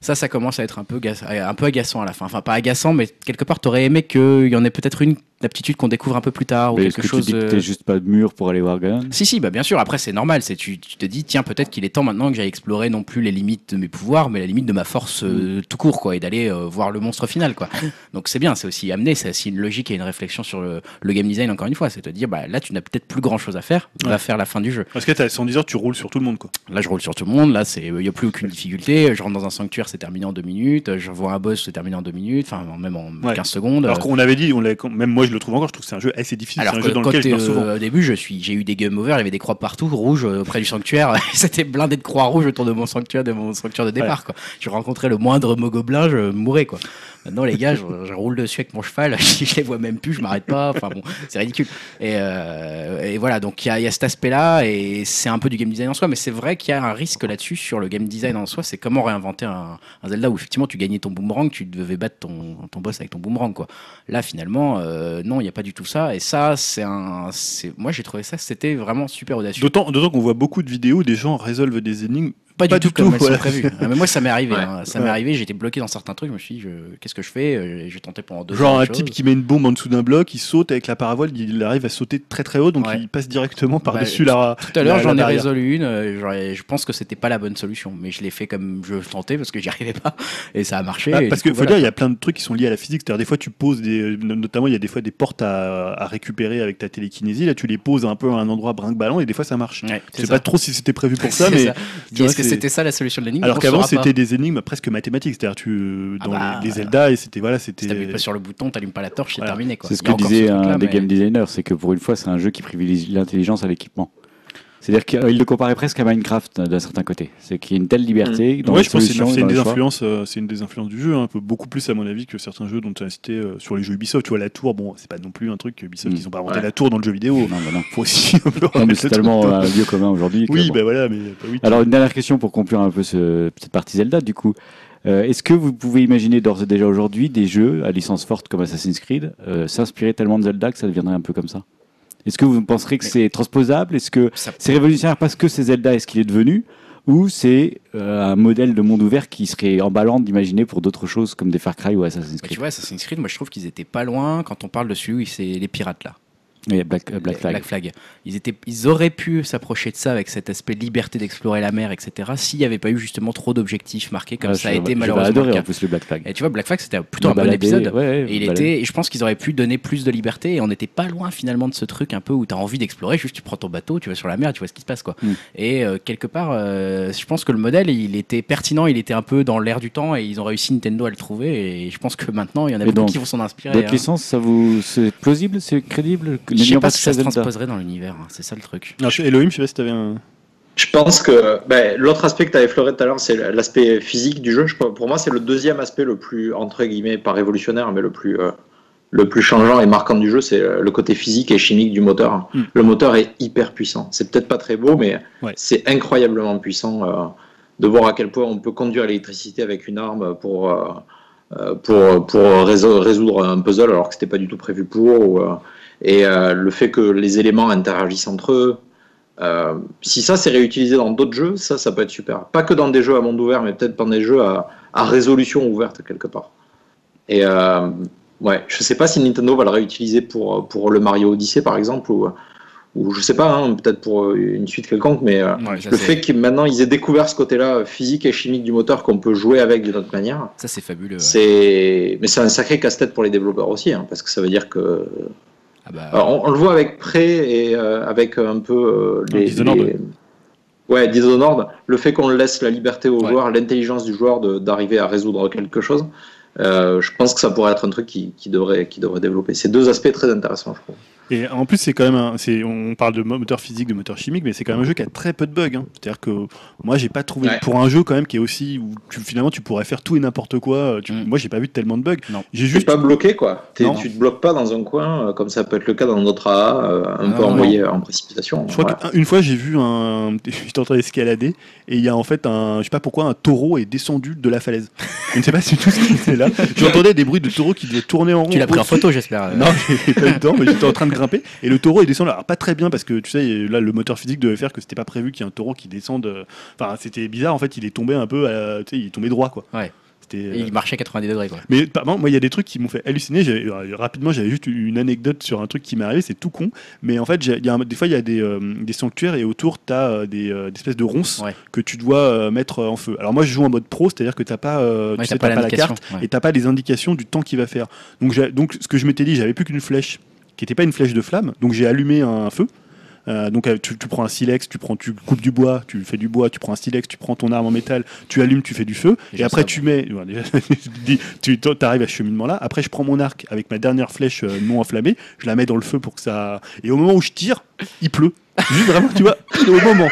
Ça, ça commence à être un peu, un peu agaçant à la fin. Enfin, pas agaçant, mais quelque part, t'aurais aimé qu'il y en ait peut-être une aptitude qu'on découvre un peu plus tard ou Mais quelque que chose. tu dis que euh, t'es juste pas de mur pour aller voir Ganon si, si, bah bien sûr. Après, c'est normal. C'est tu, tu te dis, tiens, peut-être qu'il est temps maintenant que j'aille explorer non plus les limites de mes pouvoirs, mais la limite de ma force euh, tout court, quoi, et d'aller euh, voir le monstre final, quoi. Donc c'est bien. C'est aussi amené. C'est aussi une logique et une réflexion sur le, le game design. Encore une fois, c'est te dire, bah là, tu n'as peut-être plus grand chose à faire. Va Ouais. faire la fin du jeu. Parce que t'as 110 heures, tu roules sur tout le monde quoi. Là, je roule sur tout le monde. Là, c'est, il y a plus aucune difficulté. Je rentre dans un sanctuaire, c'est terminé en deux minutes. Je vois un boss, c'est terminé en deux minutes. Enfin, même en Ouais. 15 secondes. Alors qu'on avait dit, on l'a- même moi je le trouve encore, je trouve que c'est un jeu assez difficile. Alors un jeu dans lequel je souvent. euh, au début, je suis, j'ai eu des game over, il y avait des croix partout, rouges, euh, près du sanctuaire. C'était blindé de croix rouges autour de mon sanctuaire, de mon sanctuaire de départ. Quoi. Je rencontrais le moindre mogobelin, je mourais. Quoi. Maintenant, les gars, je, je roule dessus avec mon cheval, je les vois même plus, je m'arrête pas. Enfin bon, c'est ridicule. Et, euh, voilà, donc il y a, cet aspect-là, et c'est un peu du game design en soi, mais c'est vrai qu'il y a un risque là-dessus sur le game design en soi. C'est comment réinventer un, Zelda où effectivement tu gagnais ton boomerang, tu devais battre ton, boss avec ton boomerang. Quoi. Là, finalement, euh, non, il n'y a pas du tout ça. Et ça, c'est un. Moi, j'ai trouvé ça, c'était vraiment super audacieux. D'autant qu'on voit beaucoup de vidéos où des gens résolvent des énigmes pas, Pas du du tout comme tout, elles voilà. sont prévues. Ah, mais moi, ça m'est arrivé. Ouais. hein. Ça Ouais. m'est arrivé. J'étais bloqué dans certains trucs. Je me suis dit, je- qu'est-ce que je fais Euh, J'ai tenté pendant deux Genre un type qui met une bombe en dessous d'un bloc, il saute avec la paravoile, il arrive à sauter très très haut, donc Ouais. il passe directement par-dessus Bah, la. Tout à l'heure, j'en ai résolu une. euh, Je pense que c'était pas la bonne solution, mais je l'ai fait comme je tentais parce que j'y arrivais pas et ça a marché. Ah, et parce coup, faut voilà, dire, il y a plein de trucs qui sont liés à la physique. C'est-à-dire, des fois, tu poses des. Notamment, il y a des fois des portes à, à récupérer avec ta télékinésie. Là, tu les poses un peu à un endroit brinque-ballon et des fois, ça marche. Je sais pas trop si c'était prévu pour ça, mais. Est-ce que c'était ça la solution de l'énigme Alors qu'avant, c'était des énigmes presque mathématiques. C'est-à-dire, tu. Ah Dans bah, les, les Zelda, et c'était. Voilà, Si c'était. t'appuies pas sur le bouton, t'allumes pas la torche, c'est Voilà. terminé. quoi. C'est ce que disait un des mais- game designers, c'est que pour une fois, c'est un jeu qui privilégie l'intelligence à l'équipement. C'est-à-dire qu'il le comparait presque à Minecraft d'un certain côté. C'est qu'il y a une telle liberté dans Ouais, les je pense que c'est une, dans des influences, euh, c'est une des influences du jeu, hein, un peu beaucoup plus à mon avis que certains jeux dont tu as cité euh, sur les jeux Ubisoft. Tu vois la tour, bon, c'est pas non plus un truc que Ubisoft Mm. ils ont pas inventé Ouais. la tour dans le jeu vidéo. Non, bah non. Faut aussi Non, c'est tellement dans- un lieu commun aujourd'hui. Oui, ben voilà, mais bah oui. Alors, une dernière question pour conclure un peu ce, cette partie Zelda, du coup. Euh, Est-ce que vous pouvez imaginer d'ores et déjà aujourd'hui des jeux à licence forte comme Assassin's Creed euh, s'inspirer tellement de Zelda que ça deviendrait un peu comme ça? Est-ce que vous penserez que c'est transposable? Est-ce que Ça- c'est révolutionnaire parce que c'est Zelda et ce qu'il est devenu? Ou c'est euh, un modèle de monde ouvert qui serait emballant d'imaginer pour d'autres choses comme des Far Cry ou Assassin's Mais tu Creed? vois, Assassin's Creed, moi je trouve qu'ils étaient pas loin. Quand on parle de celui où c'est les pirates là. Il y a Black, euh, Black Flag. Ils, étaient, ils auraient pu s'approcher de ça avec cet aspect liberté d'explorer la mer, etc. S'il n'y avait pas eu justement trop d'objectifs marqués comme Ah, ça a été malheureusement adorer le en plus le Black Flag. Et tu vois, Black Flag c'était plutôt un bon épisode. ouais, ouais, Et il était, et je pense qu'ils auraient pu donner plus de liberté et on n'était pas loin finalement de ce truc un peu où tu as envie d'explorer, juste tu prends ton bateau, tu vas sur la mer, tu vois ce qui se passe quoi. Mm. Et euh, quelque part, euh, je pense que le modèle il était pertinent, il était un peu dans l'air du temps et ils ont réussi Nintendo à le trouver et je pense que maintenant il y en a beaucoup qui vont s'en inspirer. D'autres hein. licences, ça vous, c'est plausible, c'est crédible Je sais N'ayant pas si ça se transposerait dans l'univers, hein, c'est ça le truc. Non, je- Elohim, je sais pas si t'avais un. Je pense que ben, l'autre aspect que tu as effleuré tout à l'heure, c'est l'aspect physique du jeu. Je- pour moi, c'est le deuxième aspect le plus, entre guillemets, pas révolutionnaire, mais le plus, euh, le plus changeant et marquant du jeu, c'est euh, le côté physique et chimique du moteur. Mm. Le moteur est hyper puissant. C'est peut-être pas très beau, mais Ouais. c'est incroyablement puissant euh, de voir à quel point on peut conduire l'électricité avec une arme pour, euh, pour, pour réso- résoudre un puzzle alors que c'était pas du tout prévu pour. ou, euh, et euh, le fait que les éléments interagissent entre eux. Euh, si ça c'est réutilisé dans d'autres jeux, ça, ça peut être super. Pas que dans des jeux à monde ouvert, mais peut-être dans des jeux à, à résolution ouverte quelque part. Et euh, ouais, je sais pas si Nintendo va le réutiliser pour, pour le Mario Odyssey par exemple, ou, ou je sais pas, hein, peut-être pour une suite quelconque, mais euh, Ouais, le fait que maintenant ils aient découvert ce côté-là physique et chimique du moteur qu'on peut jouer avec d'une autre manière, Ça c'est fabuleux. ouais. c'est mais c'est un sacré casse-tête pour les développeurs aussi, hein, parce que ça veut dire que Ah bah, alors, on, on le voit avec Prey et euh, avec un peu euh, les, Dishonored. les- Ouais, Dishonored, le fait qu'on laisse la liberté au Ouais. joueur, l'intelligence du joueur d'arriver à résoudre quelque chose, euh, je pense que ça pourrait être un truc qui, qui devrait, qui devrait développer. C'est deux aspects très intéressants, je trouve. Et en plus, c'est quand même un, c'est, on parle de moteur physique, de moteur chimique, mais c'est quand même un jeu qui a très peu de bugs. hein. C'est-à-dire que moi, j'ai pas trouvé Ouais. pour un jeu quand même qui est aussi où tu, finalement tu pourrais faire tout et n'importe quoi. euh, tu- Mm. Moi, j'ai pas vu tellement de bugs. Non. J'ai Juste pas bloqué, quoi. Non. tu te bloques pas dans un coin, euh, comme ça peut être le cas dans notre AA, euh, un Non, peu non, envoyé en précipitation. Je crois qu'une fois j'ai vu un, j'étais en train d'escalader et il y a en fait un, je sais pas pourquoi un taureau est descendu de la falaise. Je ne sais pas si tout ce qui était là. J'entendais des bruits de taureau qui devaient tourner en rond. tu l'as pris en photo, j'espère. Non, j'ai pas eu le temps, mais j'étais en train de grimper et le taureau est descendu. Alors pas très bien parce que tu sais là le moteur physique devait faire que c'était pas prévu qu'il y ait un taureau qui descende. euh, Enfin c'était bizarre en fait. Il est tombé un peu, à- tu sais, il est tombé droit quoi. Ouais. Et euh, il marchait à 90 degrés quoi. mais moi, il y a des trucs qui m'ont fait halluciner. Euh, rapidement, j'avais juste une anecdote sur un truc qui m'est arrivé. C'est tout con. Mais en fait, j'ai- il y a un- des fois, il y a des, euh, des sanctuaires et autour, tu as des, euh, des espèces de ronces Ouais. que tu dois euh, mettre en feu. Alors, moi, je joue en mode pro, c'est-à-dire que tu n'as pas, euh, Ouais, tu sais, t'as pas la carte ouais. et tu pas les indications du temps qu'il va faire. Donc, ce que je m'étais dit, j'avais plus qu'une flèche qui n'était pas une flèche de flamme. Donc, j'ai allumé un feu. Euh, donc euh, tu, tu prends un silex, tu prends, tu coupes du bois, tu fais du bois, tu prends un silex, tu prends ton arme en métal, tu allumes, tu fais du feu, Déjà et après tu mets, déjà, tu arrives à ce cheminement là. Après je prends mon arc avec ma dernière flèche euh, non enflammée, je la mets dans le feu pour que ça. Et au moment où je tire, il pleut. Juste vraiment, tu vois, au moment.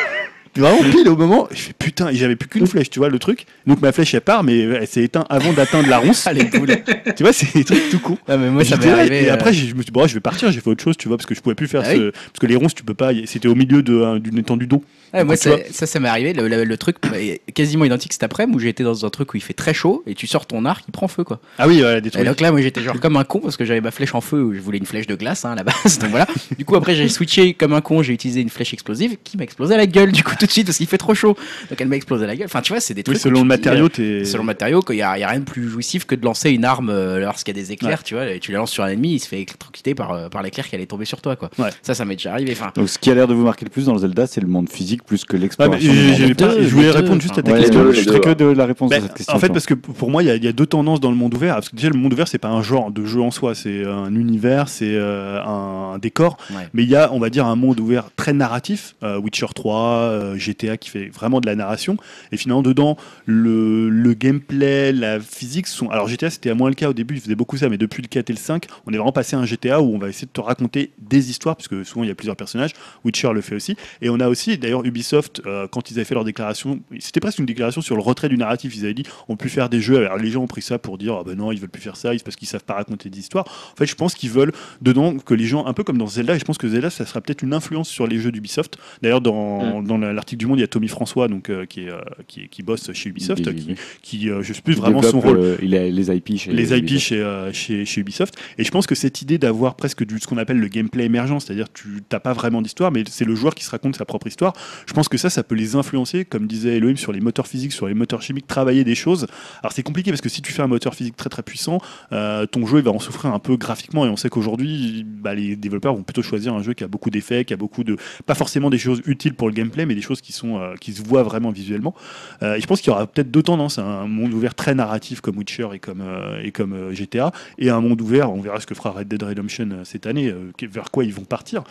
Vraiment pile au moment, je fais putain, et j'avais plus qu'une flèche, tu vois le truc. Donc ma flèche elle part, mais elle s'est éteinte avant d'atteindre la ronce. Ah, les tu vois, c'est des trucs tout con. Ah, mais moi ça J'étais m'est là, arrivé. Et euh, après, j'ai- je me suis dit, bon, je vais partir, j'ai fait autre chose, tu vois, parce que je pouvais plus faire Ah ce. Parce que les ronces, tu peux pas. C'était au milieu euh, d'une étendue d'eau. Ouais, moi, ça, ça, ça m'est arrivé. Le, le- le truc est quasiment identique cet après-midi où été dans un truc où il fait très chaud et tu sors ton arc, il prend feu quoi. Ah oui, voilà, des Et trucs. donc là, moi j'étais genre comme un con parce que j'avais ma flèche en feu où je voulais une flèche de glace hein, à la base. Donc voilà. Du coup, après, j'ai switché comme un con, j'ai utilisé une flèche explosive qui m'a explosé à la gueule du coup tout suite parce qu'il fait trop chaud. Donc elle m'a explosé la gueule. Enfin, tu vois, c'est des trucs. Oui, selon où le dis, matériau, euh, t'es. Selon le matériau, il n'y a, y a rien de plus jouissif que de lancer une arme euh, lorsqu'il y a des éclairs, tu vois, et tu la lances sur un ennemi, il se fait électrocuter par, euh, par l'éclair qui allait tomber sur toi, quoi. Ouais. Ça, ça m'est déjà arrivé. Enfin, Donc, ce qui a l'air de vous marquer le plus dans le Zelda, c'est le monde physique plus que l'exploration. je voulais répondre juste à ta question. je serais que de la réponse Ben, à cette question. en fait, parce que pour moi, il y, a- deux tendances dans le monde ouvert. Parce que déjà, le monde ouvert, c'est pas un genre de jeu en soi, c'est un univers, c'est euh, un, décor. Mais il y a, on va dire, un monde ouvert très narratif. euh, Witcher 3, euh, GTA qui fait vraiment de la narration. Et finalement, dedans, le, le gameplay, la physique sont. Alors, GTA, c'était à moins le cas au début, il faisait beaucoup ça, mais depuis le 4 et le 5, on est vraiment passé à un GTA où on va essayer de te raconter des histoires, puisque souvent il y a plusieurs personnages. Witcher le fait aussi. Et on a aussi, d'ailleurs, Ubisoft, euh, quand ils avaient fait leur déclaration, c'était presque une déclaration sur le retrait du narratif. Ils avaient dit on peut faire des jeux. Alors, les gens ont pris ça pour dire ah ben non, ils veulent plus faire ça, c'est parce qu'ils savent pas raconter des histoires. En fait, je pense qu'ils veulent dedans que les gens, un peu comme dans Zelda, et je pense que Zelda, ça sera peut-être une influence sur les jeux d'Ubisoft. D'ailleurs, dans, dans la- l'article du Monde, il y a Tommy François, donc, euh, qui, est, euh, qui, est- qui bosse chez Ubisoft, qui, qui, euh, je sais plus il vraiment son rôle il a les IP chez les IP Ubisoft. chez, chez, chez Ubisoft. Et je pense que cette idée d'avoir presque du, ce qu'on appelle le gameplay émergent, c'est-à-dire tu n'as pas vraiment d'histoire, mais c'est le joueur qui se raconte sa propre histoire, je pense que ça, ça peut les influencer, comme disait Elohim, sur les moteurs physiques, sur les moteurs chimiques, travailler des choses. Alors c'est compliqué parce que si tu fais un moteur physique très très puissant, euh, ton jeu il va en souffrir un peu graphiquement et on sait qu'aujourd'hui, bah, les développeurs vont plutôt choisir un jeu qui a beaucoup d'effets, qui a beaucoup de... pas forcément des choses utiles pour le gameplay, mais des choses qui, sont, euh, qui se voient vraiment visuellement. Euh, et je pense qu'il y aura peut-être deux tendances, un monde ouvert très narratif comme Witcher et comme, euh, GTA, et un monde ouvert, on verra ce que fera Red Dead Redemption cette année, vers quoi ils vont partir.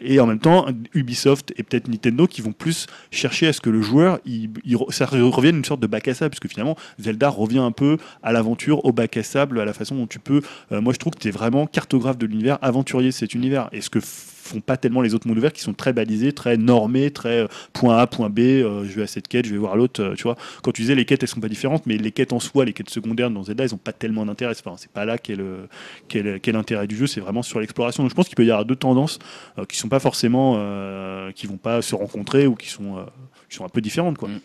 Et en même temps, Ubisoft et peut-être Nintendo qui vont plus chercher à ce que le joueur, il, ça revienne une sorte de bac à sable, puisque finalement, Zelda revient un peu à l'aventure, au bac à sable, à la façon dont tu peux... moi, je trouve que tu es vraiment cartographe de l'univers, aventurier de cet univers. Et ce que font pas tellement les autres mondes ouverts qui sont très balisés, très normés, très euh, point A, point B, euh, je vais à cette quête, je vais voir l'autre, euh, tu vois. Quand tu disais les quêtes, elles sont pas différentes, mais les quêtes en soi, les quêtes secondaires dans Zelda, elles ont pas tellement d'intérêt. Enfin, c'est pas là qu'est l'intérêt du jeu, c'est vraiment sur l'exploration. Donc je pense qu'il peut y avoir deux tendances qui sont pas forcément, qui vont pas se rencontrer ou qui sont, qui sont un peu différentes, quoi. Mm.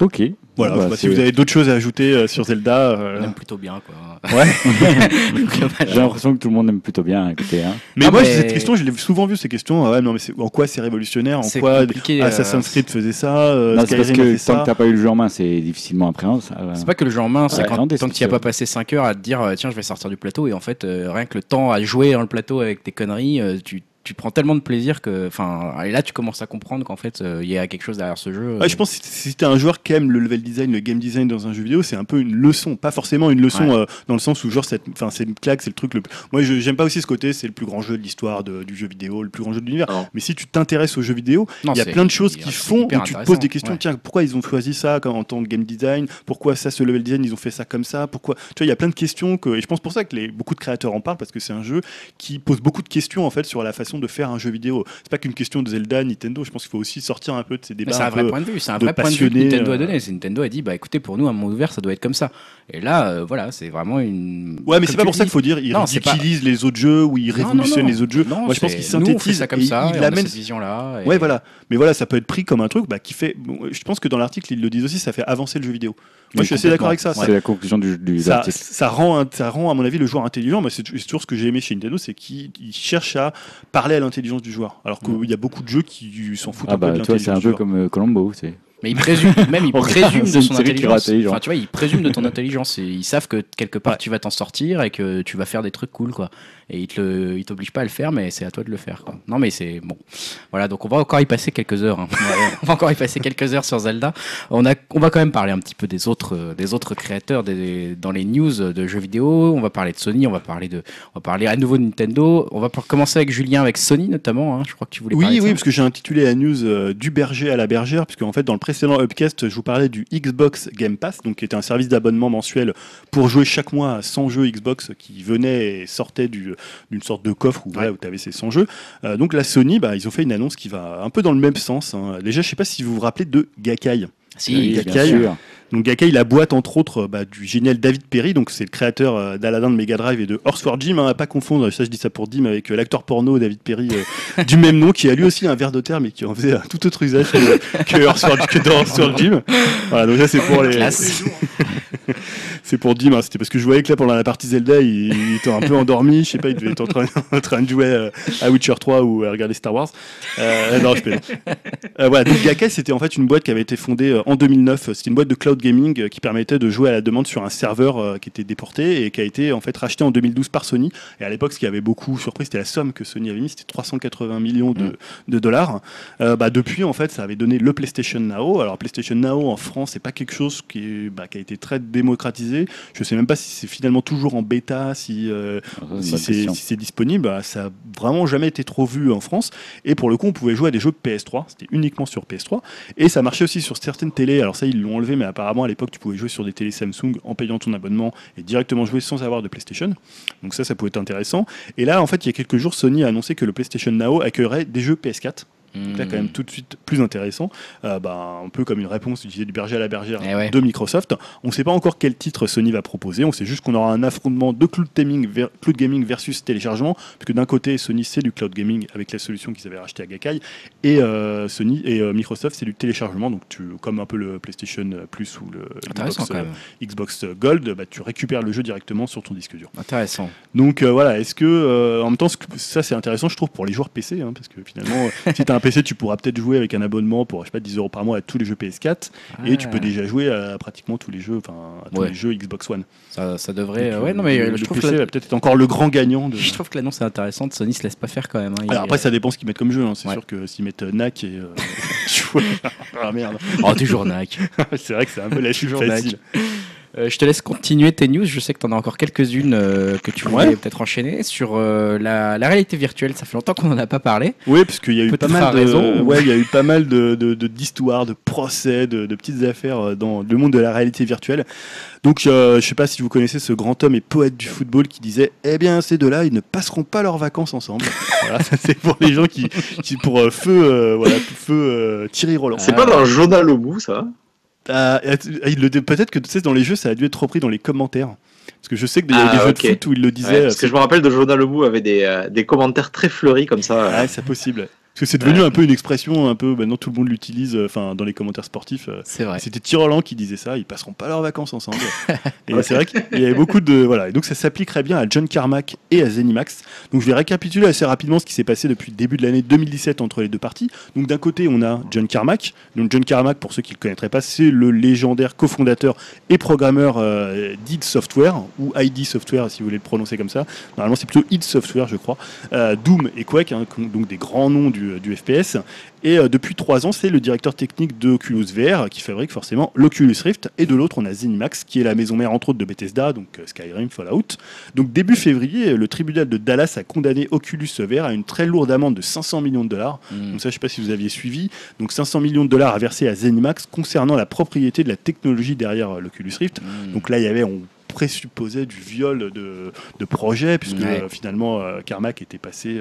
Ok. Voilà, Bah, si vous avez d'autres choses à ajouter euh, sur Zelda. euh, On aime plutôt bien, quoi. Ouais. J'ai l'impression que tout le monde aime plutôt bien écouter. Hein. Mais Ah, moi, mais- cette question, je l'ai souvent vu ces questions. Ah ouais, non, mais en quoi c'est révolutionnaire En quoi euh, Assassin's Creed faisait ça euh, Non, c'est parce que tant ça que t'as pas eu le jeu en main, c'est difficilement appréhensible. C'est pas que le jeu en main, c'est Ouais, quand tant que tu n'y as pas passé 5 heures à te dire euh, tiens je vais sortir du plateau et en fait euh, rien que le temps à jouer dans le plateau avec tes conneries, euh, tu, tu prends tellement de plaisir que enfin et là tu commences à comprendre qu'en fait euh, il y a quelque chose derrière ce jeu. Ouais, je pense que si t'es un joueur qui aime le level design, le game design dans un jeu vidéo, c'est un peu une leçon, pas forcément une leçon Ouais. euh, dans le sens où genre cette- enfin c'est une claque, c'est le truc le. Moi, je- j'aime pas aussi ce côté, c'est le plus grand jeu de l'histoire du jeu vidéo, le plus grand jeu de l'univers. Mais si tu t'intéresses aux jeux vidéo, il y a plein de choses qui font où tu te poses des questions. ouais. Tiens, pourquoi ils ont choisi ça en tant que game design? Pourquoi ça, ce level design, ils ont fait ça comme ça? Pourquoi Tu vois, il y a plein de questions que et je pense pour ça que les, beaucoup de créateurs en parlent parce que c'est un jeu qui pose beaucoup de questions en fait sur la façon de faire un jeu vidéo. C'est pas qu'une question de Zelda, Nintendo. Je pense qu'il faut aussi sortir un peu de ces débats. c'est un un vrai point de vue, c'est un vrai point de vue que Nintendo a euh. donné. Nintendo a dit bah écoutez pour nous un monde ouvert ça doit être comme ça. Et là euh, voilà c'est vraiment une. Ouais, mais c'est pas pour ça qu'il faut dire il Non, c'est pas- les autres jeux ou il Non, non, révolutionne non. les autres jeux. Non, Moi, je pense c'est- qu'il nous, on fait synthétise ça comme ça, il et on a amène cette vision là. Ouais, voilà. Mais voilà, ça peut être pris comme un truc bah, qui fait. je pense que dans l'article, ils le disent aussi, ça fait avancer le jeu vidéo. Moi, je suis assez d'accord avec ça. C'est la conclusion du, du Ça, ça, rend, ça rend, à mon avis, le joueur intelligent. Moi, c'est toujours ce que j'ai aimé chez Nintendo, c'est qu'ils ils cherchent à parler à l'intelligence du joueur. Alors qu'il y a beaucoup de jeux qui s'en foutent Ah un peu bah de toi c'est l'intelligence un peu comme euh, Colombo. c'est- Mais ils présument, même présument c'est de son intelligence. Enfin, tu vois, ils présument de ton intelligence. Et ils savent que quelque part tu vas t'en sortir et que tu vas faire des trucs cool, quoi. Et ils te t'obligent pas à le faire, mais c'est à toi de le faire, quoi. Non, mais c'est bon. Voilà, donc on va encore y passer quelques heures. hein. on va encore y passer quelques heures sur Zelda. On a, on va quand même parler un petit peu des autres, euh, des autres créateurs des, dans les news de jeux vidéo. On va parler de Sony, on va parler de, on va parler à nouveau de Nintendo. On va pour- commencer avec Julien, avec Sony notamment. hein. Je crois que tu voulais. parler Oui, de oui, ça. parce que j'ai intitulé la news euh, du berger à la bergère, puisque en fait, dans le précédent Upcast, je vous parlais du Xbox Game Pass, donc qui était un service d'abonnement mensuel pour jouer chaque mois à 100 jeux Xbox qui venaient et sortaient du- d'une sorte de coffre où, tu avais ces 100 jeux. Euh, donc la Sony, bah, ils ont fait une annonce qui va un peu dans le même sens. hein. Déjà, je sais pas si vous vous rappelez de Gakai. Si, Oui, Gakai, bien sûr. Donc Gakai, la boîte entre autres bah, du génial David Perry, donc c'est le créateur euh, d'Aladdin de Mega Drive et de Horse for Jim, hein, à pas confondre, ça je dis ça pour Dim avec euh, l'acteur porno David Perry euh, du même nom, qui a lui aussi un verre de terre mais qui en faisait un tout autre usage que, que, Horse for, que dans Horse for Jim. Voilà, donc ça c'est pour les. C'est pour Dim, hein, c'était parce que je voyais que là pendant la partie Zelda, il, il était un peu endormi, je sais pas, il devait être en train, en train de jouer euh, à Witcher 3 ou à regarder Star Wars. Euh, non, je plaisante. Euh, voilà, donc Gakkai, c'était en fait une boîte qui avait été fondée euh, en 2009. C'était une boîte de cloud gaming qui permettait de jouer à la demande sur un serveur qui était déporté et qui a été en fait racheté en 2012 par Sony. Et à l'époque, ce qui avait beaucoup surpris, c'était la somme que Sony avait mis, c'était 380 millions de, de dollars. Bah, depuis, en fait, ça avait donné le PlayStation Now. Alors, PlayStation Now en France, c'est pas quelque chose qui, bah, qui a été très démocratisé. Je sais même pas si c'est finalement toujours en bêta, si, euh, Ah, c'est si si disponible. Bah, ça a vraiment jamais été trop vu en France. Et pour le coup, on pouvait jouer à des jeux PS3. C'était uniquement sur PS3. Et ça marchait aussi sur certaines télés. Alors ça, ils l'ont enlevé, mais apparemment, à l'époque, tu pouvais jouer sur des télés Samsung en payant ton abonnement et directement jouer sans avoir de PlayStation. Donc ça, ça pouvait être intéressant. Et là, en fait, il y a quelques jours, Sony a annoncé que le PlayStation Now accueillerait des jeux PS4. Donc là, quand même, tout de suite plus intéressant. Euh, bah, un peu comme une réponse, disais, du berger à la bergère Eh ouais. de Microsoft. On ne sait pas encore quel titre Sony va proposer. On sait juste qu'on aura un affrontement de cloud gaming, ver- cloud gaming versus téléchargement. Puisque d'un côté, Sony, c'est du cloud gaming avec la solution qu'ils avaient rachetée à Gakkai. Et euh, Sony et euh, Microsoft, c'est du téléchargement. Donc, tu, comme un peu le PlayStation Plus ou le Xbox, Gold, bah, tu récupères le jeu directement sur ton disque dur. Intéressant. Donc voilà, est-ce que en même temps ça c'est intéressant je trouve pour les joueurs PC hein, parce que finalement si tu as un PC tu pourras peut-être jouer avec un abonnement pour je sais pas 10 euros par mois à tous les jeux PS4 et tu peux Ah. déjà jouer à pratiquement tous les jeux enfin à tous Ouais. les jeux Xbox One. Ça, ça devrait. Donc, ouais, euh, non, mais le, euh, je trouve PC la- va peut-être être encore le grand gagnant de Je trouve que l'annonce est intéressante. Sony se laisse pas faire quand même. hein. Alors après ça dépend ce qu'ils mettent comme jeu hein. c'est Ouais. sûr que s'ils mettent euh, NAC et ah merde Oh, toujours Nac. c'est vrai que c'est un peu la chute facile. Euh, je te laisse continuer tes news. Je sais que tu en as encore quelques-unes euh, que tu voulais Ouais. peut-être enchaîner sur euh, la, la réalité virtuelle. Ça fait longtemps qu'on n'en a pas parlé. Oui, parce qu'il y a eu pas mal de, raison, ou- ouais, il y a eu pas mal de de- de- d'histoires, de, procès, de, de petites affaires dans le monde de la réalité virtuelle. Donc, euh, je sais pas si vous connaissez ce grand homme et poète du football qui disait, eh bien, ces deux-là, ils ne passeront pas leurs vacances ensemble. voilà, c'est pour les gens qui, qui pour euh, feu, euh, voilà, feu euh, Thierry Roland. C'est Ah. pas dans le journal au bout, ça? Dit- peut-être que tu sais, dans les jeux, ça a dû être repris dans les commentaires. Parce que je sais qu'il y a Ah, des jeux de foot où il le disait. Ouais, Parce euh, que je me rappelle de Journal au bout avait des, euh, des commentaires très fleuris comme ça. Ah, c'est possible. Parce que c'est devenu un peu une expression, un peu maintenant tout le monde l'utilise, euh, enfin dans les commentaires sportifs. euh, C'est vrai. C'était Tyroland qui disait ça, ils passeront pas leurs vacances ensemble. et c'est vrai qu'il y avait beaucoup de voilà, et donc ça s'appliquerait bien à John Carmack et à Zenimax. Donc je vais récapituler assez rapidement ce qui s'est passé depuis le début de l'année 2017 entre les deux parties. Donc d'un côté, on a John Carmack. Donc John Carmack, pour ceux qui le connaîtraient pas, c'est le légendaire cofondateur et programmeur euh, d'id Software ou ID Software si vous voulez le prononcer comme ça. Normalement, c'est plutôt id Software, je crois. Euh, Doom et Quake, hein, donc des grands noms du, du FPS. Et euh, depuis trois ans, c'est le directeur technique de Oculus VR qui fabrique forcément l'Oculus Rift. Et de l'autre, on a Zenimax qui est la maison mère entre autres de Bethesda, donc euh, Skyrim, Fallout. Donc début février, le tribunal de Dallas a condamné Oculus VR à une très lourde amende de 500 millions de dollars. Mm. Donc ça, je sais pas si vous aviez suivi. Donc 500 millions de dollars à verser à Zenimax concernant la propriété de la technologie derrière euh, l'Oculus Rift. Mm. Donc là, il y avait, on présupposait du viol de, de projet, puisque Ouais. euh, finalement, euh, Carmack était passé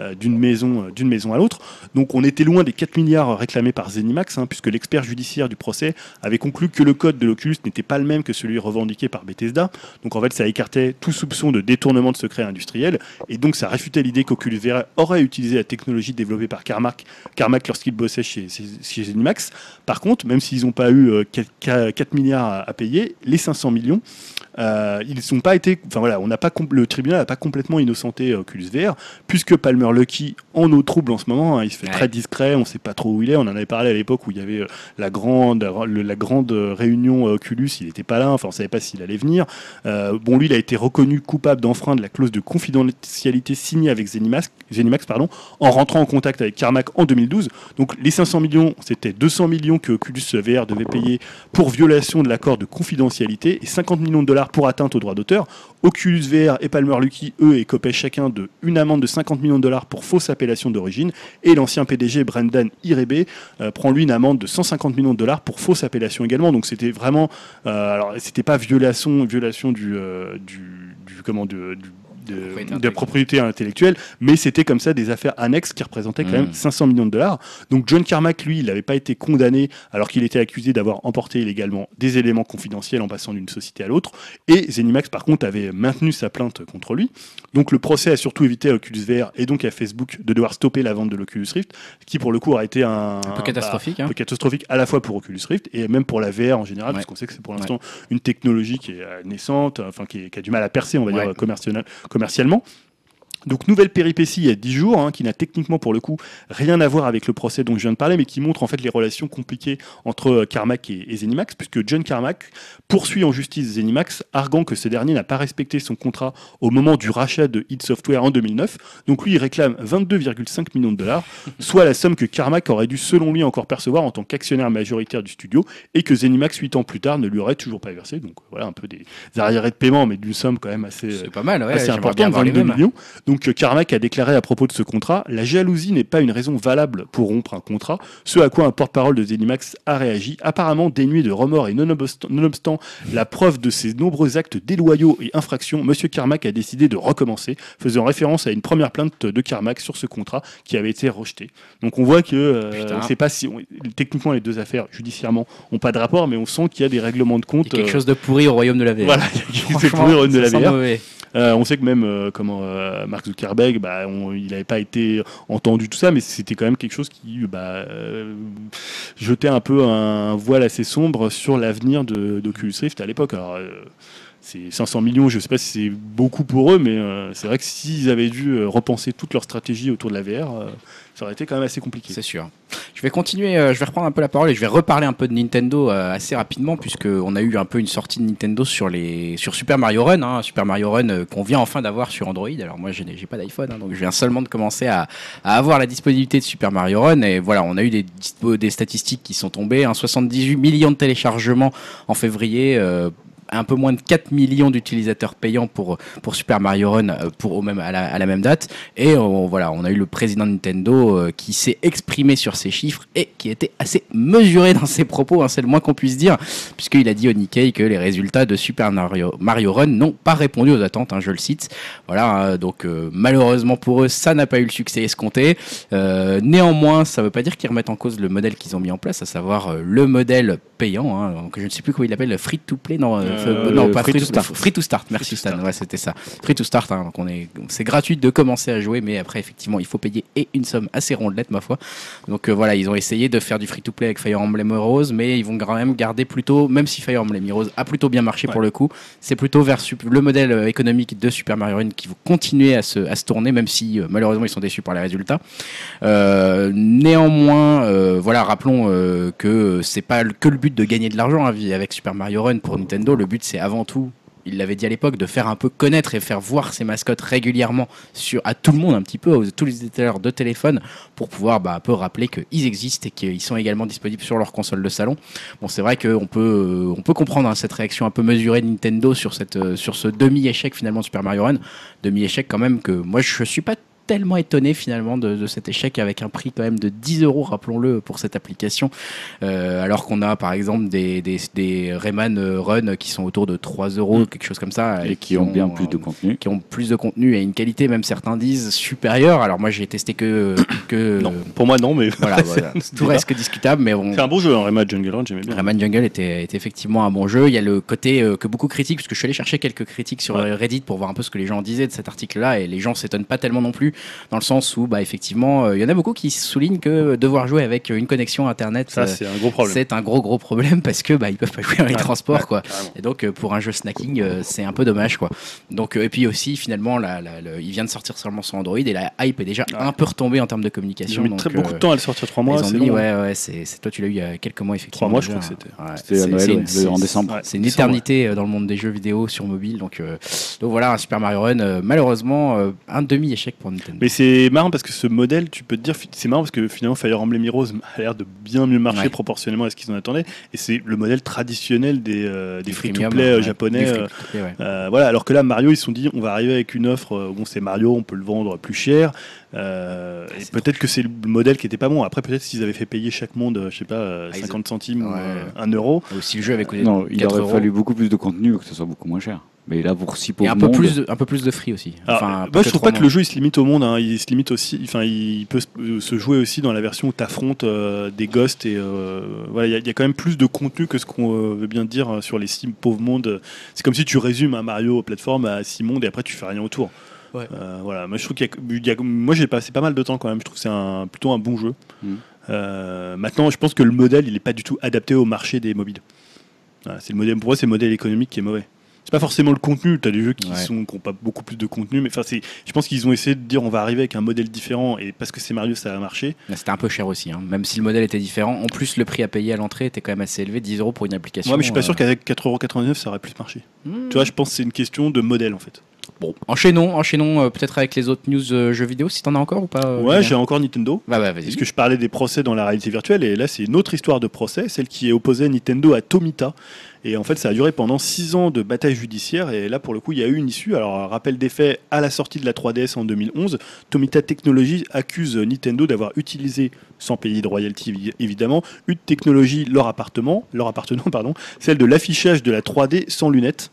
euh, d'une maison, d'une maison à l'autre. Donc on était loin des 4 milliards réclamés par Zenimax, hein, puisque l'expert judiciaire du procès avait conclu que le code de l'Oculus n'était pas le même que celui revendiqué par Bethesda. Donc en fait, ça écartait tout soupçon de détournement de secret industriel, et donc ça réfutait l'idée qu'Oculus VR aurait utilisé la technologie développée par Carmack, Carmack lorsqu'il bossait chez, chez, Zenimax. Par contre, même s'ils n'ont pas eu euh, 4, 4 milliards à, à payer, les 500 millions, euh, ils sont pas été, enfin voilà, on n'a pas le tribunal n'a pas complètement innocenté euh, Oculus VR, puisque Palmer Lucky en eau trouble en ce moment, hein, il se fait Ouais. très discret, on ne sait pas trop où il est. On en avait parlé à l'époque où il y avait euh, la grande, le- la grande euh, réunion euh, Oculus, il n'était pas là, enfin on savait pas s'il allait venir. Euh, bon, lui, il a été reconnu coupable d'enfreindre la clause de confidentialité signée avec Zenimax, Zenimax pardon, en rentrant en contact avec Carmack en 2012. Donc les 500 millions, c'était 200 millions que Oculus VR devait payer pour violation de l'accord de confidentialité et 50 millions de dollars pour atteinte aux droits d'auteur. Oculus VR et Palmer Lucky, eux, écopaient chacun de une amende de 50 millions de dollars pour fausse appellation d'origine. Et l'ancien PDG Brendan Irebe euh, prend lui une amende de 150 millions de dollars pour fausse appellation également. Donc c'était vraiment, euh, alors c'était pas violation, violation du, euh, du, comment du, de, de propriété intellectuelle, mais c'était comme ça des affaires annexes qui représentaient quand Mm. même 500 millions de dollars. Donc John Carmack, lui, il n'avait pas été condamné alors qu'il était accusé d'avoir emporté illégalement des éléments confidentiels en passant d'une société à l'autre. Et Zenimax, par contre, avait maintenu sa plainte contre lui. Donc le procès a surtout évité à Oculus VR et donc à Facebook de devoir stopper la vente de l'Oculus Rift, qui pour le coup a été un, Un peu catastrophique. un hein. peu catastrophique à la fois pour Oculus Rift et même pour la VR en général, Ouais. parce qu'on sait que c'est pour l'instant une technologie qui est euh, naissante, enfin qui, est- qui a du mal à percer, on va Ouais. dire, commercial- commercialement. Donc nouvelle péripétie il y a 10 jours, hein, qui n'a techniquement pour le coup rien à voir avec le procès dont je viens de parler, mais qui montre en fait les relations compliquées entre euh, Carmack et, et Zenimax, puisque John Carmack poursuit en justice Zenimax, arguant que ce dernier n'a pas respecté son contrat au moment du rachat de id Software en 2009. Donc lui, il réclame 22,5 millions de dollars, soit la somme que Carmack aurait dû selon lui encore percevoir en tant qu'actionnaire majoritaire du studio, et que Zenimax, 8 ans plus tard, ne lui aurait toujours pas versé. Donc voilà, un peu des arriérés de paiement, mais d'une somme quand même assez, pas mal, ouais. assez j'aimerais important, bien avoir les 22 mêmes. millions. Donc euh, Carmack a déclaré à propos de ce contrat, la jalousie n'est pas une raison valable pour rompre un contrat, ce à quoi un porte-parole de Zenimax a réagi, apparemment dénué de remords et nonobstant la preuve de ses nombreux actes déloyaux et infractions, Monsieur Carmack a décidé de recommencer, faisant référence à une première plainte de Carmack sur ce contrat qui avait été rejeté. Donc on voit que euh, c'est pas si on- techniquement les deux affaires judiciairement ont pas de rapport, mais on sent qu'il y a des règlements de Il y compte. a quelque chose de pourri au royaume de la VR. voilà, il y a quelque chose de Franchement, pourri au de la VR. Euh, on sait que même euh, comment euh, Mark Zuckerberg, bah, il n'avait pas été entendu tout ça, mais c'était quand même quelque chose qui bah, euh, jetait un peu un voile assez sombre sur l'avenir de- d'Oculus Rift à l'époque. C'est 500 millions, je ne sais pas si c'est beaucoup pour eux, mais euh, c'est vrai que s'ils avaient dû euh, repenser toute leur stratégie autour de la VR, euh, ça aurait été quand même assez compliqué. C'est sûr. Je vais continuer, je vais reprendre un peu la parole et je vais reparler un peu de Nintendo assez rapidement puisque on a eu un peu une sortie de Nintendo sur les sur Super Mario Run, hein, Super Mario Run qu'on vient enfin d'avoir sur Android. Alors moi j'ai j'ai pas d'iPhone, hein, donc je viens seulement de commencer à, avoir la disponibilité de Super Mario Run et voilà, on a eu des des statistiques qui sont tombées, hein, 78 millions de téléchargements en février. Euh, un peu moins de 4 millions d'utilisateurs payants pour, pour Super Mario Run euh, pour, au même, à, la, à la même date. Et on, voilà, on a eu le président de Nintendo euh, qui s'est exprimé sur ces chiffres et qui était assez mesuré dans ses propos, hein, c'est le moins qu'on puisse dire, puisqu'il a dit au Nikkei que les résultats de Super Mario, Mario Run n'ont pas répondu aux attentes, hein, je le cite. Voilà, hein, donc euh, malheureusement pour eux, ça n'a pas eu le succès escompté. Euh, néanmoins, ça ne veut pas dire qu'ils remettent en cause le modèle qu'ils ont mis en place, à savoir euh, le modèle payant. hein, donc je ne sais plus comment il l'appelle, free to play, non, euh, Euh, non pas free free, to start. start. Free to start, merci to Stan. Ouais, c'était ça. Free to start. hein, donc on est, c'est gratuit de commencer à jouer, mais après effectivement, il faut payer et une somme assez rondelette ma foi. Donc euh, voilà, ils ont essayé de faire du free to play avec Fire Emblem Heroes, mais ils vont quand même garder plutôt, même si Fire Emblem Heroes a plutôt bien marché pour le coup, c'est plutôt vers le modèle économique de Super Mario Run qui vont continuer à se, à se tourner, même si euh, malheureusement ils sont déçus par les résultats. Néanmoins, voilà, rappelons que c'est pas que le but de gagner de l'argent hein, avec Super Mario Run pour Nintendo. Le but, c'est avant tout, il l'avait dit à l'époque, de faire un peu connaître et faire voir ses mascottes régulièrement sur à tout le monde un petit peu, aux tous les éditeurs de téléphone, pour pouvoir bah, un peu rappeler qu'ils existent et qu'ils sont également disponibles sur leur console de salon. Bon, c'est vrai qu'on peut, euh, on peut comprendre hein, cette réaction un peu mesurée de Nintendo sur, cette, euh, sur ce demi-échec finalement de Super Mario Run. Demi-échec quand même que moi je suis pas tellement étonné finalement de, de cet échec avec un prix quand même de 10 euros, rappelons-le, pour cette application. Euh, alors qu'on a par exemple des, des, des Rayman euh, Run qui sont autour de 3 euros, Mm. quelque chose comme ça. Et qui ont bien euh, plus de contenu. qui ont plus de contenu et une qualité, même certains disent, supérieure. Alors moi j'ai testé que... que Non, pour moi non, mais Voilà, tout reste que discutable, mais C'est un bon jeu, hein, Rayman Jungle Run, j'aimais bien. Rayman Jungle était, était effectivement un bon jeu. Il y a le côté euh, que beaucoup critiquent, parce que je suis allé chercher quelques critiques sur Ouais. euh, Reddit pour voir un peu ce que les gens disaient de cet article-là, et les gens s'étonnent pas tellement non plus, dans le sens où, bah, effectivement, euh, il y en a beaucoup qui soulignent que devoir jouer avec une connexion Internet, Ça, euh, c'est un gros problème. c'est un gros gros problème parce que bah, ils peuvent pas jouer dans les Ouais, transports, ouais, quoi. carrément. Et donc euh, pour un jeu snacking, euh, c'est un peu dommage quoi. Donc euh, et puis aussi finalement, la- il vient de sortir seulement sur Android et la hype est déjà un peu retombée en termes de Ils communication. ont mis donc, très beaucoup euh, de temps à le sortir, 3 mois. ils ont mis, long. ouais, ouais, c'est, toi tu l'as eu il y a quelques mois effectivement. mois, je crois que c'était. Ouais, C'était à Noël, en décembre. C'est une éternité euh, dans le monde des jeux vidéo sur mobile, donc, euh, donc voilà, un Super Mario Run, euh, malheureusement, euh, un demi-échec pour Nintendo. Mais c'est marrant parce que ce modèle, tu peux te dire, c'est marrant parce que finalement Fire Emblem Heroes a l'air de bien mieux marcher Ouais. proportionnellement à ce qu'ils en attendaient. Et c'est le modèle traditionnel des, euh, des free-to-play euh, ouais, japonais. euh, ouais. euh, voilà, alors que là, Mario, ils se sont dit, on va arriver avec une offre. bon, c'est Mario, on peut le vendre plus cher. euh, et c'est peut-être que c'est le modèle qui était pas bon. Après, peut-être s'ils avaient fait payer chaque monde, je sais pas, euh, Ah, ils 50 centimes ou Ouais. euh, 1 euro. Ou si le jeu avait coûté Non, il 4 aurait euros. fallu beaucoup plus de contenu pour que ce soit beaucoup moins cher. Mais là, pour si Et pauvre un peu, monde, plus de, un peu plus de free aussi. Alors, Enfin, moi, parce je trouve pas que le jeu il se limite au monde. hein. Il se limite aussi. Enfin, il peut se- euh, se jouer aussi dans la version où tu affrontes des ghosts et euh, voilà, il y, a- il y a quand même plus de contenu que ce qu'on euh, veut bien dire euh, sur les six pauvres mondes. C'est comme si tu résumes un Mario plateforme à six mondes et après tu fais rien autour. Ouais. Euh, voilà, moi je trouve qu'il y a- il y a, moi j'ai passé pas mal de temps quand même. Je trouve que c'est un, plutôt un bon jeu. Mm. Euh, maintenant, je pense que le modèle il est pas du tout adapté au marché des mobiles. Voilà, c'est le modèle, pour moi, c'est le modèle économique qui est mauvais. Pas forcément le contenu, tu as des jeux qui Ouais. sont qui ont pas beaucoup plus de contenu, mais enfin c'est je pense qu'ils ont essayé de dire on va arriver avec un modèle différent et parce que c'est Mario ça a marché. C'était un peu cher aussi, hein. même si le modèle était différent. En plus, le prix à payer à l'entrée était quand même assez élevé, 10 euros pour une application. Moi mais je suis pas euh, sûr qu'avec 4,99€ ça aurait plus marché. hmm. Tu vois, je pense que c'est une question de modèle en fait. Bon, enchaînons, enchaînons euh, peut-être avec les autres news euh, jeux vidéo, si t'en as encore ou pas. euh, ouais, j'ai encore Nintendo. Bah, bah, vas-y. Parce que je parlais des procès dans la réalité virtuelle et là c'est une autre histoire de procès, celle qui est opposée Nintendo à Tomita. Et en fait ça a duré pendant 6 ans de bataille judiciaire et là pour le coup il y a eu une issue. Alors rappel des faits, à la sortie de la 3DS en 2011, Tomita Technologies accuse Nintendo d'avoir utilisé, sans payer de royalty évi- évidemment, une technologie leur appartement, leur appartenant pardon, celle de l'affichage de la 3D sans lunettes.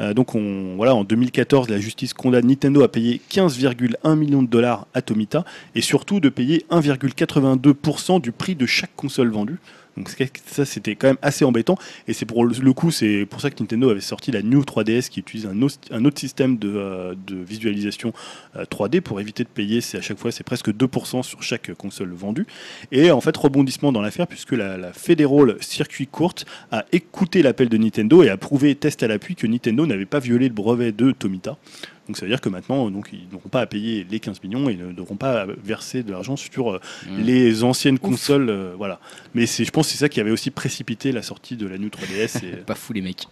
Euh, donc on, voilà, en 2014, la justice condamne Nintendo à payer 15,1 millions de dollars à Tomita et surtout de payer 1,82% du prix de chaque console vendue. Donc ça c'était quand même assez embêtant. Et c'est pour le coup c'est pour ça que Nintendo avait sorti la New 3DS qui utilise un autre, système de, euh, visualisation euh, 3D pour éviter de payer c'est à chaque fois c'est presque 2% sur chaque console vendue. Et en fait rebondissement dans l'affaire puisque la, la Federal Circuit Court a écouté l'appel de Nintendo et a prouvé test à l'appui que Nintendo n'avait pas violé le brevet de Tomita donc ça veut dire que maintenant, donc, ils n'auront pas à payer les 15 millions et ne devront pas verser de l'argent sur euh, Mm. les anciennes consoles. euh, voilà. Mais c'est, je pense que c'est ça qui avait aussi précipité la sortie de la New 3DS. Et... Pas fou les mecs.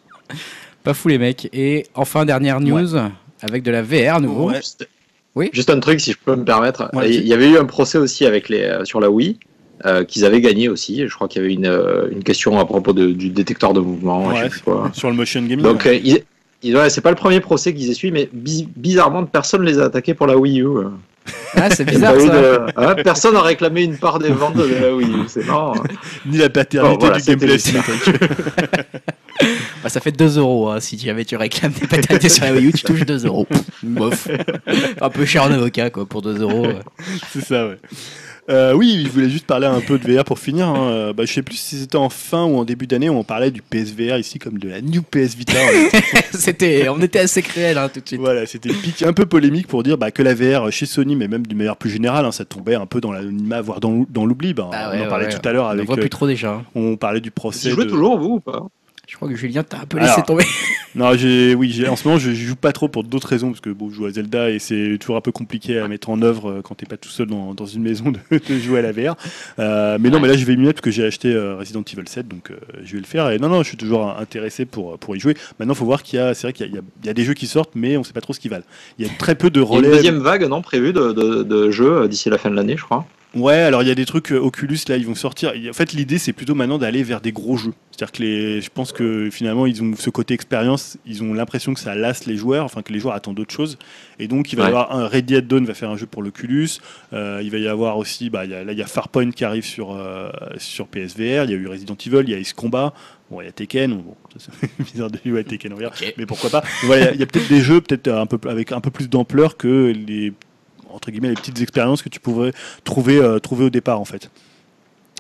Pas fou les mecs. Et enfin, dernière news avec de la VR à nouveau. Ouais. Oui. juste un truc, si je peux me permettre. Ouais, il y avait eu un procès aussi avec les, euh, sur la Wii. euh, qu'ils avaient gagné aussi. Je crois qu'il y avait une, euh, une question à propos de- du détecteur de mouvement. Ouais, je sais pas quoi. Sur le motion gaming. Donc, ouais. euh, il- il- ouais, c'est pas le premier procès qu'ils essuient, mais bi- bizarrement, personne les a attaqués pour la Wii U. euh. Ah, c'est bizarre ça. de- Ah, personne n'a réclamé une part des ventes de la Wii U. C'est marrant. hein. Ni la paternité Bon, voilà, du gameplay. Bah, ça fait 2 euros. hein. Si jamais tu réclames des patentes sur la Wii U, tu touches 2 euros. Bof. Un peu cher en avocat quoi pour 2 euros. c'est ça, ouais. Euh, oui, je voulais juste parler un peu de VR pour finir. hein. Euh, Bah, je sais plus si c'était en fin ou en début d'année où on parlait du PSVR ici comme de la New PS Vita. C'était, on était assez cruel hein, tout de suite. Voilà, c'était un peu polémique pour dire bah, que la VR chez Sony, mais même d'une manière plus générale, hein, ça tombait un peu dans l'anonymat, voire dans l'ou- dans l'oubli. Bah, Ah on ouais, en parlait ouais, tout à l'heure On en avec. voit euh, plus trop déjà. hein. on parlait du Vous procès. y jouez de- toujours, vous ou pas? Je crois que Julien t'a un peu Alors, laissé tomber. Non, j'ai, oui, j'ai, en ce moment, je, je joue pas trop pour d'autres raisons, parce que bon, je joue à Zelda et c'est toujours un peu compliqué à mettre en œuvre euh, quand t'es pas tout seul dans, dans une maison de, de jouer à la VR. Euh, mais non, mais là, je vais m'y mettre parce que j'ai acheté euh, Resident Evil 7, donc euh, je vais le faire. Et non, non, je suis toujours intéressé pour, pour y jouer. Maintenant, faut voir qu'il y a, c'est vrai qu'il y a, il y a- il y a des jeux qui sortent, mais on sait pas trop ce qu'ils valent. Il y a très peu de Il y a une relais. deuxième vague, non, prévue de, de, de jeux d'ici la fin de l'année, je crois. Ouais, alors il y a des trucs euh, Oculus là, ils vont sortir. En fait, l'idée c'est plutôt maintenant d'aller vers des gros jeux. C'est-à-dire que les, je pense que finalement ils ont ce côté expérience, ils ont l'impression que ça lasse les joueurs, enfin que les joueurs attendent d'autres choses. Et donc il va y avoir un Red Dead Dawn va faire un jeu pour l'Oculus. Euh, il va y avoir aussi, bah, y a, là il y a Farpoint qui arrive sur euh, sur PSVR. Il y a eu Resident Evil, il y a Ace Combat. Bon, il y a Tekken. Bon, c'est bizarre de jouer à Tekken Ok. mais pourquoi pas. Voilà, il y a- peut-être des jeux peut-être un peu avec un peu plus d'ampleur que les entre guillemets les petites expériences que tu pourrais trouver euh, trouver au départ en fait.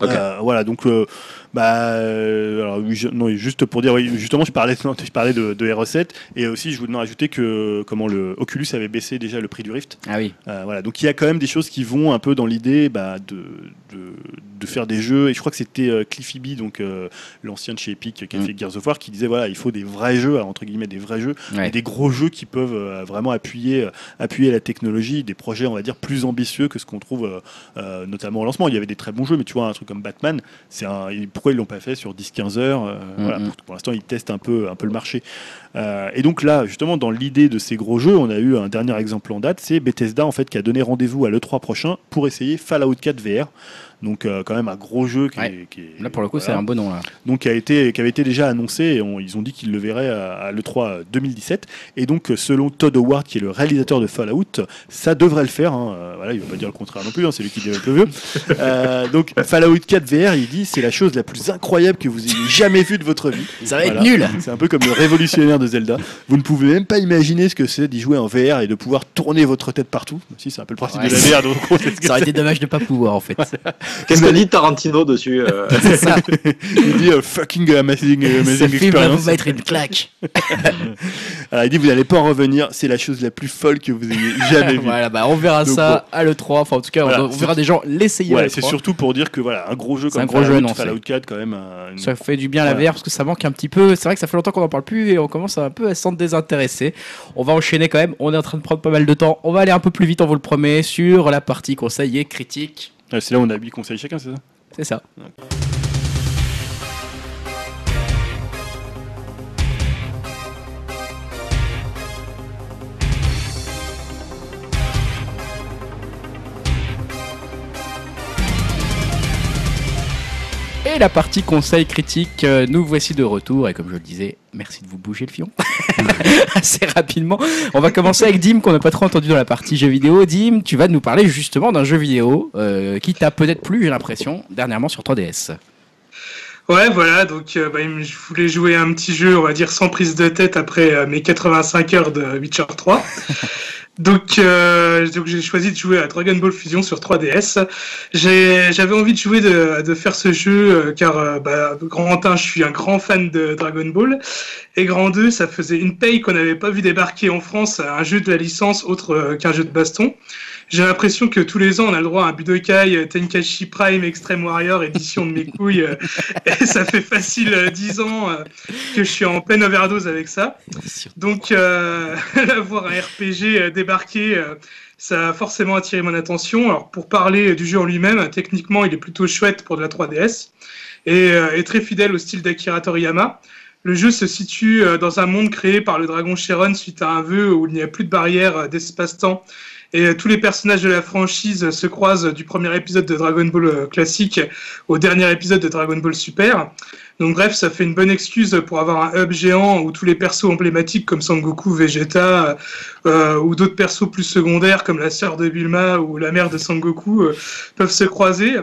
Euh, voilà, donc, euh, bah, euh, alors, je- non, juste pour dire, oui, justement, je parlais, non, je parlais de, de R7 et aussi, je voulais rajouter que comment le Oculus avait baissé déjà le prix du Rift. Ah oui. Euh, voilà, donc il y a quand même des choses qui vont un peu dans l'idée bah, de, de, de faire des jeux. Et je crois que c'était euh, Cliffy B, donc euh, l'ancien de chez Epic qui a Mm. fait Gears of War, qui disait voilà, il faut des vrais jeux, alors, entre guillemets, des vrais jeux, Ouais. et des gros jeux qui peuvent vraiment appuyer, appuyer la technologie, des projets, on va dire, plus ambitieux que ce qu'on trouve notamment au lancement. Il y avait des très bons jeux, mais tu vois, un truc comme Batman, c'est un, pourquoi ils l'ont pas fait sur 10-15 heures euh, Mm, voilà, mm. pour, pour l'instant, ils testent un peu, un peu le marché. Euh, et donc là, justement, dans l'idée de ces gros jeux, on a eu un dernier exemple en date, c'est Bethesda en fait qui a donné rendez-vous à l'E3 prochain pour essayer Fallout 4 VR. Donc euh, quand même un gros jeu qui, Ouais. est, qui est- Là, pour le coup, c'est un beau nom. Là. donc qui a été qui avait été déjà annoncé et on- ils ont dit qu'ils le verraient à, à l'E3 2017 et donc euh, selon Todd Howard qui est le réalisateur de Fallout ça devrait le faire hein. Voilà il va pas dire le contraire non plus hein, c'est lui qui développe le jeu Euh, donc Fallout 4 VR il dit c'est la chose la plus incroyable que vous ayez jamais vue de votre vie Ça va être nul c'est un peu comme le révolutionnaire de Zelda vous ne pouvez même pas imaginer ce que c'est d'y jouer en VR et de pouvoir tourner votre tête partout si c'est un peu le principe Ouais, de la VR donc on sait ce que Ça aurait été dommage de pas pouvoir en fait. Qu'est-ce que dit Tarantino dessus euh, C'est ça. il dit euh, fucking amazing, Ce amazing film va vous mettre une claque. Alors, il dit vous n'allez pas en revenir, c'est la chose la plus folle que vous ayez jamais vue. voilà, bah on verra Donc, ça à l'E3. Enfin, en tout cas, on- Voilà, on, c'est- verra des gens l'essayer à Ouais, l'E3. c'est surtout pour dire que voilà, un gros jeu comme un gros jeu Fallout, annoncé. Fallout 4 quand même. une- Ça fait du bien à la. VR parce que ça manque un petit peu. C'est vrai que ça fait longtemps qu'on n'en parle plus et on commence un peu à s'en désintéresser. On va enchaîner quand même. On est en train de prendre pas mal de temps. On va aller un peu plus vite, on vous le promet, sur la partie conseil et critique. C'est là où on a 8 conseils chacun, c'est ça? C'est ça. Et la partie conseil critique, euh, nous voici de retour. Et comme je le disais, merci de vous bouger le fion assez rapidement. On va commencer avec Dim, qu'on n'a pas trop entendu dans la partie jeux vidéo. Dim, tu vas nous parler justement d'un jeu vidéo euh, qui t'a peut-être plu, j'ai l'impression, dernièrement sur 3DS. Ouais, voilà, donc euh, bah, je voulais jouer un petit jeu, on va dire, sans prise de tête après euh, mes 85 heures de Witcher 3. donc, euh, donc j'ai choisi de jouer à Dragon Ball Fusion sur 3DS. J'ai- J'avais envie de jouer, de, faire ce jeu, euh, car euh, bah, grand 1, je suis un grand fan de Dragon Ball. Et grand 2, ça faisait une paye qu'on n'avait pas vu débarquer en France, un jeu de la licence autre qu'un jeu de baston. J'ai l'impression que tous les ans, on a le droit à un Budokai euh, Tenkaichi Prime Extreme Warrior édition de mes couilles. euh, et ça fait facile euh, 10 ans euh, que je suis en pleine overdose avec ça. Donc, euh, voir un RPG débarquer, ça a forcément attiré mon attention. Alors, pour parler du jeu en lui-même, techniquement, il est plutôt chouette pour de la 3DS et est très fidèle au style d'Akira Toriyama. Le jeu se situe dans un monde créé par le dragon Sharon suite à un vœu où il n'y a plus de barrière d'espace-temps et euh, tous les personnages de la franchise se croisent du premier épisode de Dragon Ball euh, classique au dernier épisode de Dragon Ball Super. Donc bref, ça fait une bonne excuse pour avoir un hub géant où tous les persos emblématiques comme Sangoku, Vegeta euh, ou d'autres persos plus secondaires comme la sœur de Bulma ou la mère de Sangoku peuvent se croiser.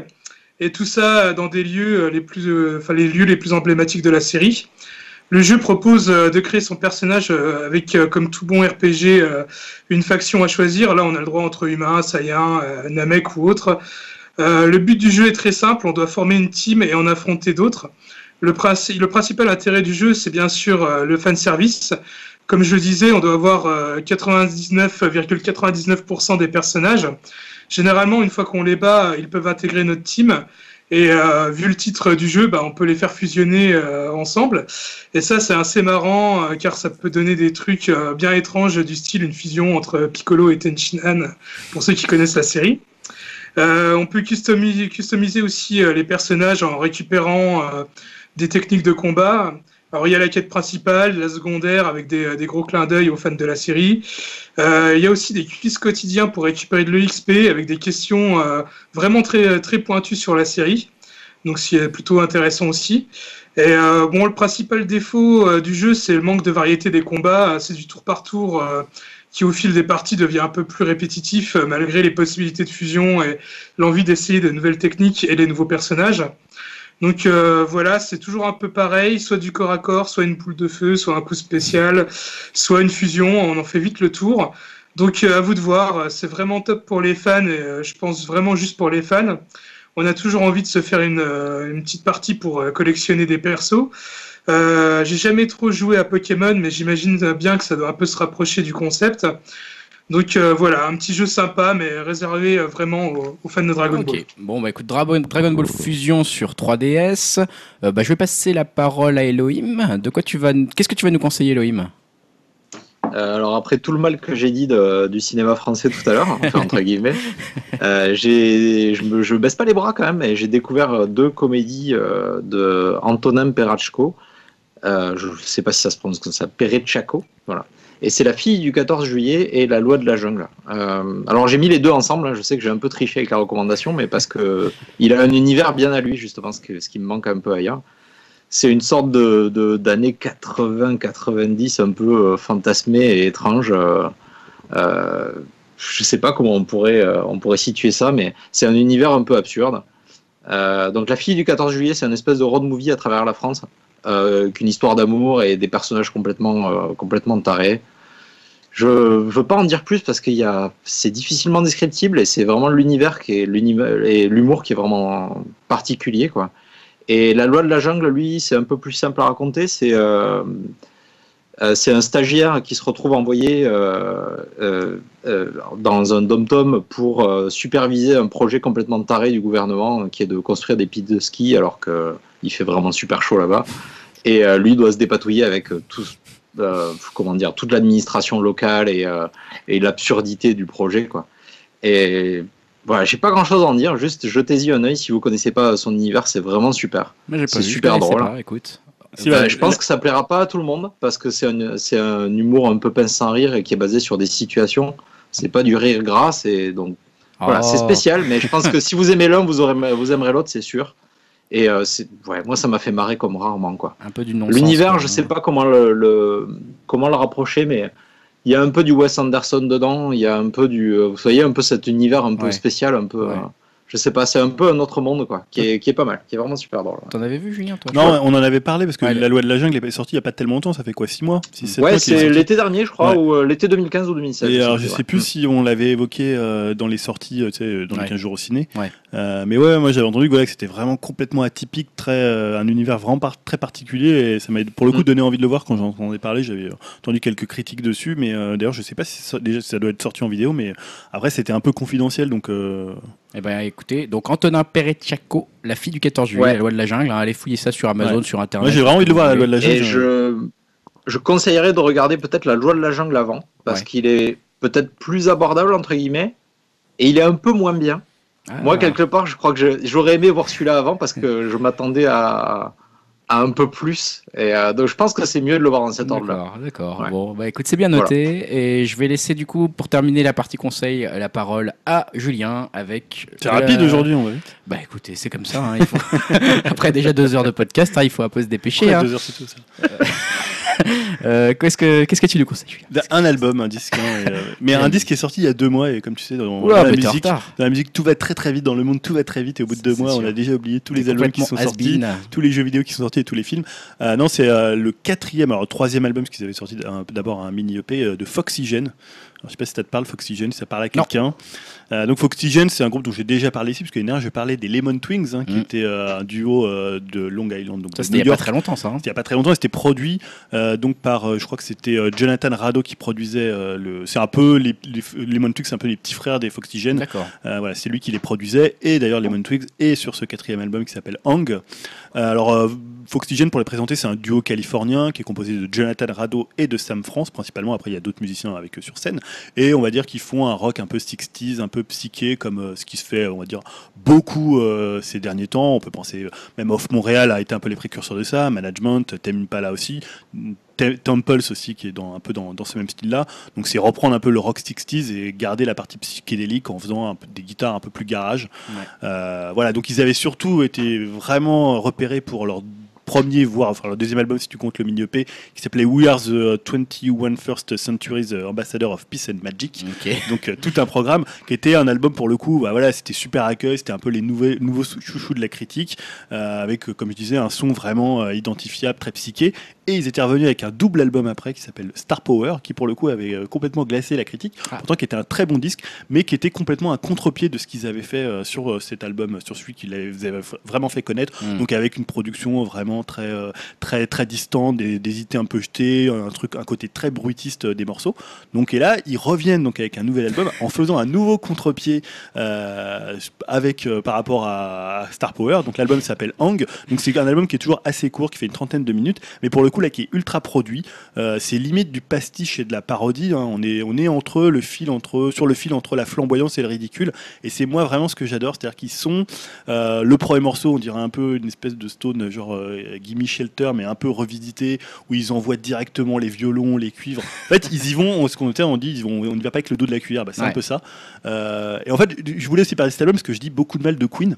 Et tout ça dans des lieux les plus, enfin les lieux les plus emblématiques de la série. Le jeu propose euh, de créer son personnage euh, avec, euh, comme tout bon RPG, une faction à choisir. Là, on a le droit entre humains, Saiyans, Namek ou autres. Le but du jeu est très simple, on doit former une team et en affronter d'autres. Le, princi- le principal intérêt du jeu, c'est bien sûr le fan service. Comme je le disais, on doit avoir euh, 99,99% des personnages. Généralement, une fois qu'on les bat, ils peuvent intégrer notre team. Et euh, vu le titre du jeu, bah, on peut les faire fusionner euh, ensemble. Et ça, c'est assez marrant, euh, car ça peut donner des trucs euh, bien étranges, du style une fusion entre Piccolo et Tenshinhan, pour ceux qui connaissent la série. Euh, on peut customiser, customiser aussi euh, les personnages en récupérant des techniques de combat. Alors il y a la quête principale, la secondaire avec des, des gros clins d'œil aux fans de la série. Euh, il y a aussi des quiz quotidiens pour récupérer de l'EXP avec des questions euh, vraiment très, très pointues sur la série. Donc c'est plutôt intéressant aussi. Et euh, bon, le principal défaut euh, du jeu, c'est le manque de variété des combats. C'est du tour par tour euh, qui, au fil des parties, devient un peu plus répétitif euh, malgré les possibilités de fusion et l'envie d'essayer de nouvelles techniques et les nouveaux personnages. Donc euh, voilà, c'est toujours un peu pareil, soit du corps à corps, soit une boule de feu, soit un coup spécial, soit une fusion, on en fait vite le tour. Donc euh, à vous de voir, c'est vraiment top pour les fans et euh, je pense vraiment juste pour les fans. On a toujours envie de se faire une, euh, une petite partie pour euh, collectionner des persos. Euh, J'ai jamais trop joué à Pokémon, mais j'imagine bien que ça doit un peu se rapprocher du concept. Donc euh, voilà, un petit jeu sympa, mais réservé euh, vraiment aux, aux fans de Dragon Ball. Bon bah écoute, Dragon, Dragon Ball Fusion sur 3DS. Euh, bah, je vais passer la parole à Elohim. De quoi tu vas, qu'est-ce que tu vas nous conseiller, Elohim? Euh, alors après tout le mal que j'ai dit de- du cinéma français tout à l'heure, enfin, entre guillemets, euh, j'ai, je, me, je baisse pas les bras quand même et j'ai découvert deux comédies euh, de Antonin Perachko. Euh, je sais pas si ça se prononce comme ça, Perechako, voilà. Et c'est La fille du 14 juillet et La loi de la jungle. Euh, alors j'ai mis les deux ensemble, hein. je sais que j'ai un peu triché avec la recommandation, mais parce que il a un univers bien à lui, justement, ce, qui me manque un peu ailleurs. C'est une sorte de, d'années 80-90 un peu euh, fantasmé et étrange. Euh, euh, je sais pas comment on pourrait, euh, on pourrait situer ça, mais c'est un univers un peu absurde. Donc La fille du 14 juillet, c'est une espèce de road movie à travers la France, euh, avec une histoire d'amour et des personnages complètement, euh, complètement tarés. Je ne veux pas en dire plus parce que c'est difficilement descriptible et c'est vraiment l'univers qui est et l'humour qui est vraiment particulier quoi. Et la loi de la jungle, lui, c'est un peu plus simple à raconter. C'est euh, c'est un stagiaire qui se retrouve envoyé euh, euh, euh, dans un dom-tom pour euh, superviser un projet complètement taré du gouvernement qui est de construire des pistes de ski alors qu'il fait vraiment super chaud là-bas. Et euh, lui doit se dépatouiller avec euh, tout, euh, comment dire, toute l'administration locale et, euh, et l'absurdité du projet. Quoi. Et voilà, j'ai pas grand-chose à en dire, juste jetez-y un œil si vous connaissez pas son univers, c'est vraiment super. C'est super drôle. pas, écoute. Si, Bah, bah, je pense que ça plaira pas à tout le monde parce que c'est un, c'est un humour un peu pince sans rire et qui est basé sur des situations. C'est pas du rire gras, c'est donc voilà, Oh. c'est spécial. Mais je pense que si vous aimez l'un, vous aurez, vous aimerez l'autre, c'est sûr. Et euh, c'est, ouais, moi, ça m'a fait marrer comme rarement quoi. Un peu du non L'univers, je sais pas comment le, le- comment le rapprocher, mais il y a un peu du Wes Anderson dedans. Il y a un peu du, euh, vous voyez, un peu cet univers un peu Ouais. spécial, un peu. Ouais. euh, je sais pas, c'est un peu un autre monde quoi, qui est, qui est pas mal, qui est vraiment super drôle. T'en avais vu, Julien, toi? Non, on en avait parlé parce que Ouais, la loi de la jungle est sortie il y a pas tellement longtemps, ça fait quoi 6 mois? 6, 7 Ouais, c'est l'été dernier, je crois, Ouais. ou euh, l'été 2015 ou 2016. Et alors, je sais ouais. plus si on l'avait évoqué euh, dans les sorties, euh, tu sais, dans Ouais. les 15 jours au ciné. Ouais. Euh, mais ouais, moi j'avais entendu que, voilà, que c'était vraiment complètement atypique, très, euh, un univers vraiment par- très particulier. Et ça m'a pour le coup Mm. donné envie de le voir quand j'en entendais parler. J'avais entendu quelques critiques dessus. Mais euh, d'ailleurs, je sais pas si ça, déjà, si ça doit être sorti en vidéo. Mais après, c'était un peu confidentiel. Donc, euh, Eh ben écoutez, donc Antonin Perecciacco, la fille du 14 juillet, Ouais. la loi de la jungle, hein, allez fouiller ça sur Amazon, Ouais. sur internet. moi j'ai vraiment envie de le voir, la loi de la jungle. Et je, je conseillerais de regarder peut-être la loi de la jungle avant, parce Ouais. qu'il est peut-être plus abordable, entre guillemets, et il est un peu moins bien. Ah. Moi, quelque part, je crois que j'aurais aimé voir celui-là avant, parce que je m'attendais à, à un peu plus. Et euh, donc, je pense que c'est mieux de le voir dans cet ordre-là. D'accord, d'accord. Ouais. Bon, bah écoute, c'est bien noté. Et je vais laisser du coup, pour terminer la partie conseil, la parole à Julien avec. C'est rapide euh, aujourd'hui, on va vite. Bah écoutez, c'est comme ça. hein, il faut... Après déjà deux heures de podcast, hein, il faut un peu se dépêcher. Ouais, hein. deux heures, c'est tout ça. Euh, qu'est-ce que qu'est-ce que tu nous conseilles, Un album, un disque. hein, et, euh, mais un disque qui est sorti il y a deux mois. Et comme tu sais, dans, Oula, dans la musique, dans la musique, tout va très très vite. Dans le monde, tout va très vite. Et au bout de deux mois, on a déjà oublié tous les albums qui sont sortis. tous les jeux vidéo qui sont sortis et tous les films. Euh, non, c'est le quatrième, alors troisième album, parce qu'ils avaient sorti d'abord un mini EP de Foxygen. Alors, je sais pas si ça te parle, Foxygen, si ça parle à quelqu'un. Euh, donc Foxygen, c'est un groupe dont j'ai déjà parlé ici, parce que dernière, je parlais des Lemon Twins, hein, qui Mm. était euh, un duo euh, de Long Island. Donc Ça c'était il y New a pas très longtemps, ça. hein. C'était il n'y a pas très longtemps, c'était produit euh, donc par, je crois que c'était Jonathan Rado qui produisait le. C'est un peu les, les Lemon Twigs, c'est un peu les petits frères des Foxygen. D'accord. Voilà, c'est lui qui les produisait et d'ailleurs Lemon Twigs est sur ce quatrième album qui s'appelle Hang. Alors Foxygen pour les présenter, c'est un duo californien qui est composé de Jonathan Rado et de Sam France principalement. Après il y a d'autres musiciens avec eux sur scène et on va dire qu'ils font un rock un peu 60s, un peu psyché comme euh, ce qui se fait on va dire beaucoup euh, ces derniers temps. On peut penser euh, même Off Montréal a été un peu les précurseurs de ça, Management, Tame Impala aussi. Te- Temples aussi qui est dans, un peu dans, dans ce même style là donc c'est reprendre un peu le rock 60s et garder la partie psychédélique en faisant un des guitares un peu plus garage Ouais. Euh, voilà donc ils avaient surtout été vraiment repérés pour leur premier voire enfin leur deuxième album si tu comptes le mini EP qui s'appelait We Are the 21st Century's Ambassador of Peace and Magic donc euh, tout un programme qui était un album pour le coup, bah, voilà, c'était super accueil, c'était un peu les nouveaux, nouveaux chouchous de la critique, euh, avec euh, comme je disais un son vraiment identifiable, très psyché. Et ils étaient revenus avec un double album après qui s'appelle Star Power, qui pour le coup avait euh, complètement glacé la critique, Ah. pourtant qui était un très bon disque, mais qui était complètement un contre-pied de ce qu'ils avaient fait euh, sur euh, cet album, sur celui qu'ils avaient vraiment fait connaître. Mm. Donc avec une production vraiment très très très distante, des, des idées un peu jetées, un truc, un côté très bruitiste des morceaux. Donc et là ils reviennent donc avec un nouvel album en faisant un nouveau contre-pied euh, avec euh, par rapport à Star Power. Donc l'album s'appelle Hang. Donc c'est un album qui est toujours assez court, qui fait une trentaine de minutes, mais pour le coup coup là qui est ultra produit. Euh, c'est limite du pastiche et de la parodie. hein. On est on est entre le fil entre sur le fil entre la flamboyance et le ridicule. Et c'est moi vraiment ce que j'adore, c'est-à-dire qu'ils sont euh, le premier morceau, on dirait un peu une espèce de stone genre euh, Gimme Shelter, mais un peu revisité, où ils envoient directement les violons, les cuivres. En fait, ils y vont, on- ce qu'on on dit, ils vont, on ne va pas avec le dos de la cuillère. Bah, c'est un peu ça. Euh, et en fait, je voulais aussi parler de cet album parce que je dis beaucoup de mal de Queen.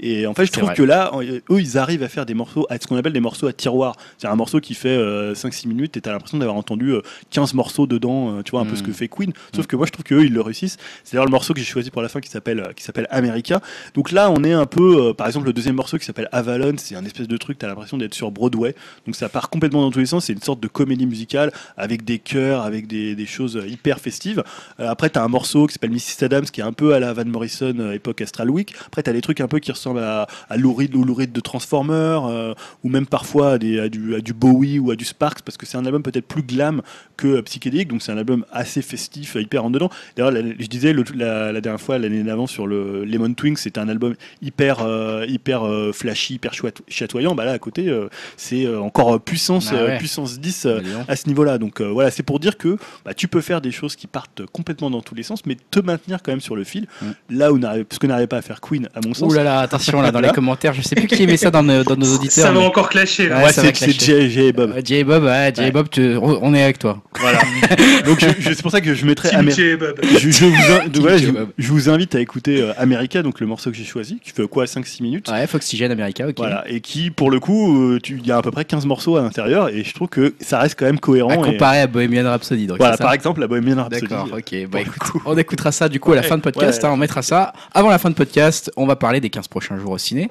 Et en fait, je trouve vrai. que là, euh, eux, ils arrivent à faire des morceaux, à ce qu'on appelle des morceaux à tiroir. C'est un morceau qui fait euh, 5-6 minutes et t'as l'impression d'avoir entendu euh, 15 morceaux dedans, euh, tu vois, un peu ce que fait Queen. Sauf que moi, je trouve qu'eux, ils le réussissent. C'est d'ailleurs le morceau que j'ai choisi pour la fin qui s'appelle euh, qui s'appelle America. Donc là, on est un peu, par exemple, le deuxième morceau qui s'appelle Avalon, c'est un espèce de truc, t'as l'impression d'être sur Broadway. Donc ça part complètement dans tous les sens. C'est une sorte de comédie musicale avec des chœurs, avec des, des choses hyper festives. Après, t'as un morceau qui s'appelle Mrs. Adams qui est un peu à la Van Morrison époque Astral Week. Après, t'as des trucs un peu qui ressemblent à, à Lou Reed ou Lou Reed de Transformers euh, ou même parfois à, des- à du, à du Bowie ou à du Sparks parce que c'est un album peut-être plus glam que euh, psychédélique. Donc c'est un album assez festif, euh, hyper en dedans. D'ailleurs, je disais la, la dernière fois, l'année d'avant sur le Lemon Twink, c'était un album hyper, euh, hyper euh, flashy, hyper chatoyant. Bah là, à côté, c'est encore puissance, Ah ouais. puissance 10 euh, Bah, à ce niveau-là. Donc voilà, c'est pour dire que bah, tu peux faire des choses qui partent complètement dans tous les sens, mais te maintenir quand même sur le fil. Mm. Là où n'arrive- ce que n'arrivait pas à faire Queen, à mon sens. Ouh là là, attention là dans les commentaires, je sais plus qui aimait ça dans nos, dans nos auditeurs. Ça va mais- encore clasher. là. Ouais, c'est. Jay, et Bob. Euh, Jay Bob, ouais, Jay Ouais. Bob, tu- on est avec toi. Voilà. Donc je- je- c'est pour ça que je mettrais Team Amer- je, je vous, in- Team voilà, je- J-Bob. je vous invite à écouter euh, America, donc le morceau que j'ai choisi, qui fait quoi 5-6 minutes. Ouais, Foxygen America, ok. Voilà, et qui, pour le coup, euh, tu- il y a à peu près 15 morceaux à l'intérieur, et je trouve que ça reste quand même cohérent. À et- comparer à Bohemian Rhapsody. Donc voilà, par exemple, la Bohemian Rhapsody. D'accord, ok. Bah pour le écoute, on écoutera ça du coup à la fin de podcast. hein, on mettra ça avant la fin de podcast. On va parler des 15 prochains jours au ciné.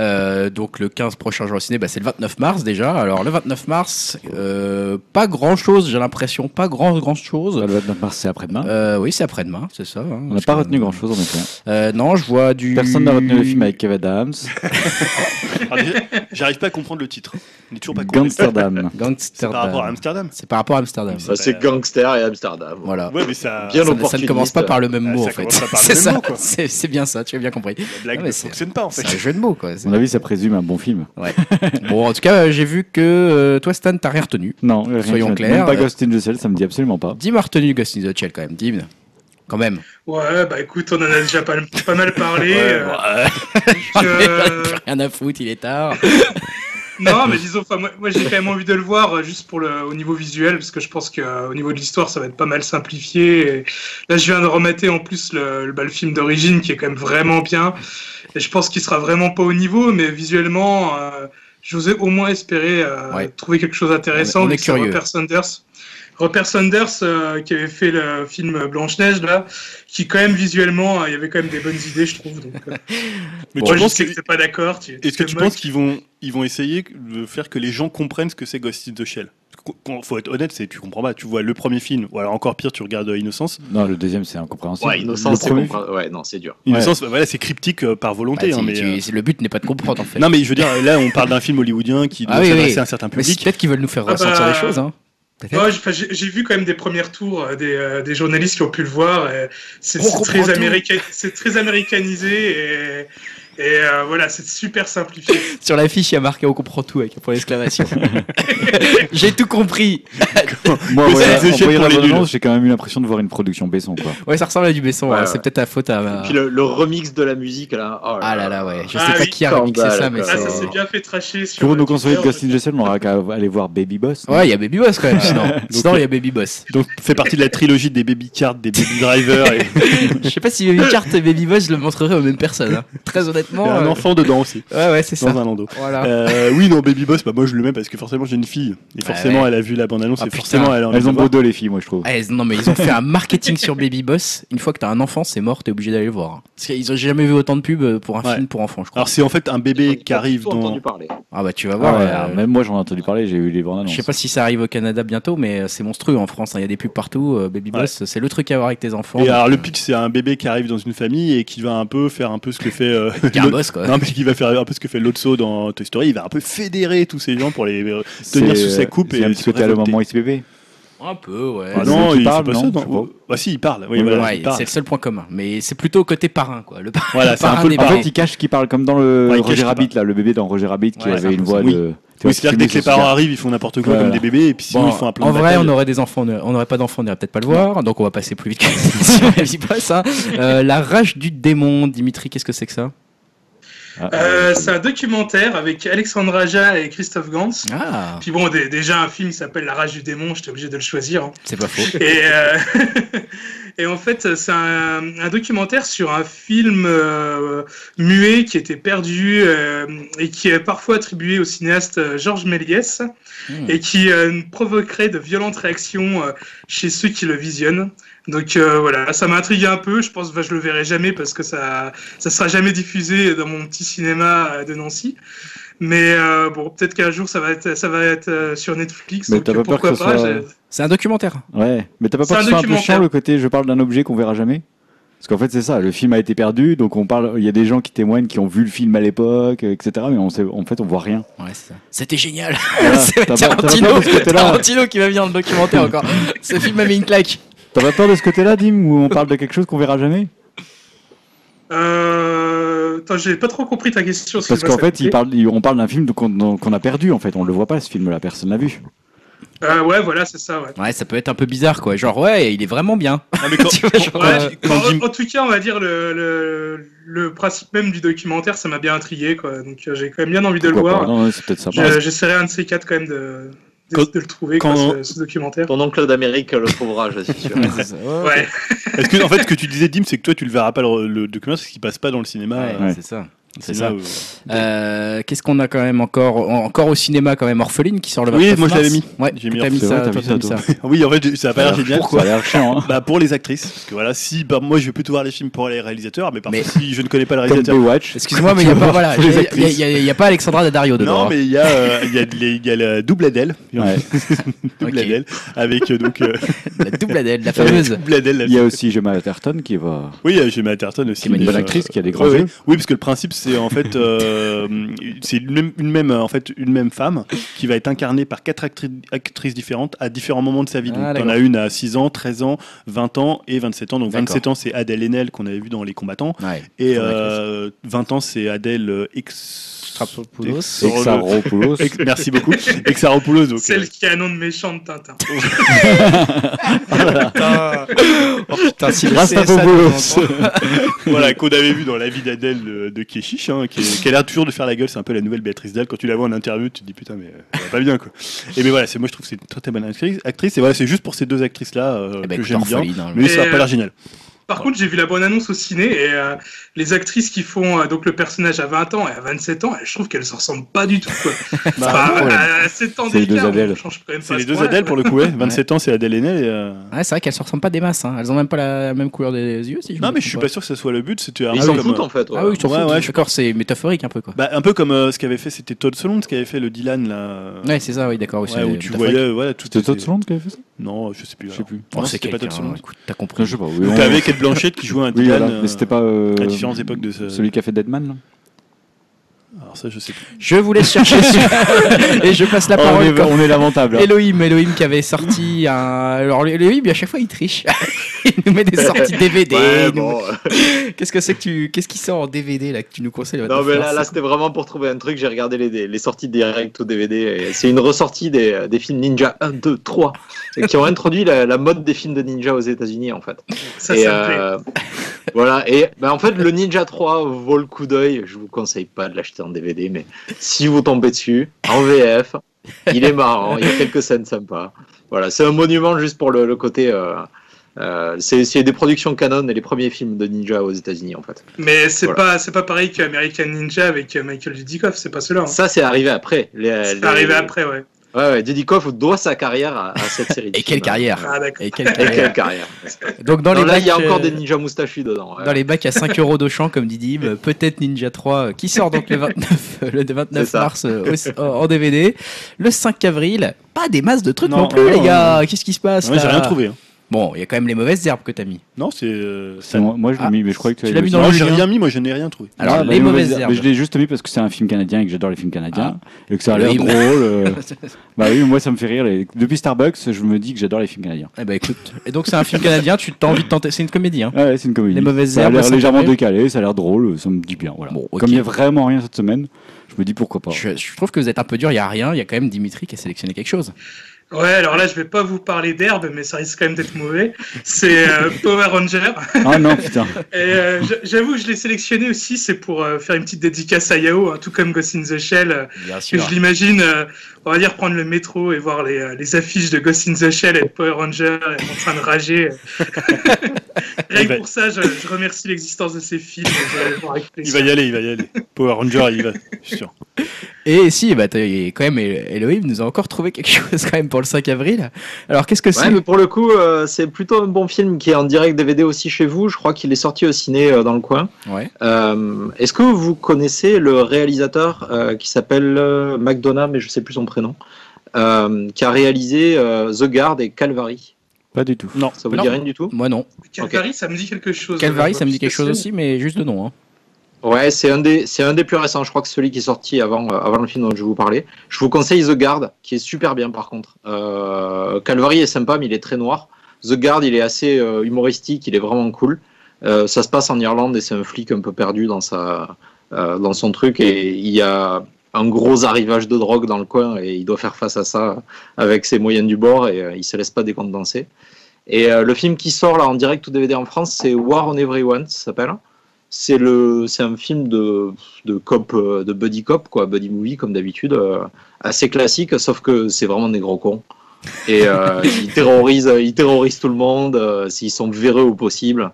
Euh, donc le 15 prochains jours au ciné, bah, c'est le 29 mars déjà. Alors le 29 mars, euh, pas grand chose, j'ai l'impression, pas grand grand chose. Le 29 mars, c'est après-demain. Euh, oui, c'est après-demain, c'est ça. hein, On n'a pas que- retenu grand-chose, en effet. Euh, non, je vois du. Personne n'a retenu le film avec Kev Adams. J'arrive pas à comprendre le titre. On est toujours pas. Gangsterdam. C'est Gangsterdam. par rapport à Amsterdam. C'est par rapport à Amsterdam. C'est Bah, c'est pas- gangster et Amsterdam. Voilà. Ouais, mais ça. Bien Ça, ne- ça ne commence pas par le même Ah, mot en fait. C'est ça. bien ça. Tu as bien compris. La blague Ah, fonctionne pas en fait. C'est un jeu de mots quoi. À mon avis, ça présume un bon film. Bon, en tout cas, euh, j'ai vu que euh, toi, Stan, t'as rien retenu. Non, rien Soyons clairs, Même pas Ghost in the Shell, ça me dit absolument pas. Dim a retenu Ghost in the Shell quand même. Dim, quand même. Ouais, bah écoute, on en a déjà pas, pas mal parlé. Ouais, euh, euh, rien à foutre, il est tard. non, mais disons, enfin, moi, moi, j'ai quand même envie de le voir euh, juste pour le, au niveau visuel, parce que je pense qu'au niveau de l'histoire, ça va être pas mal simplifié. Et là, je viens de remater en plus le, le, bah, le film d'origine qui est quand même vraiment bien. Et je pense qu'il sera vraiment pas au niveau, mais visuellement, euh, j'osais au moins espérer euh, Ouais. trouver quelque chose d'intéressant. On est- on que curieux. Rupert Sanders. Euh, qui avait fait le film Blanche-Neige là, qui quand même visuellement, euh, il y avait quand même des bonnes idées, je trouve. Donc, euh, Mais tu penses sais que- que t'es pas d'accord. Est-ce que te tu penses qu'ils vont, ils vont essayer de faire que les gens comprennent ce que c'est Ghost in the Shell? Faut être honnête, c'est tu comprends pas. Tu vois le premier film, ou alors encore pire, tu regardes euh, Innocence. Non, le deuxième, c'est incompréhensible. Ouais, innocence, c'est premier- compre- Ouais, non, c'est dur. Innocence, bah, voilà, c'est cryptique euh, par volonté. Bah, hein, tu- mais, tu- euh, c'est- le but n'est pas de comprendre en fait. Non, mais je veux dire, là, on parle d'un film hollywoodien qui doit Ah oui, s'adresser oui. à un certain public. peut-être qu'ils veulent nous faire Ah ressentir bah, des choses. Hein. Ouais, j'ai- vu quand même des premiers tours des, euh, des journalistes qui ont pu le voir. C'est très, tout. américa- c'est très américanisé et, et euh, voilà, c'est super simplifié. Sur l'affiche, il y a marqué on comprend tout avec un point d'exclamation. J'ai tout compris. Moi, Mais ouais, bande-annonce, j'ai quand même eu l'impression de voir une production Besson, quoi. Ouais, ça ressemble à du Besson. Ouais, ouais. C'est peut-être la faute à. Et puis le, le remix de la musique, là. oh Ah là là, ouais. Je sais Ah pas oui, qui a remixé ça, mais quoi. Ah, ça s'est bien fait tracher sur. Pour nos consoler de. Ghost in the Shell, on aura qu'à aller voir Baby Boss. Ouais, il y a Baby Boss quand même, sinon. sinon, il y a Baby Boss. Donc, fait partie de la trilogie des Baby Card, des Baby Driver. Je sais pas si Baby Cart et Baby Boss, je le montrerai aux mêmes personnes. hein. Il y a un euh, enfant dedans aussi, Ouais, ouais, c'est ça. dans un landau. Voilà. Euh, oui, non, Baby Boss, bah, moi je le mets parce que forcément j'ai une fille. Et forcément ouais. elle a vu la bande-annonce Ah, et forcément elle Elles ont beau dos, les filles, moi, je trouve. Ah, non, mais ils ont fait un marketing sur Baby Boss. Une fois que t'as un enfant, c'est mort, t'es obligé d'aller le voir. Parce qu'ils ont jamais vu autant de pubs pour un Ouais. film pour enfants, je crois. Alors c'est en fait un bébé qui arrive J'ai entendu dans. parler. Ah bah tu vas Ah voir. ouais, euh, même moi, j'en ai entendu parler, j'ai eu les bandes annonces. Je sais pas si ça arrive au Canada bientôt, mais c'est monstrueux en France. hein. Il y a des pubs partout. Baby. Boss, c'est le truc à voir avec tes enfants. Et alors le pitch c'est un bébé qui arrive dans une famille et qui va un peu faire un peu ce que fait. qui a un l'autre- boss quoi. Non mais qui va faire un peu ce que fait Lotso dans Toy Story. Il va un peu fédérer tous ces gens pour les euh, tenir sous sa euh, coupe c'est et un petit côté à le moment XBB. Un peu, ouais. Ah non, il pas non ça. Dans-. Bah si, il parle. Oui, Ouais, voilà, Ouais, il parle. c'est le seul point commun. Mais c'est plutôt côté parrain, quoi. Le par- Voilà, le c'est un parrain peu En fait, il cache qui parle comme dans le Ouais, Roger Rabbit, parle. là, le bébé dans Roger Rabbit qui Ouais, avait une un voix de. tu Oui, vois, c'est-à-dire que dès que les parents arrivent, ils font n'importe quoi comme des bébés, et puis sinon Bon, ils font un plan en de vrai, on aurait des enfants, on n'aurait pas d'enfants, on n'irait peut-être pas le voir, donc on va passer plus vite que y passe, hein. Euh, La rage du démon, Dimitri, qu'est-ce que c'est que ça Ah, Euh, ouais, c'est un documentaire avec Alexandre Aja et Christophe Gans. Ah, Puis bon, dé- déjà un film qui s'appelle La rage du démon, j'étais obligé de le choisir. hein. c'est pas faux. Et, euh, et en fait, c'est un, un documentaire sur un film euh, muet qui était perdu et qui est parfois attribué au cinéaste Georges Méliès Hmm. et qui provoquerait de violentes réactions chez ceux qui le visionnent. Donc euh, voilà, ça m'a intrigué un peu. Je pense que je le verrai jamais parce que ça ça sera jamais diffusé dans mon petit cinéma euh, de Nancy. Mais euh, bon, peut-être qu'un jour ça va être ça va être euh, sur Netflix. Mais t'as pas peur pourquoi que ce pas soit- C'est un documentaire. Ouais, mais t'as pas peur un que ce soit un peu chiant le côté je parle d'un objet qu'on verra jamais? Parce qu'en fait, c'est ça, le film a été perdu, donc on parle, il y a des gens qui témoignent qui ont vu le film à l'époque, etc. Mais on sait, en fait, on voit rien. Ouais, c'est ça. C'était génial. Voilà, c'est Tarantino, Tarantino qui va venir dans le documentaire encore. Ce film m'a mis une claque. T'as pas peur de ce côté-là, Dim, où on parle de quelque chose qu'on verra jamais? Euh... Attends, j'ai pas trop compris ta question. Parce qu'en fait, il parle, il- on parle d'un film qu'on a perdu, en fait. On le voit pas, ce film-là, personne l'a vu. Euh, ouais, voilà, c'est ça, ouais. Ouais, ça peut être un peu bizarre, quoi. Genre, ouais, il est vraiment bien. Non, mais quand- Tu vois, genre, quand- euh, quand En, tout cas, on va dire le, le, le principe même du documentaire, ça m'a bien intrigué, quoi. Donc euh, j'ai quand même bien envie de le voir. pas? J'essaierai un de ces quatre quand même de, Quand- de le trouver, quand- quoi, ce, ce documentaire. Ton oncle d'Amérique le trouvera, je suis sûr. ouais. Est-ce que, en fait, ce que tu disais, Dim, c'est que toi, tu le verras pas le, le documentaire, parce qu'il passe pas dans le cinéma. ouais, euh, Ouais. c'est ça. C'est ça. Euh, Qu'est-ce qu'on a quand même encore Encore au cinéma, quand même, Orpheline qui sort le 29 Oui, moi, je mars. l'avais mis. Ouais, J'ai mis t'as mis C'est vrai, ça. toi, t'as mis ça, ça. Oui, en fait, ça a pas l'air génial. Ça a l'air chiant, hein. Bah pour les actrices, parce que voilà, si bah, moi je vais plutôt voir les films pour les réalisateurs, mais parfois Mais- si je ne connais pas le réalisateur. Excuse-moi, mais il n'y a pas, voilà, il y a- y, y pas Alexandra Daddario dedans. Non, hein. mais il y a, euh, il y a, les- il y a la double Adèle, double. Adèle, avec euh, donc La double Adèle, la fameuse. double Adèle. Il y a aussi Gemma Atherton qui va. Oui, mis Atherton aussi. Qui est une bonne actrice, qui a des grands yeux. Oui, parce que le principe c'est en fait, euh, c'est une même, une même, en fait, une même femme qui va être incarnée par quatre actri- actrices différentes à différents moments de sa vie. Donc, Ah, t'en d'accord. as une à 6 ans, 13 ans, 20 ans et 27 ans. Donc, D'accord. 27 ans, c'est Adèle Haenel qu'on avait vu dans Les Combattants. Ouais. Et Bonne euh, 20 ans, c'est Adèle X. Strapopoulos. Ex- Exaropoulos. Ex- Merci beaucoup. Exaropoulos. Donc, euh, Celle qui a un nom de méchant de Tintin. Oh putain, si le Rastapopoulos. Voilà, qu'on avait vu dans La vie d'Adèle de, de Keshish, hein, qui, a l'air toujours de faire la gueule. C'est un peu la nouvelle Béatrice Dalle. Quand tu la vois en interview, tu te dis putain, mais euh, pas bien quoi. Et mais voilà, c'est moi je trouve que c'est une très très bonne actrice. actrice et voilà, c'est juste pour ces deux actrices là Eh ben, que j'aime bien. Hein. Mais ça a pas l'air euh, génial. Par contre, j'ai vu la bonne annonce au ciné et euh, les actrices qui font euh, donc le personnage à 20 ans et à 27 ans, je trouve qu'elles se ressemblent pas du tout. Quoi. Bah, Enfin, ouais. à 7 ans C'est les deux d'écart, Adèle. on change quand même c'est les deux point-là, Adèle quoi. pour le coup, ouais. 27 ans, c'est Adèle. Et, euh, Ouais, c'est vrai qu'elles se ressemblent pas des masses. Hein. Elles ont même pas la même couleur des yeux, si je Non, mais je suis trompe pas sûr que ce soit le but. C'était un Ils peu s'en comme, foutent euh, en fait. Ah oui, fous. ouais, je- D'accord, c'est métaphorique un peu quoi. bah, un peu comme euh, ce qu'avait fait, c'était Todd Solondz qui avait fait le Dylan là. Ouais, c'est ça, oui, d'accord. Oui, Ouais, c'est où tu métaphorique. voyais, voilà, tout C'était Todd Solondz qui avait fait ça? Non, je sais plus. Je sais plus. Oh, c'est c'était pas quelqu'un. Todd Solondz. Écoute, t'as compris. Je sais pas. Oui, on- T'avais Kate Blanchett qui jouait un Oui, Dylan. voilà. euh, Mais c'était pas. euh, à différentes époques de ce. Celui qui a fait Deadman, là Alors ça, je sais plus. Je vous laisse chercher sur... et je passe la Oh, on, parole. est, quand- on est lamentable. hein. Elohim, Elohim qui avait sorti un. Alors Elohim, à chaque fois il triche. il nous met des sorties DVD. Ouais, il nous bon. met- Qu'est-ce que c'est que tu, qu'est-ce qui sort en DVD là que tu nous conseilles Non, mais là, là c'était vraiment pour trouver un truc. J'ai regardé les, les sorties direct au DVD. C'est une ressortie des, des films Ninja 1, 2, 3 et qui ont introduit la, la mode des films de ninja aux États-Unis en fait. Ça, et, ça me plaît. euh, voilà. Et ben, en fait, le Ninja 3 vaut le coup d'œil. Je vous conseille pas de l'acheter en DVD, mais si vous tombez dessus, en VF, il est marrant. Il y a quelques scènes sympas. Voilà, c'est un monument juste pour le, le côté. euh, euh, c'est des productions canon et les premiers films de ninja aux États-Unis en fait. Mais c'est Voilà. pas c'est pas pareil qu'American Ninja avec euh, Michael Dudikoff, c'est pas cela. Hein. Ça, c'est arrivé après. C'est les- arrivé après, ouais. Ouais, ouais, doit sa carrière à, à cette série. de Et quelle carrière Ah. Et quelle Et carrière quelle carrière. Donc dans Non, les là, bacs, il y a encore euh, des ninjas moustachus dedans. ouais. dans les bacs à 5 euros d'Auchan comme dit Dim, euh, peut-être Ninja 3 euh, qui sort donc le 29 euh, le 29 C'est ça. mars euh, au- en DVD, le 5 avril. Pas des masses de trucs non, Non, plus non, les gars. Qu'est-ce qui se passe j'ai rien trouvé. hein. Bon, il y a quand même les mauvaises herbes que t'as mis. Non, c'est. euh, ça- moi, moi, je l'ai Ah. mis, mais je crois que tu Tu avais l'as mis aussi. dans Non, le j'ai lien. rien mis, moi je n'ai rien trouvé. Alors, Ah, bah, les mauvaises herbes. Mais je l'ai juste mis parce que c'est un film canadien et que j'adore les films canadiens. Et que ça a Ah. Le l'air hymne. drôle. euh. bah oui, moi ça me fait rire. les- Depuis Starbucks, je me dis que j'adore les films canadiens. Eh ben écoute, et donc c'est un film canadien, tu as envie de tenter. C'est une comédie, hein. Ouais, ouais, c'est une comédie. Les mauvaises ça a herbes, l'air ça légèrement décalé, ça a l'air drôle, ça me dit bien. Voilà. Bon, ok. Comme il n'y a vraiment rien cette semaine, je me dis pourquoi pas. Je, je trouve que vous êtes un peu dur, il y a rien, il y a quand même Dimitri qui a sélectionné quelque chose. Ouais, alors là, je vais pas vous parler d'herbe, mais ça risque quand même d'être mauvais. C'est euh, Power Ranger. Ah non, putain. Euh, j'avoue que je l'ai sélectionné aussi, c'est pour euh, faire une petite dédicace à Yao, hein, tout comme Ghost in the Shell. euh, Bien que je l'imagine, on va dire, prendre le métro et voir les, euh, les affiches de Ghost in the Shell et de Power Ranger et en train de rager. Rien que va- pour ça, je, je remercie l'existence de ces films. Il va y aller, il va y aller. Power Ranger, il va, je suis sûr. Et si, bah, quand même, Elohim nous a encore trouvé quelque chose quand même pour le 5 avril. Alors qu'est-ce que c'est Ouais, pour le coup, euh, c'est plutôt un bon film qui est en direct DVD aussi chez vous. Je crois qu'il est sorti au ciné euh, dans le coin. Ouais. Euh, Est-ce que vous connaissez le réalisateur euh, qui s'appelle euh, McDonough, mais je sais plus son prénom, euh, qui a réalisé euh, The Guard et Calvary Pas du tout. Non, Ça vous Non. dit rien du tout? Moi non. Calvary, ça me dit quelque chose. Calvary, ça me dit quelque chose aussi, mais juste de nom. Hein. Ouais, c'est un des c'est un des plus récents. Je crois que celui qui est sorti avant euh, avant le film dont je vais vous parler. Je vous conseille The Guard, qui est super bien par contre. Euh, Calvary est sympa, mais il est très noir. The Guard, il est assez euh, humoristique, il est vraiment cool. Euh, ça se passe en Irlande et c'est un flic un peu perdu dans sa euh, dans son truc et il y a un gros arrivage de drogue dans le coin et il doit faire face à ça avec ses moyens du bord et euh, il se laisse pas décontenancer. Et euh, le film qui sort là en direct ou DVD en France, c'est War on Everyone, ça s'appelle. C'est le, c'est un film de, de cop, euh, de buddy cop, quoi, buddy movie comme d'habitude, assez classique, sauf que c'est vraiment des gros cons. Et euh, ils terrorisent, ils terrorisent tout le monde, euh, s'ils sont véreux au possible.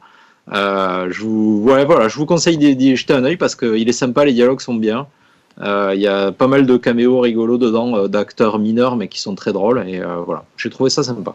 Euh, je vous, ouais, voilà, je vous conseille d'y d'y jeter un œil parce qu'il est sympa, les dialogues sont bien. Euh, Il y a pas mal de caméos rigolos dedans, euh, d'acteurs mineurs mais qui sont très drôles. Et euh, voilà, j'ai trouvé ça sympa.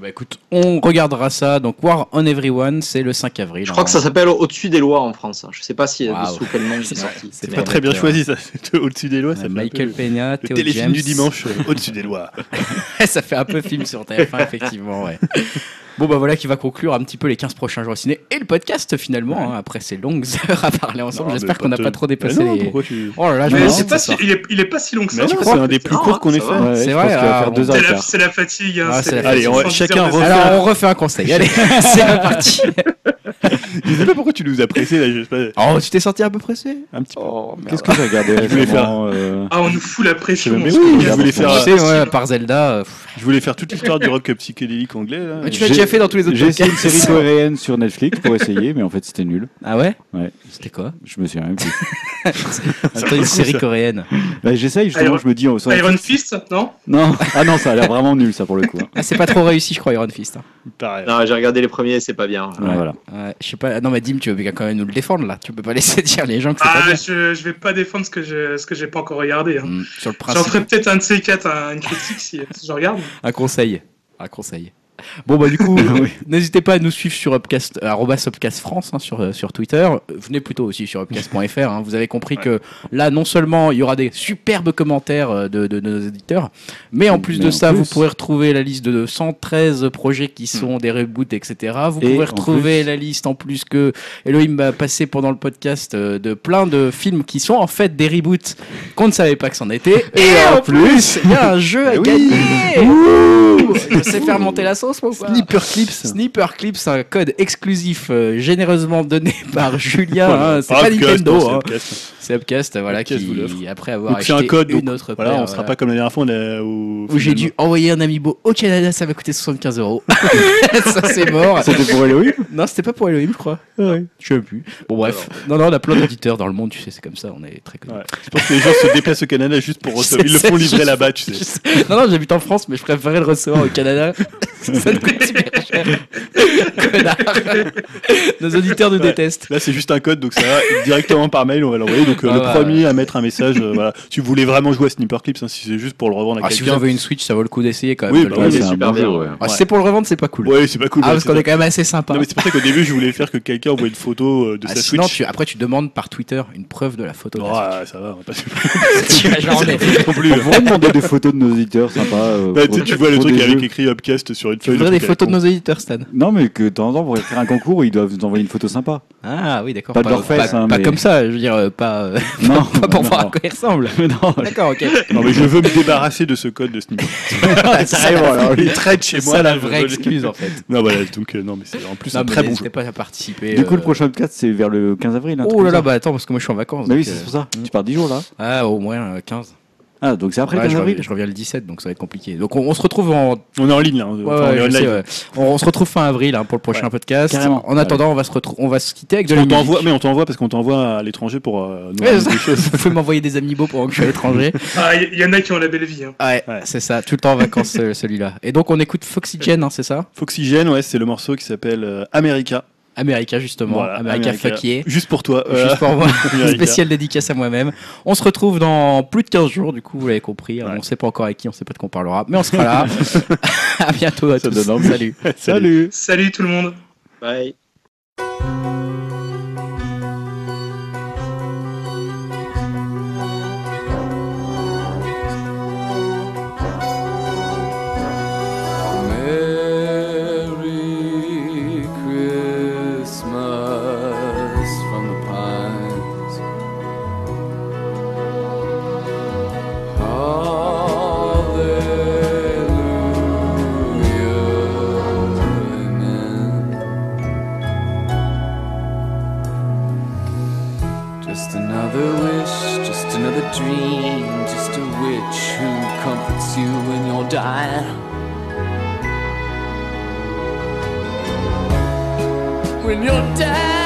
Ben, écoute, on regardera ça. Donc War on Everyone, c'est le 5 avril. Je crois que ça s'appelle Au-dessus des lois en France. Je sais pas si Waouh. sous quel nom c'est sorti. c'est pas très bien choisi ça, au-dessus des lois. Ça fait Michael peu Peña, le Théo téléfilm James. du dimanche, au-dessus des lois. ça fait un peu film sur TF1, effectivement, ouais. Bon, bah voilà qui va conclure un petit peu les 15 prochains jours au ciné et le podcast finalement, hein, après ces longues heures à parler ensemble. J'espère qu'on n'a pas trop dépassé non, les. tu... Oh là là, je Mais pas si, il, est, il est pas si long que ça. C'est un des plus courts qu'on ait fait. Ouais, C'est vrai, ah, faire bon. deux heures C'est la, fatigue. hein, Ah, Allez, chacun refait- Alors on refait un conseil. Allez, c'est reparti. Je sais pas pourquoi tu nous as pressé là, je sais pas, Oh, tu t'es sorti un peu pressé un petit peu. Qu'est-ce que j'ai regardé Je voulais récemment euh, Ah, on nous fout la pression. Mais on se oui, je voulais Tu faire- sais, ouais, à part Zelda. euh, pff. Je voulais faire toute l'histoire du rock psychédélique anglais là. Mais tu l'as J'ai- déjà fait dans tous les autres J'ai essayé une podcasts. série coréenne sur Netflix pour essayer, mais en fait c'était nul. Ah ouais Ouais, C'était quoi je me suis même plus. Attends, une série coréenne. Bah, J'essaye justement, Iron- je me dis. oh, ça- Iron Fist, non Non, ah non, ça a l'air vraiment nul ça pour le coup. hein. Ah, c'est pas trop réussi, je crois, Iron Fist. hein. Pareil. Non, j'ai regardé les premiers, c'est pas bien. Ouais, voilà. Ouais, je sais pas. Non, mais Dim, tu veux quand même nous le défendre là. Tu peux pas laisser dire les gens que c'est pas Ah, bien. je, je vais pas défendre ce que je, ce que j'ai pas encore regardé. hein. Hmm, sur le J'en principe. ferai peut-être un de ces quatre, un- une critique si, si je regarde. Un conseil. Un conseil. Bon bah du coup, Oui. n'hésitez pas à nous suivre sur Upcast, euh, Upcast France hein, sur, euh, sur Twitter. Venez plutôt aussi sur upcast.fr. hein. Vous avez compris que là, non seulement il y aura des superbes commentaires euh, de, de nos éditeurs, mais en plus Mais de en ça, plus- vous pourrez retrouver la liste de 113 projets qui sont des reboots, etc. Vous Et pourrez en retrouver plus- la liste en plus que Elohim a passé pendant le podcast de plein de films qui sont en fait des reboots qu'on ne savait pas que c'en était. Et, en plus, il y a un jeu à Eh oui. gagner. Je sais faire monter la pas Sniper Clips. Sniper Clips, un code exclusif euh, généreusement donné par Julien. Voilà. hein, c'est pas Upcast, Nintendo, non, c'est hein. Upcast. c'est Upcast, voilà, Upcast vous l'offre. qui après avoir Donc c'est acheté un code, une donc, autre Voilà, paire, on sera voilà, pas comme la dernière fois, on où, où j'ai dû envoyer un amiibo au Canada, ça m'a coûté 75 euros. ça c'est mort. C'était pour Elohim Non, c'était pas pour Elohim, je crois. Je sais plus. Bon bref, non non, on a plein d'auditeurs dans le monde, tu sais, c'est comme ça, on est très connus. Ouais. Je pense que les gens se déplacent au Canada juste pour recevoir. Ils le font livrer là-bas, tu sais. Non, non, j'habite en France, mais je préférais le recevoir au Canada. ça me coûte super cher. Connard. Nos auditeurs nous Ouais. détestent. Là, c'est juste un code, donc ça va directement par mail, on va l'envoyer. Donc, euh, Ah le premier à mettre un message, euh, voilà. Si vous voulez vraiment jouer à Sniper Clips, hein, si c'est juste pour le revendre à Ah, si vous quelqu'un. avez une Switch, ça vaut le coup d'essayer quand même. Oui, bah oui, c'est super bien. Ah, si c'est pour le revendre, c'est pas cool. Ouais, c'est pas cool. ah, parce qu'on est quand même assez sympa. Non, mais c'est pour ça qu'au début, je voulais faire que quelqu'un envoie une photo euh, de Ah, sa Switch. tu, après, tu demandes par Twitter une preuve de la photo. de la Ouais, ça va, on va pas. On demander des photos de nos auditeurs sympas. euh, Bah, tu vois le truc avec écrit Upcast sur sur une Tu voudrais des photos de nos éditeurs, Stan Non, mais que de temps en temps, pour faire un concours, ils doivent nous envoyer une photo sympa. Ah oui, d'accord. Pas de leur pas, hein, pas mais- comme ça, je veux dire, euh, pas, euh, Non, pas pour non. voir à quoi il ressemble. non, D'accord, ok. Non, mais je veux me débarrasser de ce code de c'est ça, carrément, alors, Il traite chez c'est moi. ça la vraie veux- excuse en fait. Non, voilà, donc euh, non, mais c'est en plus un très bon jeu. pas à participer. Du coup, le prochain podcast, c'est vers le 15 avril. truc Oh là là, bah attends, parce que moi je suis en vacances. Bah oui, c'est pour ça. Tu pars 10 jours là? Ah, au moins euh, 15. Ah, donc c'est après Ouais, le je, 15 reviens, avril je reviens le 17, donc ça va être compliqué. Donc on, on se retrouve en. On est en ligne là. hein. Ouais, on est en sais, ouais. on, on se retrouve fin avril hein, pour le prochain Ouais. podcast. Carrément. En attendant, on va se on va se quitter avec de la On musique. t'envoie, mais on t'envoie parce qu'on t'envoie à l'étranger pour euh, nous des choses. Vous pouvez m'envoyer des amiibo pendant que je suis à l'étranger. Ah, il y, en a qui ont la belle vie. hein. Ouais, Ouais. c'est ça, tout le temps en vacances celui-là. Et donc on écoute Foxygen, hein, c'est ça? Foxygène, ouais, c'est le morceau qui s'appelle euh, America. America justement, Voilà, America, fuck yeah. Juste pour toi. Juste voilà. pour moi, spécial dédicace à moi-même. On se retrouve dans plus de 15 jours, du coup, vous l'avez compris. Ouais. On sait pas encore avec qui, on sait pas de quoi on parlera, mais on sera là. à bientôt à Ça tous. Salut. Salut. Salut tout le monde. Bye. You when you're dying. When you're dying.